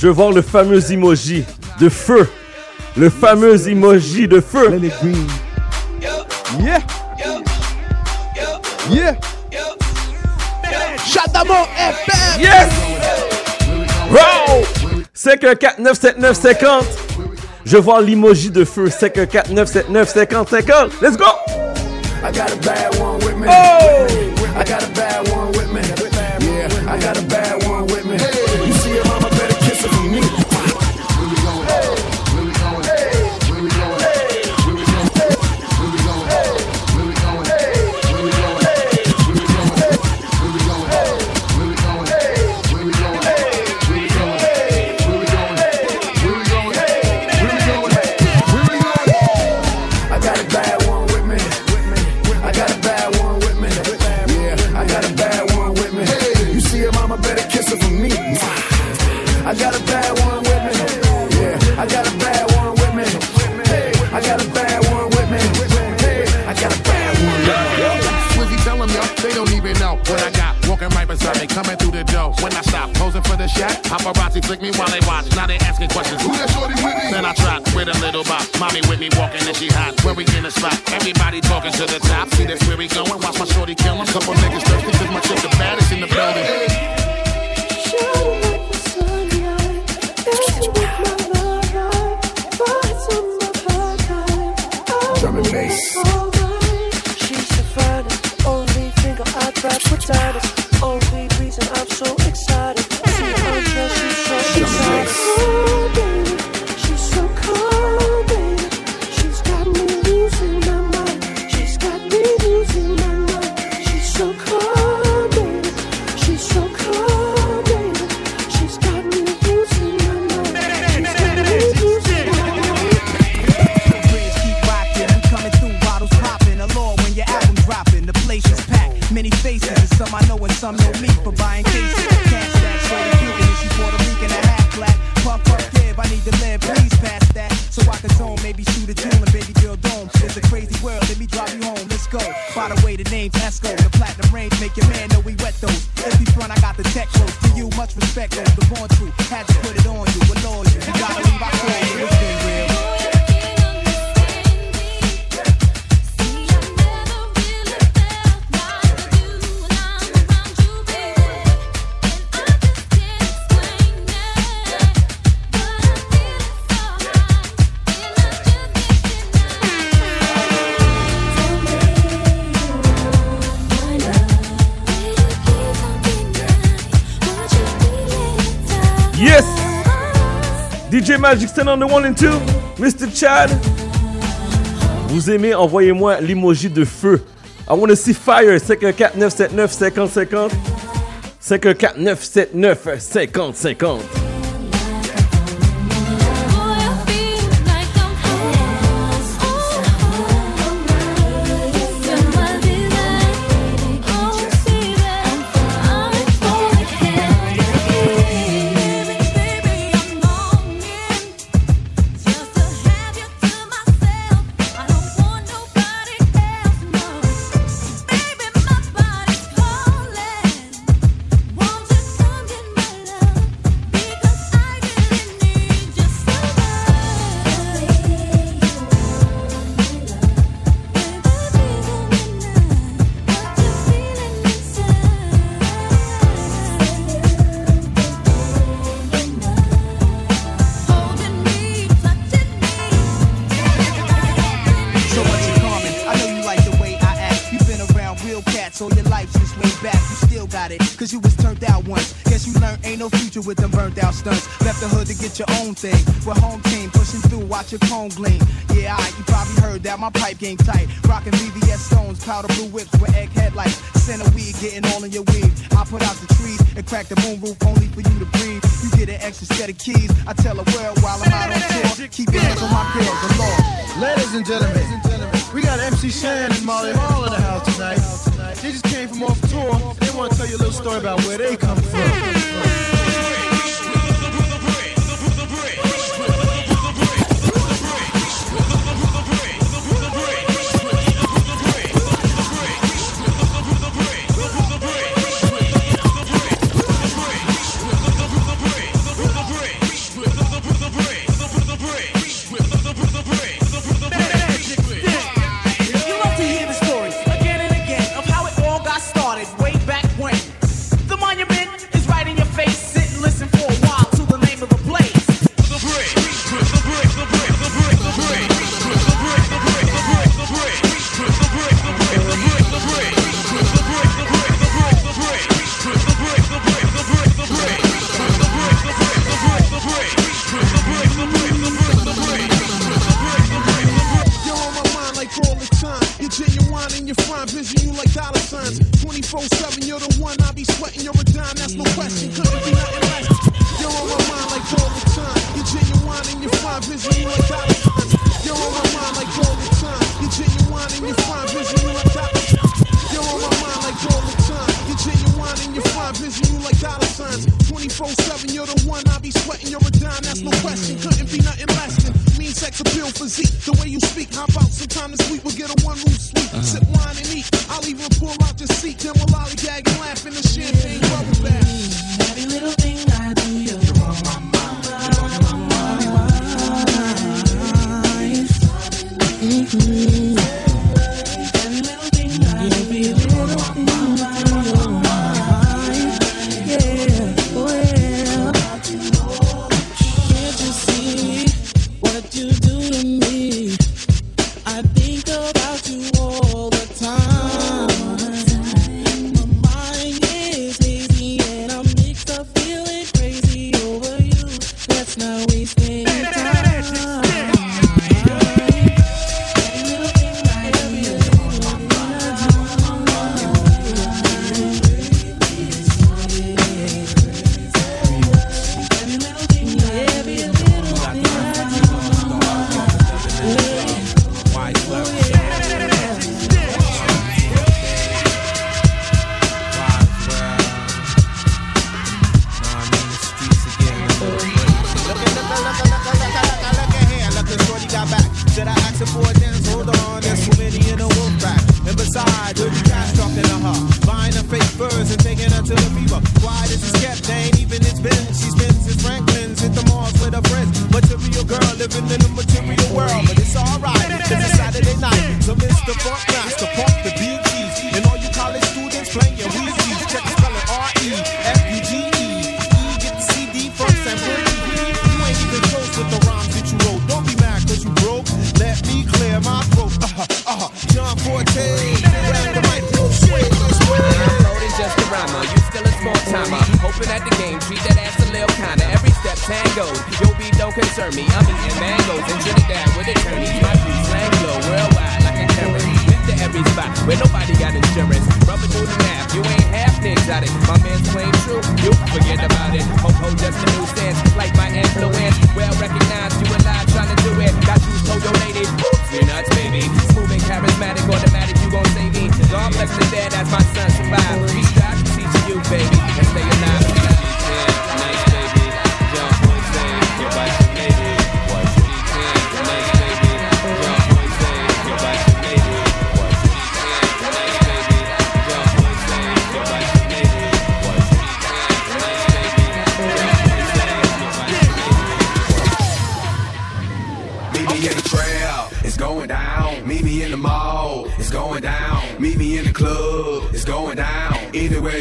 Je vois le fameux emoji de feu. Le fameux emoji de feu. Yeah. Yeah. Chatamon FM. Yes. Wow. C'est Je veux l'emoji de feu. C'est Let's go. I got a bad one with me. Oh. I got a bad one with me. Yeah, I got a bad Paparazzi flick me while they watch. Now they asking questions. Who that shorty with me? Then I trot with a little bop. Mommy with me walking and she hot. Where we in the spot, everybody talking to the top. See this where we going. Watch my shorty kill him. Couple DJ Magic Stand on the one and two, Mr. Chad. Vous aimez, envoyez-moi l'emoji de feu. I wanna see fire, 514 979 50 50. 514 979 50 your cone gleam.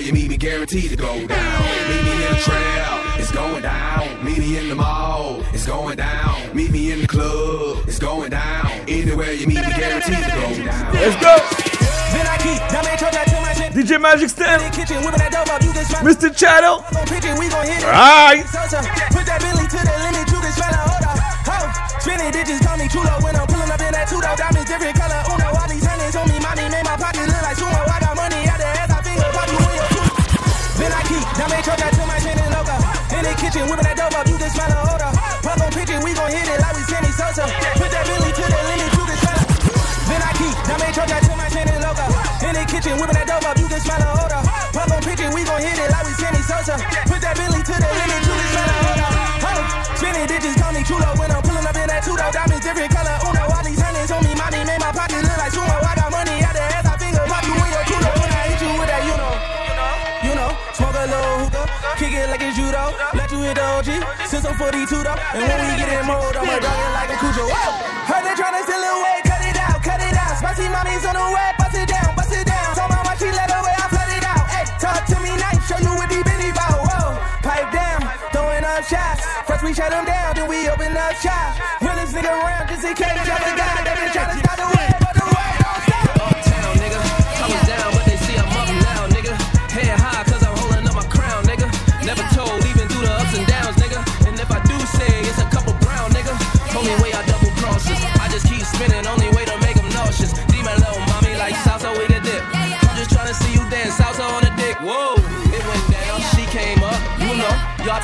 You meet me, guaranteed to go down. Meet me in the trail, it's going down. Meet me in the mall, it's going down. Meet me in the club, it's going down. Anywhere you meet me, guaranteed to go down. Let's go! DJ Magic Stand, Mr. Channel. Alright. Put that Billy to the limit, you can smell it, hold up. Spinning digits, call me chulo when I'm pulling up in that two-door diamonds, different color. Kitchen, whipping that dope up, you can smell hold up. Punk on pitching, we gon' hit it like we Sammy Sosa. Put that Billy to the limit, you can smell it. Then I keep, now make sure that to my chin and logo. In the kitchen, whipping that dope up, you can smell hold up. Punk on pitching, we gon' hit it like we Sammy Sosa. OG, since I'm 42 though. And when we get in mode, I'ma dog it like a Cujo. Whoa! Heard they tryna steal it away, cut it out, cut it out. Spicy mommy's on the way, bust it down, bust it down. Told my wife she let her way, I flood it out. Hey, talk to me nice, show you what these bitties bout. Whoa, pipe down, throwing up shots. First we shut them down, then we open up shop. Realest nigga around, just in case y'all forgot.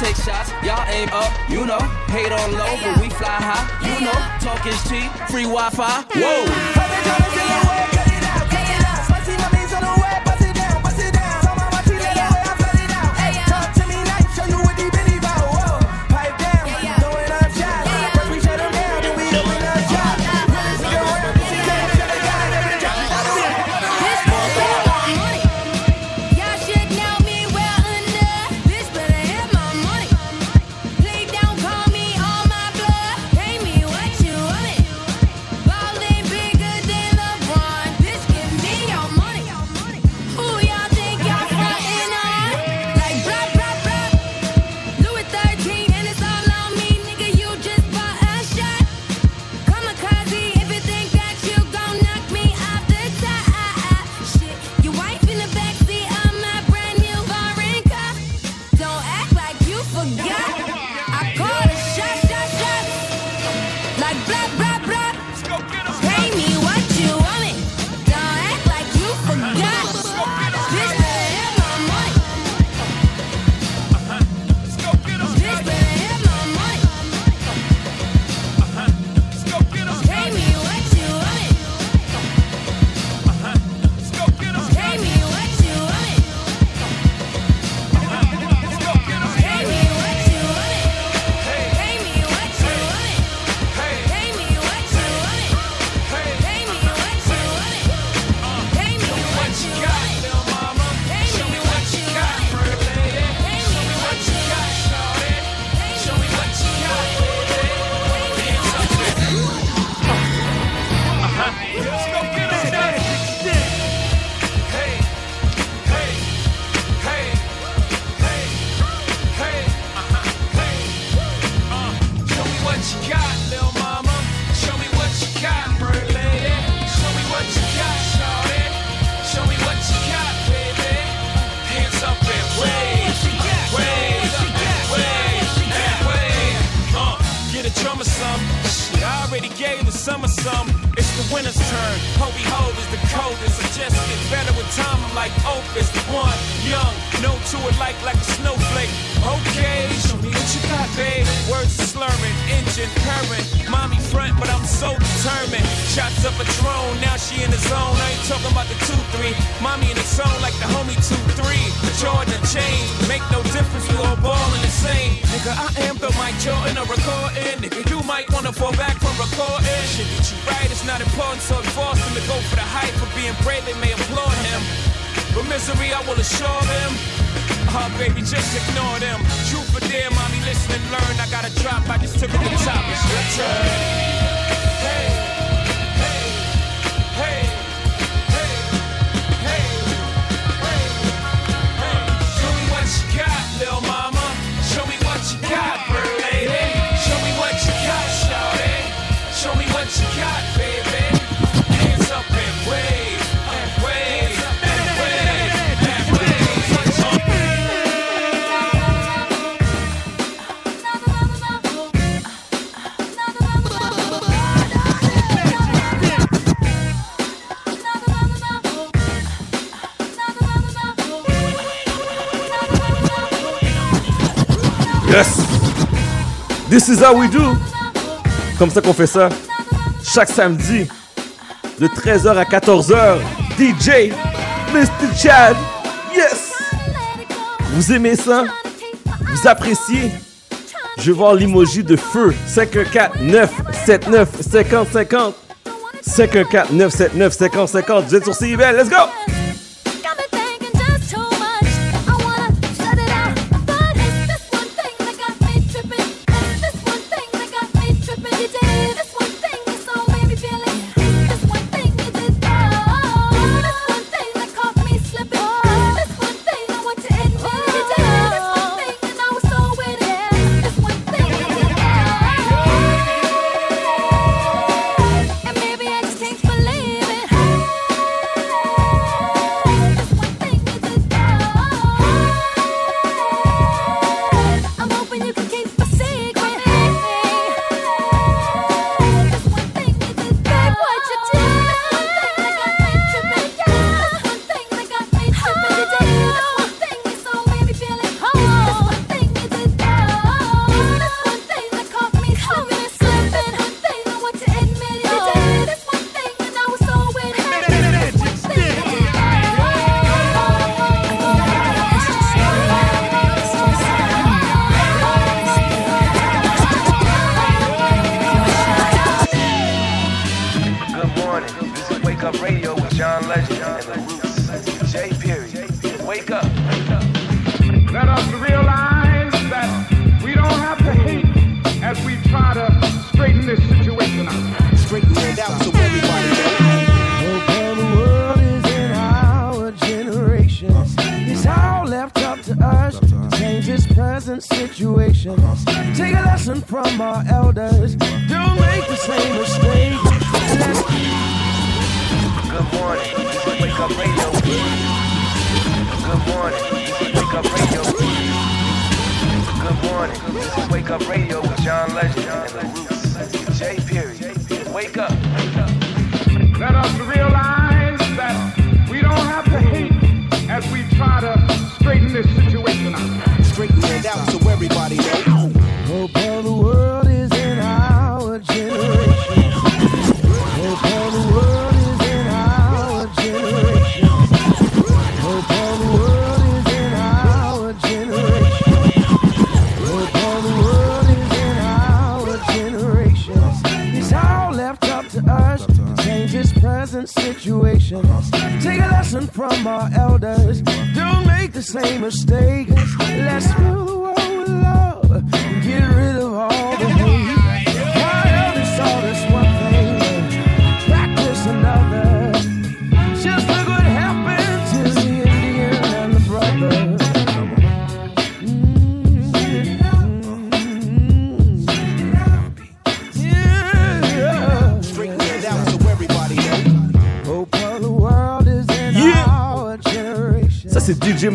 Take shots, y'all aim up, you know. Hate on low, but we fly high, you know. Talk is cheap, free Wi-Fi. Whoa. Yes! This is how we do! Comme ça qu'on fait ça. Chaque samedi, de 13h à 14h, DJ, Mr. Chad, yes! Vous aimez ça? Vous appréciez? Je vais voir l'emoji de feu. 514 979 50 50. 514 979 50 Vous êtes sur CIBL, let's go!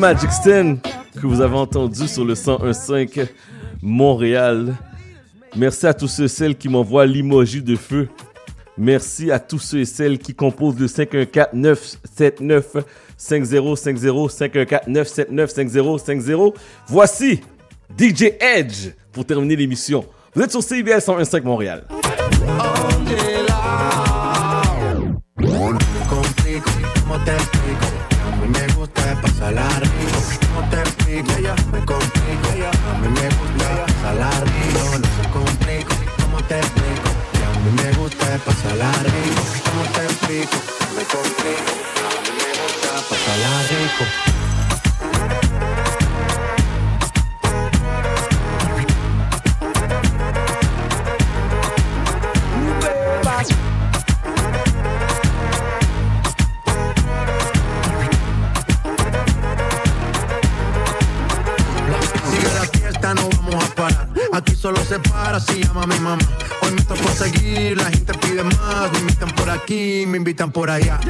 Magic Stand que vous avez entendu sur le 101.5 Montréal. Merci à tous ceux et celles qui m'envoient l'emoji de feu. Merci à tous ceux et celles qui composent le 514-979-5050, 514-979-5050. Voici DJ Edge pour terminer l'émission. Vous êtes sur CBL 101.5 Montréal. Complico, me complico. A mí me gusta pasarla rico. No se complico, ¿cómo te explico? Que a mí me gusta pasarla rico. ¿Cómo te explico? Me complico. A mí me gusta pasarla rico. Solo se para si llama mi mamá. Hoy me tocó seguir, la gente pide más. Me invitan por aquí, me invitan por allá.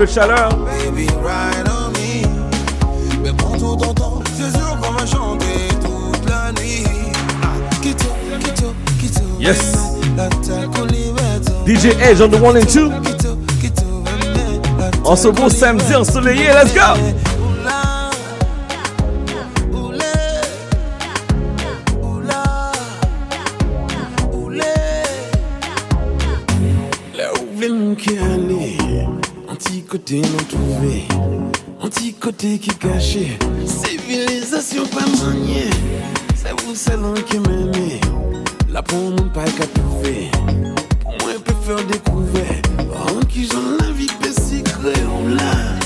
De chaleur. Baby, ride on me. Mais prends tout ton temps, c'est sûr qu'on va chanter toute la nuit. Ah, Quitte, quitte, quitte. Yes. DJ Edge on the one and two. En ce beau samedi ensoleillé, let's go! Un petit côté non trouvé, un petit côté qui est caché. Civilisation pas maniée, c'est vous salon qui m'aimez. La pour mon pas qu'à trouver, pour moi je préfère découvrir. En qui j'en la vie, secret ou là.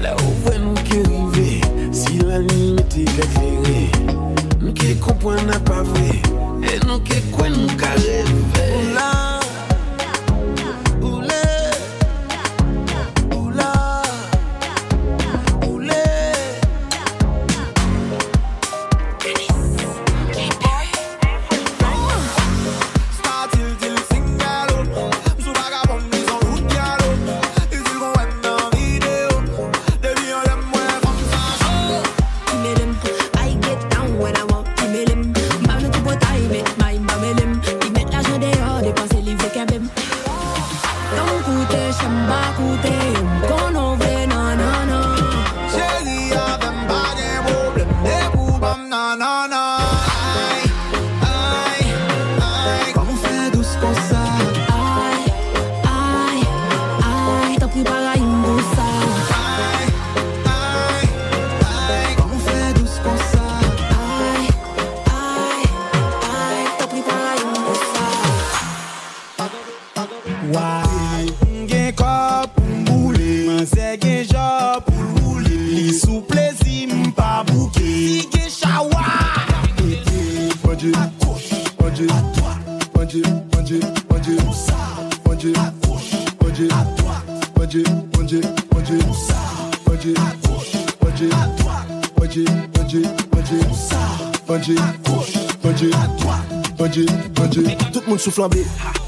La ouvre nous qui Si la ligne était qu'à ke kompwen na pa vwe E nou ke kwen nou ka revi sou flambe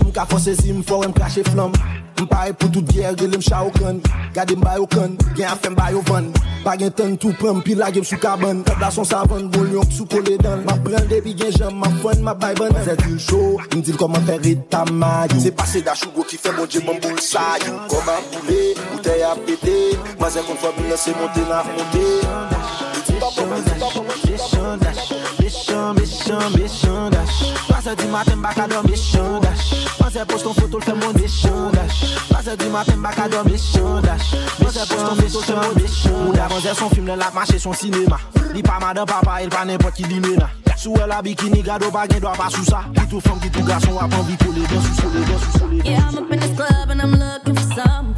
M ka fonsezi m fò wè m krashe flam M pare pou tout gyer gèle m chaw kan Gade m bayo kan, gen a fèm bayo van Bagen tan tou prèm pi lage m sou kaban Kabla son savan, bol yon sou kole dan Ma pren depi gen jam, ma fwen, ma bay ban Zè dil show, m dil koman fè red tamayou Se pase da chougo ki fè bon dje bon bol sayou Koman boule, boutei a pete Ma zè kon fò bin lese monte na fonte Bichon, bichon, bichon, bichon, bichon du matin, bac à dormir, chandache. Que de son film dans la marché son cinéma. Li pas madame papa, il pas n'importe qui l'inena. Sou el a bikini, gado pa gen doit pas sous ça. Tout femme, qui tout garçon, a pas pour les sous les sous les. Yeah, I'm up in this club and I'm looking for some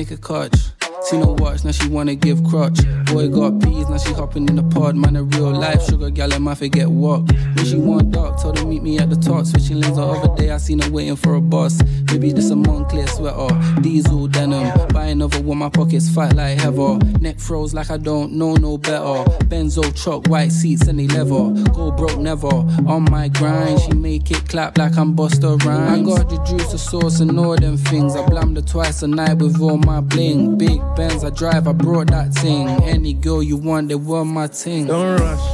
make a catch. Seen her watch, now she wanna give crutch. Boy got peas, now she hopping in the pod, man, a real Life sugar gal, I might forget what. When she want dark, told her meet me at the top. Switching lanes the other day, I seen her waiting for a bus. Maybe this a Moncler sweater, diesel denim. Buy another one, my pockets fight like heather. Neck froze like I don't know no better. Benzo truck, white seats and they leather. Go broke never. On my grind, she make it clap like I'm Buster Rhymes. I got the juice, the sauce, and all them things. I blammed her twice a night with all my bling. Big Benz, I drive, I brought that thing. Any girl you want, they were my thing. Don't rush.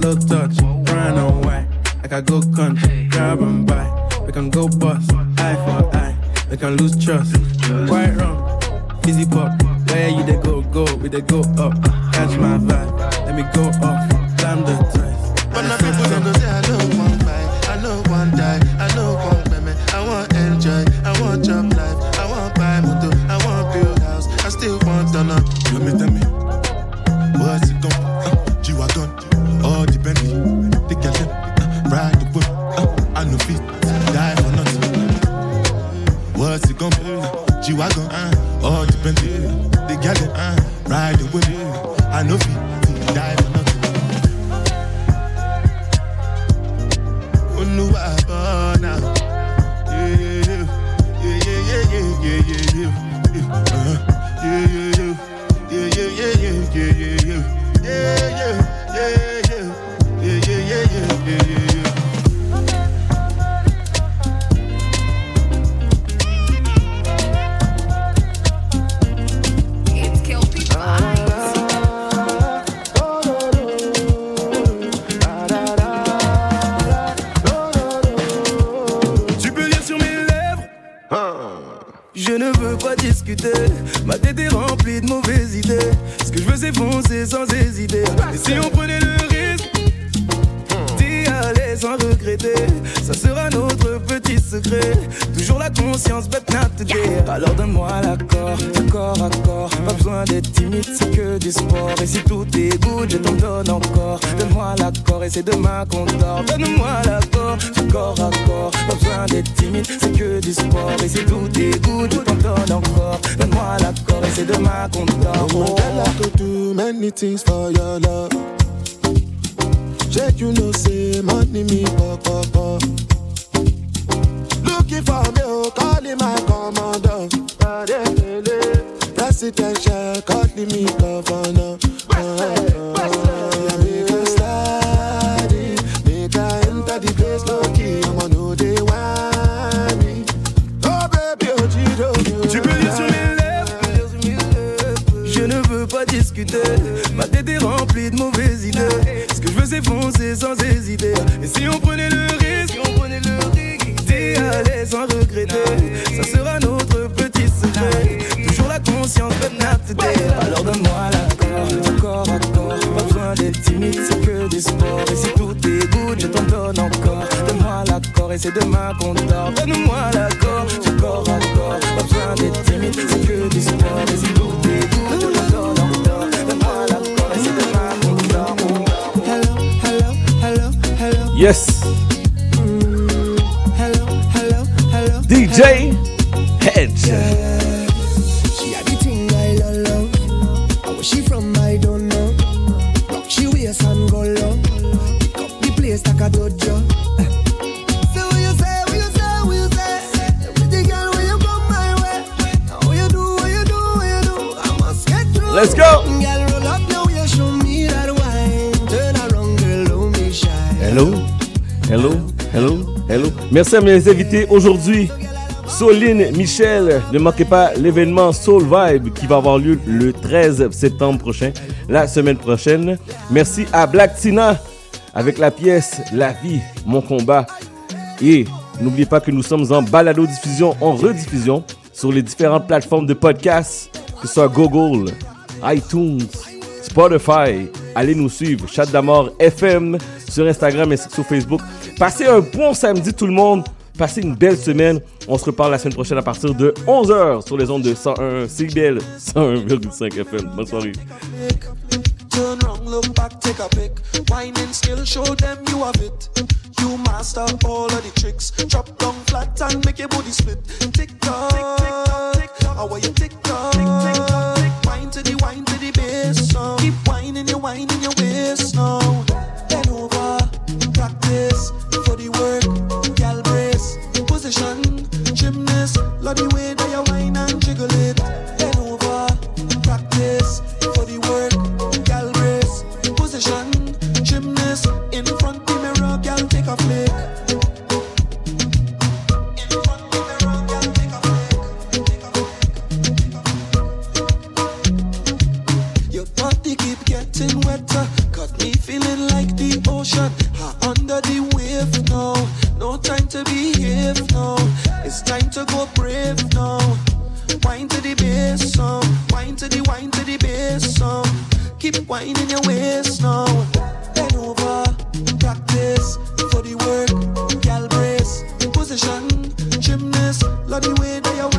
Little touch, brown away. I can go country, grab and buy. We can go bust, eye for eye. We can lose trust, quite wrong. Fizzy pop, where you they go, go, we they go up. Catch my vibe, let me go off, slam the dice. But now people don't go say hello. What's it gon' be? G-Wagon, uh, all depend The gal them, uh, ride away I know fi, die for nothing Oluwa Bona Yeah, yeah, yeah, yeah, yeah, yeah, yeah, yeah uh, Yeah, yeah, yeah, yeah, yeah, yeah, yeah, yeah, yeah, yeah, yeah, yeah tease for hello. Merci à mes invités aujourd'hui. Soline Michel, ne manquez pas l'événement Soul Vibe qui va avoir lieu le 13 septembre prochain, la semaine prochaine. Merci à Black Tina avec la pièce La vie, mon combat. Et n'oubliez pas que nous sommes en balado diffusion, en rediffusion sur les différentes plateformes de podcast, que ce soit Google, iTunes, Spotify. Allez nous suivre, Chat d'Amour FM sur Instagram et sur Facebook. Passez un bon samedi tout le monde. Passez une belle semaine. On se reparle la semaine prochaine à partir de 11h sur les ondes de 101 CBL 101,5 FM. Bonne soirée. Wine to the wine to the bass now. Keep whining, you whining your waist now. Bend over, practice for the work. Gal brace, position, gymnast. Love the way It's time to go brave now. Wine to the bass song, wine to the wine to the bass song. Keep whining your waist now. Bend over, practice for the work. Gal brace, position, gymnast. Love the way that you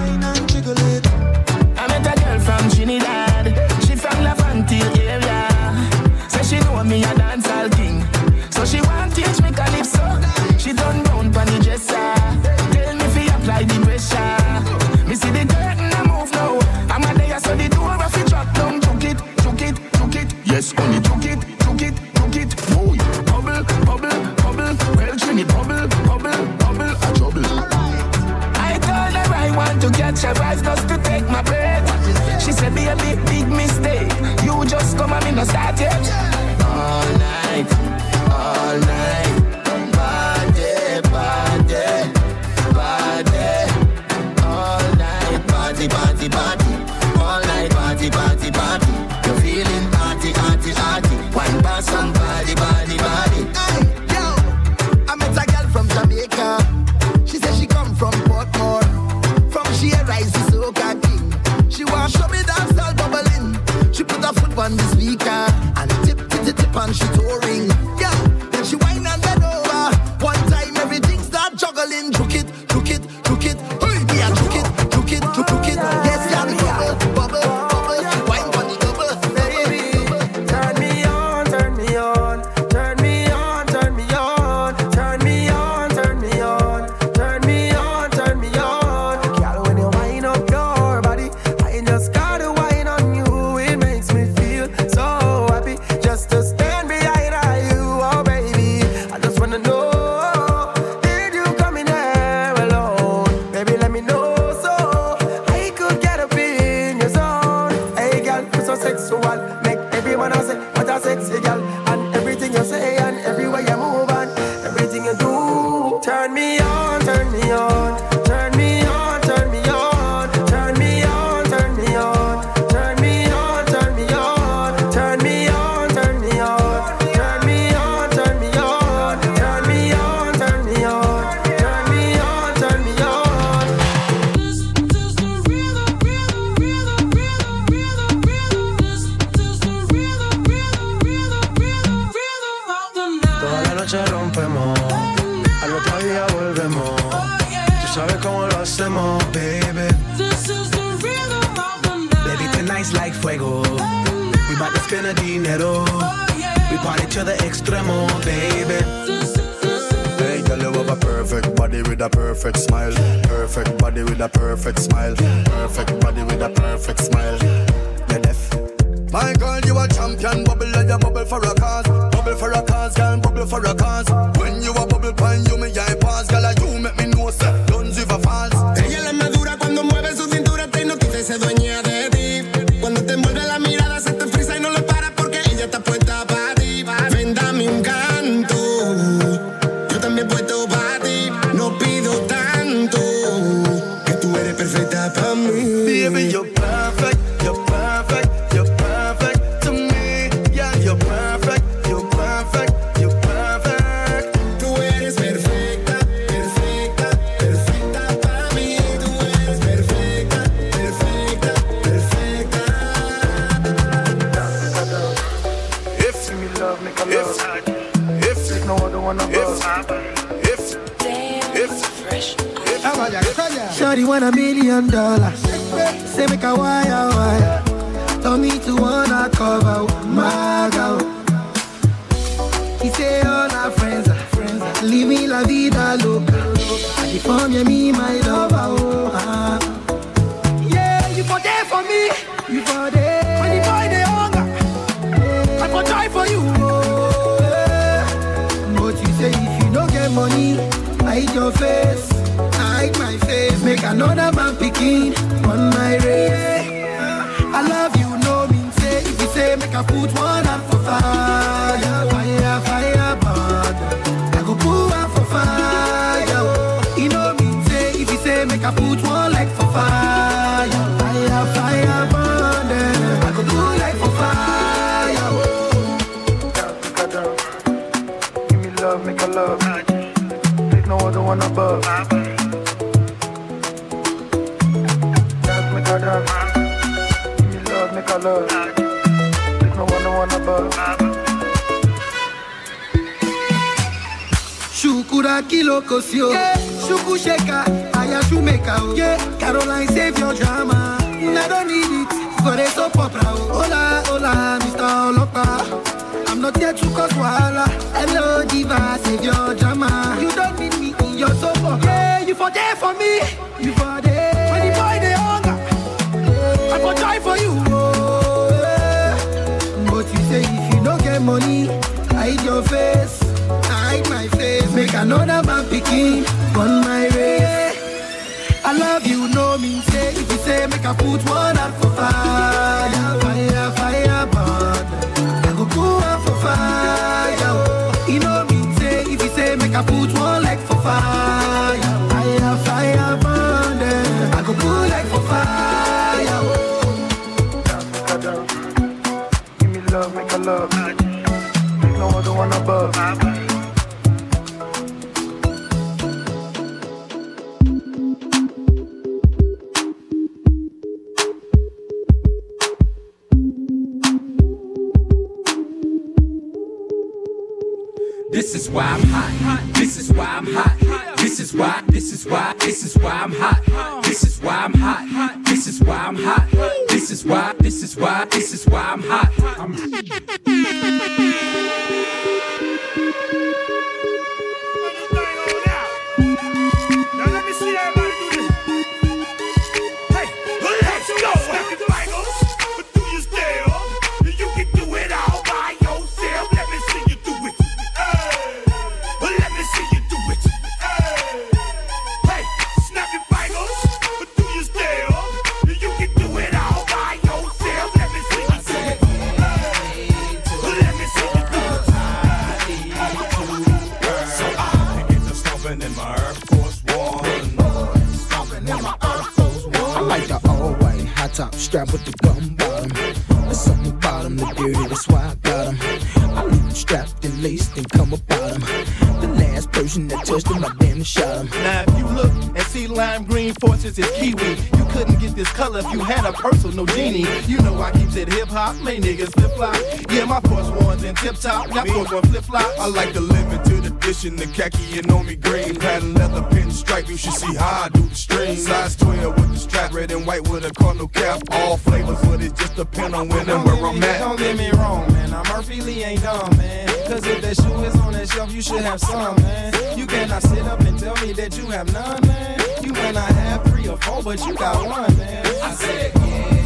forces is kiwi, you couldn't get this color if you had a personal genie. You know I keeps it hip hop, my niggas flip flop. Yeah, my force ones in tip top, y'all one flip flop. I like to live into Fishing the khaki and on me green. Pattern leather pinstripe, you should see how I do the string. Size 12 with the strap, red and white with a cardinal cap. All flavors, but it just depend on when and where I'm at. Don't get me wrong, man. I'm Murphy Lee ain't dumb, man. Cause if that shoe is on that shelf, you should have some, man. You cannot sit up and tell me that you have none, man. You may not have or four, but you got one, man. I said, give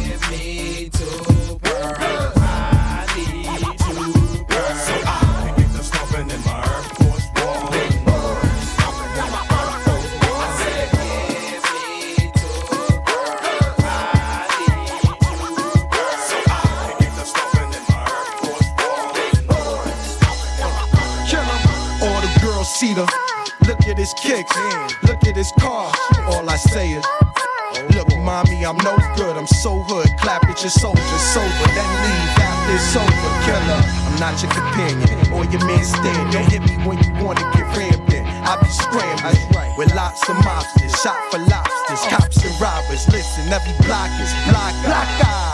kicks. Look at his car. All I say is. Look, mommy, I'm no good. I'm so hood. Clap at your soldiers sober. Then leave after it's over. Killer. I'm not your companion or your man stand. Don't hit me when you wanna get rampant. I be scrambling with lots of mobsters. Shot for lobsters. Cops and robbers. Listen, every block is block. Block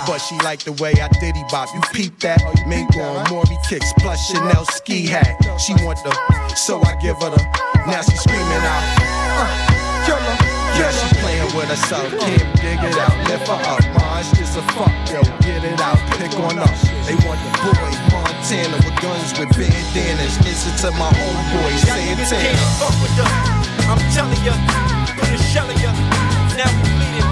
But she like the way I diddy bop. You peep that? Mink on Maury kicks plus Chanel ski hat. She want the, so I give her the. Now she screaming out. Uh, killer. Yeah, she playing with herself. Can't dig it out. Lift her up. It's just a fuck. Yo, get it out. Pick on up. They want the boy Montana with guns with bandanas. Listen to my homeboy Santana. Fuck with I'm telling ya, the shell of ya. Now we bleeding.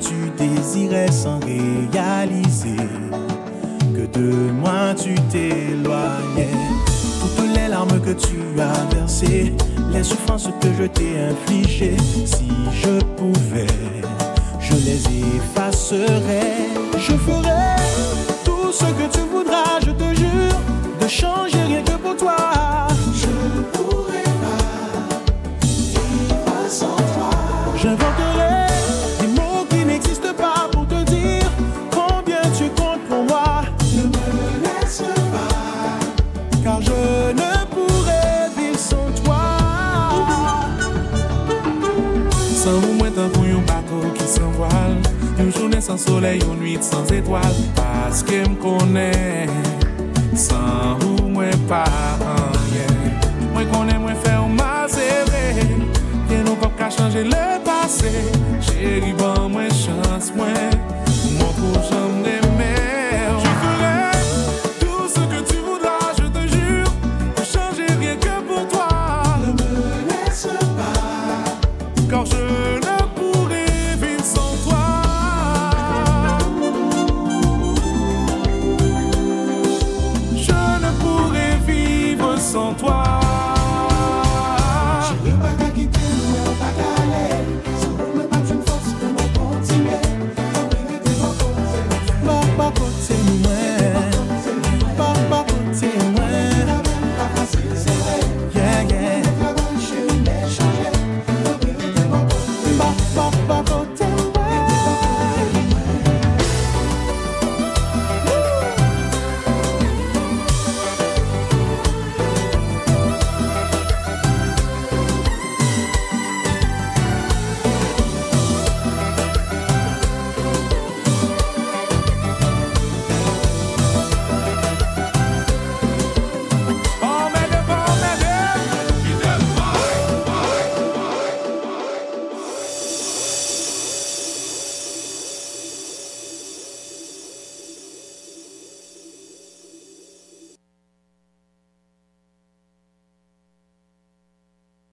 tu désirais sans